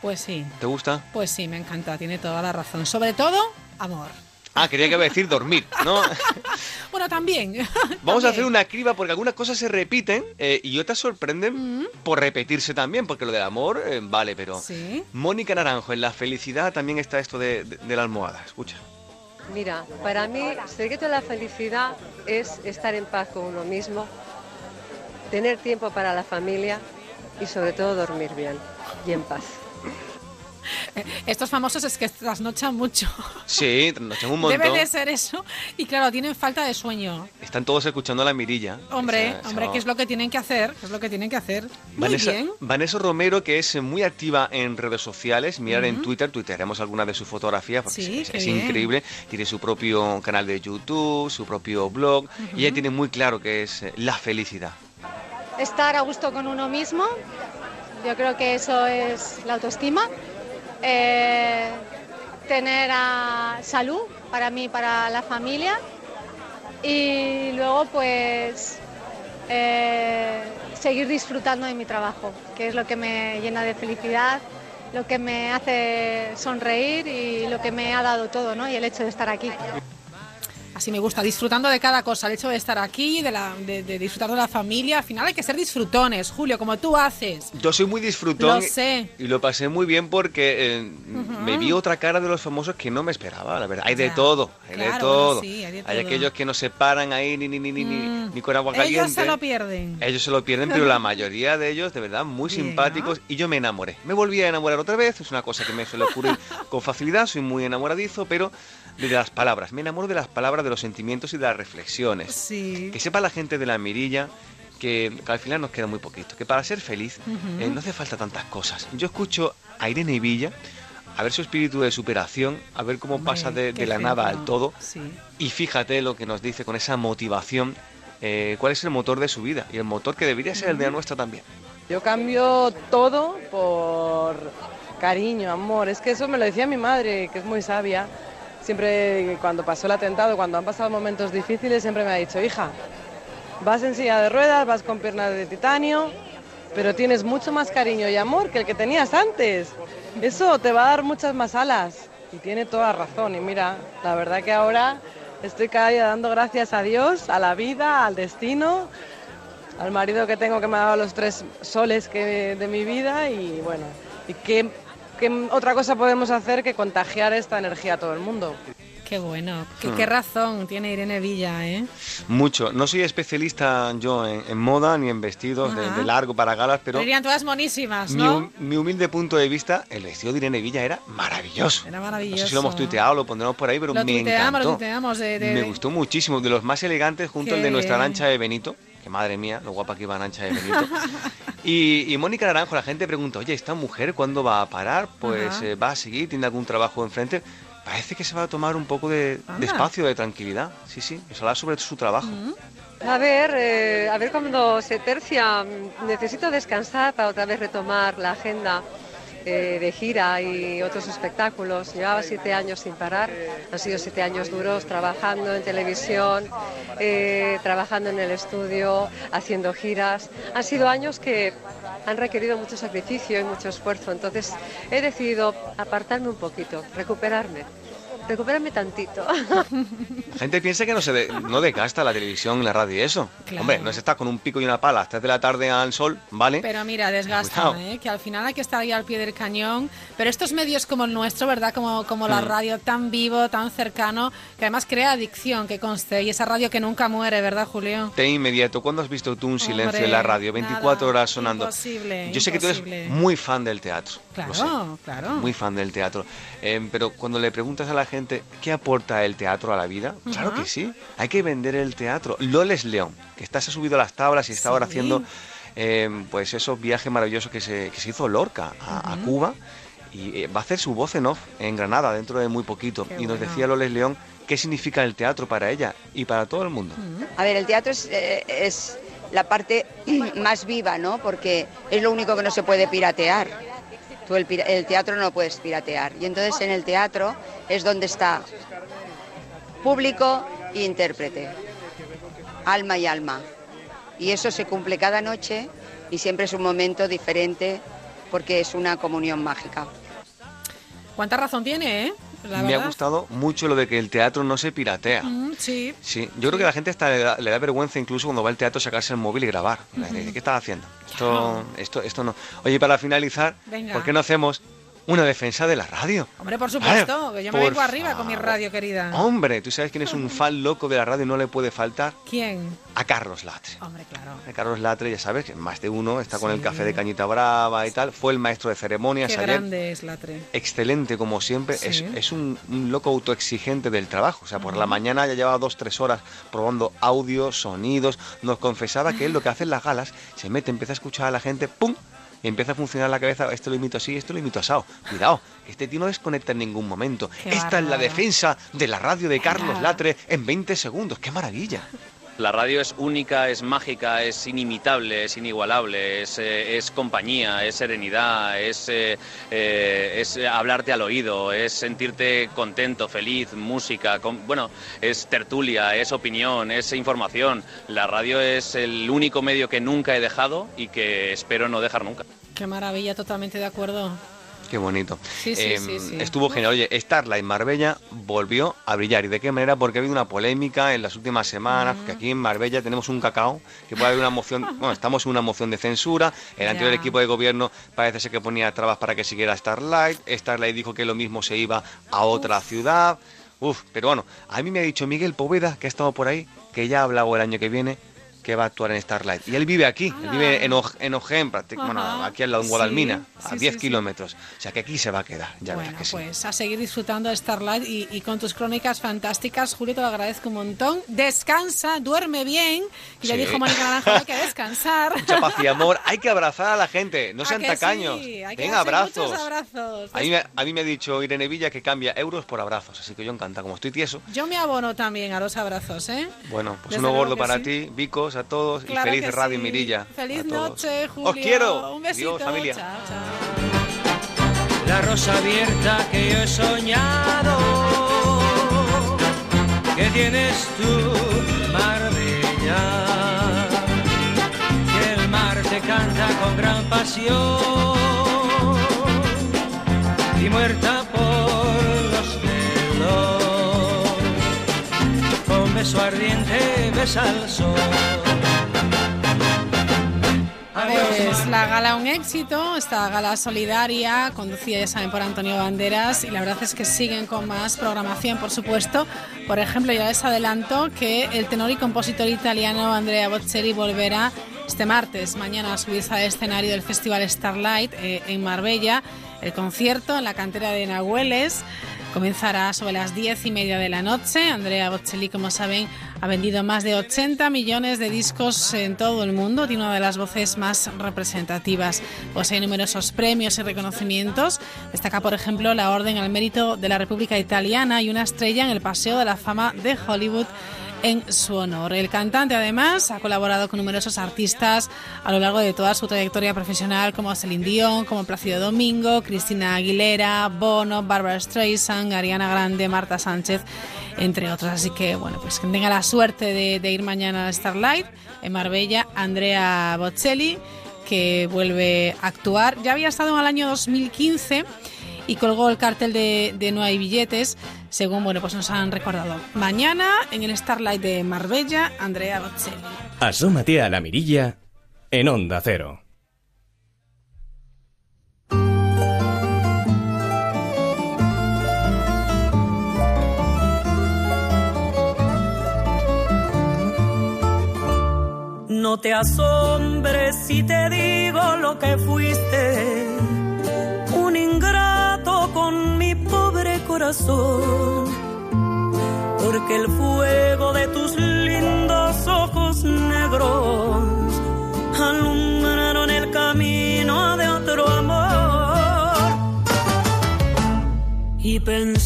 Pues sí, ¿Te gusta? pues sí, me encanta, tiene toda la razón. Sobre todo, amor. Ah, quería que iba a decir dormir, ¿no? Bueno, también. Vamos a hacer una criba porque algunas cosas se repiten eh, y otras sorprenden por repetirse también, porque lo del amor, eh, vale, pero... Sí. Mónica Naranjo, en la felicidad también está esto de, de- de la almohada, escucha. Mira, para mí, secreto de la felicidad es estar en paz con uno mismo, tener tiempo para la familia y sobre todo dormir bien y en paz. Estos famosos es que trasnochan mucho. Sí, nos echan un montón. Debe de ser eso. Y claro, tienen falta de sueño. Están todos escuchando la mirilla. Hombre, Esa- esa- hombre, ¿qué es lo que tienen que hacer? ¿Qué es lo que tienen que hacer? Muy Vanessa, bien. Vanessa Romero, que es muy activa en redes sociales, mirar en. Twitter, tuitearemos algunas de sus fotografías, porque Sí, es, increíble. Tiene su propio canal de YouTube, su propio blog, y ella tiene muy claro que es eh, la felicidad. estar a gusto con uno mismo. Yo creo que eso es la autoestima. Eh, tener salud para mí, para la familia. Y luego pues eh, seguir disfrutando de mi trabajo, que es lo que me llena de felicidad, lo que me hace sonreír y lo que me ha dado todo, ¿no? Y el hecho de estar aquí. Así me gusta, disfrutando de cada cosa, el hecho de estar aquí, de, la, de, de disfrutar de la familia. Al final hay que ser disfrutones, Julio, como tú haces. Yo soy muy disfrutón Lo sé. y lo pasé muy bien porque eh, me vi otra cara de los famosos que no me esperaba, la verdad. Hay de Ya, todo, hay de todo. sí, hay de todo. aquellos que no se paran ahí ni, ni, ni, ni, ni- ni con agua caliente. Ellos se lo pierden. Ellos se lo pierden, pero la mayoría de ellos, de verdad, muy simpáticos. Y yo me enamoré. Me volví a enamorar otra vez. Es una cosa que me suele ocurrir con facilidad. Soy muy enamoradizo, pero de las palabras. Me enamoro de las palabras, de los sentimientos y de las reflexiones. Sí. Que sepa la gente de la mirilla que, que al final nos queda muy poquito. Que para ser feliz eh, no hace falta tantas cosas. Yo escucho a Irene Villa. A ver su espíritu de superación, a ver cómo Hombre, pasa de, la nada al todo. Sí. Y fíjate lo que nos dice con esa motivación, eh, cuál es el motor de su vida y el motor que debería ser el de la nuestra también. Yo cambio todo por cariño, amor. Es que eso me lo decía mi madre, que es muy sabia. Siempre cuando pasó el atentado, cuando han pasado momentos difíciles, siempre me ha dicho, hija, vas en silla de ruedas, vas con piernas de titanio, pero tienes mucho más cariño y amor que el que tenías antes. Eso te va a dar muchas más alas. Y tiene toda razón. Y mira, la verdad que ahora estoy cada día dando gracias a Dios, a la vida, al destino, al marido que tengo que me ha dado los tres soles de mi vida y bueno, y qué, qué otra cosa podemos hacer que contagiar esta energía a todo el mundo. Qué bueno. Qué, Hmm. qué razón tiene Irene Villa, ¿eh? Mucho. No soy especialista yo en, en moda ni en vestidos de, largo para galas, pero Serían todas monísimas, mi, ¿no? hum- mi humilde punto de vista, el vestido de Irene Villa era maravilloso. Era No maravilloso. sé si lo hemos tuiteado, lo pondremos por ahí, pero Lo me tuiteamos, lo encantó. tuiteamos de- de- me gustó muchísimo. De los más elegantes, junto al de nuestra bien. lancha de Benito. Que madre mía, lo guapa que iba Arancha de Benito. y, y Mónica Naranjo, la gente pregunta, oye, ¿esta mujer cuándo va a parar? Pues eh, va a seguir, tiene algún trabajo enfrente. Parece que se va a tomar un poco de, espacio, de tranquilidad. Sí, sí, es hablar sobre su trabajo. A ver, eh, a ver cuando se tercia. mm, Necesito descansar para otra vez retomar la agenda eh, de gira y otros espectáculos. Llevaba siete años sin parar. Han sido siete años duros trabajando en televisión, eh, trabajando en el estudio, haciendo giras. Han sido años que han requerido mucho sacrificio y mucho esfuerzo. Entonces he decidido apartarme un poquito, recuperarme. Recuperarme tantito. La gente piensa que no se de- no desgasta la televisión la radio y eso. Claro. Hombre, no se está con un pico y una pala a las 3 de la tarde al sol, ¿vale? Pero mira, desgasta. ¿eh? que al final hay que estar ahí al pie del cañón. Pero estos medios como el nuestro, ¿verdad? Como, como la Mm. radio tan vivo, tan cercano, que además crea adicción, que conste. Y esa radio que nunca muere, ¿verdad, Julio? De inmediato, ¿cuándo has visto tú un silencio Hombre, en la radio? 24 horas sonando. imposible, Yo sé que tú imposible. eres muy fan del teatro. Claro, claro. Muy fan del teatro. Eh, pero cuando le preguntas a la gente qué aporta el teatro a la vida, claro que sí. Hay que vender el teatro. Loles León, que está, se ha subido a las tablas y está ahora haciendo eh, pues esos viajes maravillosos que se, que se hizo Lorca a. Cuba. Y eh, va a hacer su voz en off en Granada dentro de muy poquito. Qué y nos bueno. decía Loles León qué significa el teatro para ella y para todo el mundo. A ver, el teatro es, eh, es la parte más viva, ¿no? Porque es lo único que no se puede piratear. Tú el, teatro no puedes piratear. Y entonces en el teatro es donde está público e intérprete, alma y alma. Y eso se cumple cada noche y siempre es un momento diferente porque es una comunión mágica. ¿Cuánta razón tiene, eh? La Me ha gustado mucho lo de que el teatro no se piratea. Mm, sí. Sí, yo creo que a la gente hasta le da, le da vergüenza incluso cuando va al teatro sacarse el móvil y grabar. ¿Qué estás haciendo? Esto, esto, esto no. Oye, para finalizar, Venga. ¿por qué no hacemos una defensa de la radio? Hombre, por supuesto, que yo me vengo arriba con mi radio querida. Hombre, ¿tú sabes quién es un fan loco de la radio y no le puede faltar? ¿Quién? A Carlos Latre. Hombre, claro. A Carlos Latre, ya sabes, que más de uno está con el café de Cañita Brava y tal. Fue el maestro de ceremonias Qué ayer. grande es Latre. excelente como siempre. Sí. Es, es un, un loco autoexigente del trabajo. O sea, por la mañana ya llevaba dos, tres horas probando audios, sonidos. Nos confesaba que él lo que hace en las galas, se mete, empieza a escuchar a la gente, ¡pum! Empieza a funcionar la cabeza, esto lo imito así, esto lo imito asado. Cuidado, que este tío no desconecta en ningún momento. Qué Esta es la defensa de la radio de Carlos. Latre en 20 segundos. ¡Qué maravilla! La radio es única, es mágica, es inimitable, es inigualable, es, eh, compañía, es serenidad, es, eh, eh, es hablarte al oído, es sentirte contento, feliz, música, bueno, es tertulia, es opinión, es información. La radio es el único medio que nunca he dejado y que espero no dejar nunca. Qué maravilla, totalmente de acuerdo. Qué bonito. Sí, sí, Em, sí. Estuvo genial. Oye, Starlight Marbella volvió a brillar. ¿Y de qué manera? Porque ha habido una polémica en las últimas semanas, que aquí en Marbella tenemos un cacao, que puede haber una moción, bueno, estamos en una moción de censura. El Ya. anterior equipo de gobierno parece ser que ponía trabas para que siguiera Starlight. Starlight dijo que lo mismo se iba a otra ciudad. Uf, pero bueno, a mí me ha dicho Miguel Poveda, que ha estado por ahí, que ya ha hablado el año que viene que va a actuar en Starlight. Y él vive aquí, él vive en, Oj- en Ojén, prácti- bueno, aquí al lado en Sí, Guadalmina, a sí, 10 sí, sí. kilómetros. O sea que aquí se va a quedar, ya bueno, que sí. pues a seguir disfrutando de Starlight y, y con tus crónicas fantásticas. Julio, te lo agradezco un montón. Descansa, duerme bien. Y Sí. dijo Mónica Naranjo, hay que descansar. Mucha paz y amor. Hay que abrazar a la gente, no ¿A sean tacaños. Hay que darse abrazos. A mí, me, a mí me ha dicho Irene Villa que cambia euros por abrazos, así que yo encanta. Como estoy tieso, Yo me abono también a los abrazos, ¿eh? bueno, pues Desde uno gordo para ti, Vicos, Adiós a todos Claro y feliz Radio sí. Mirilla. Feliz noche, Julio. Os quiero. Un besito. Adiós, familia. Chao, chao. la rosa abierta que yo he soñado. Que tienes tú, Marbella. Que el mar te canta con gran pasión. Y muerta por beso ardiente besa al sol. Pues la gala un éxito, esta gala solidaria, conducida ya saben por Antonio Banderas, y la verdad es que siguen con más programación, por supuesto. Por ejemplo, ya les adelanto que el tenor y compositor italiano Andrea Bocelli volverá este martes, mañana, a subirse al escenario del Festival Starlight eh, en Marbella. El concierto en la cantera de Nahueles comenzará sobre las diez y media de la noche. Andrea Bocelli, como saben, ha vendido más de 80 millones de discos en todo el mundo. Tiene una de las voces más representativas. Hay numerosos premios y reconocimientos. Destaca, por ejemplo, la Orden al Mérito de la República Italiana y una estrella en el Paseo de la Fama de Hollywood en su honor. El cantante además ha colaborado con numerosos artistas a lo largo de toda su trayectoria profesional como Celine Dion, como Plácido Domingo, Cristina Aguilera, Bono, Barbara Streisand, Ariana Grande, Marta Sánchez, entre otros. Así que bueno, pues que tenga la suerte de, ir mañana a Starlight en Marbella, Andrea Bocelli que vuelve a actuar. Ya había estado en el año 2015 y colgó el cartel de, de No hay billetes, según bueno, pues nos han recordado. Mañana en el Starlight de Marbella, Andrea Bocelli. Asómate a la mirilla en Onda Cero. No te asombres si te digo lo que fuiste, porque el fuego de tus lindos ojos negros alumbraron el camino de otro amor. Y pensar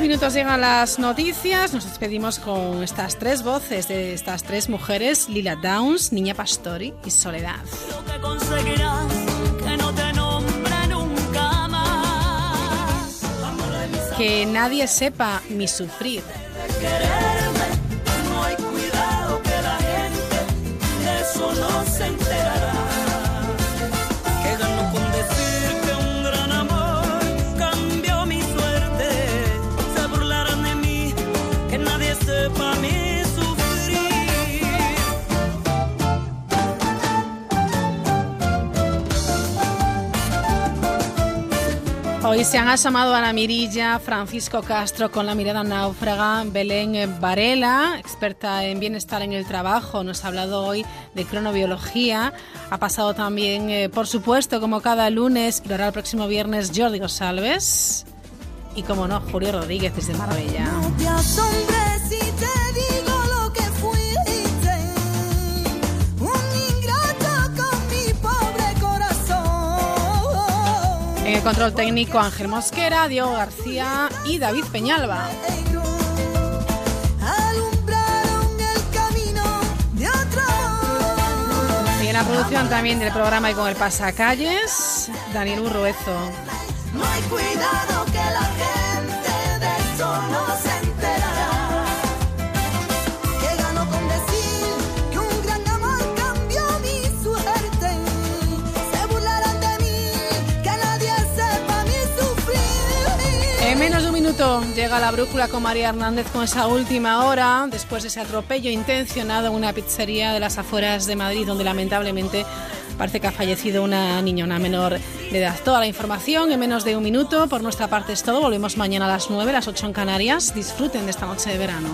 tres minutos llegan las noticias. Nos despedimos con estas tres voces de estas tres mujeres: Lila Downs, Niña Pastori y Soledad. que conseguirás que no te nombre nunca más amor de mis Que nadie sepa mi sufrir. Hoy se han asomado a la mirilla Francisco Castro con la mirada náufraga, Belén Varela, experta en bienestar en el trabajo, nos ha hablado hoy de cronobiología. Ha pasado también, eh, por supuesto, como cada lunes, y lo el próximo viernes, Jordi González. Y como no, Julio Rodríguez desde Marbella. El control técnico, Ángel Mosquera, Diego García y David Peñalba. Y en la producción también del programa y con el pasacalles, Daniel Urruezo. No hay cuidado que la gente de minuto llega la brújula con María Hernández con esa última hora, después de ese atropello intencionado en una pizzería de las afueras de Madrid, donde lamentablemente parece que ha fallecido una niña, una menor de edad. Toda la información en menos de un minuto. Por nuestra parte es todo. Volvemos mañana a las 9, las 8 en Canarias. Disfruten de esta noche de verano.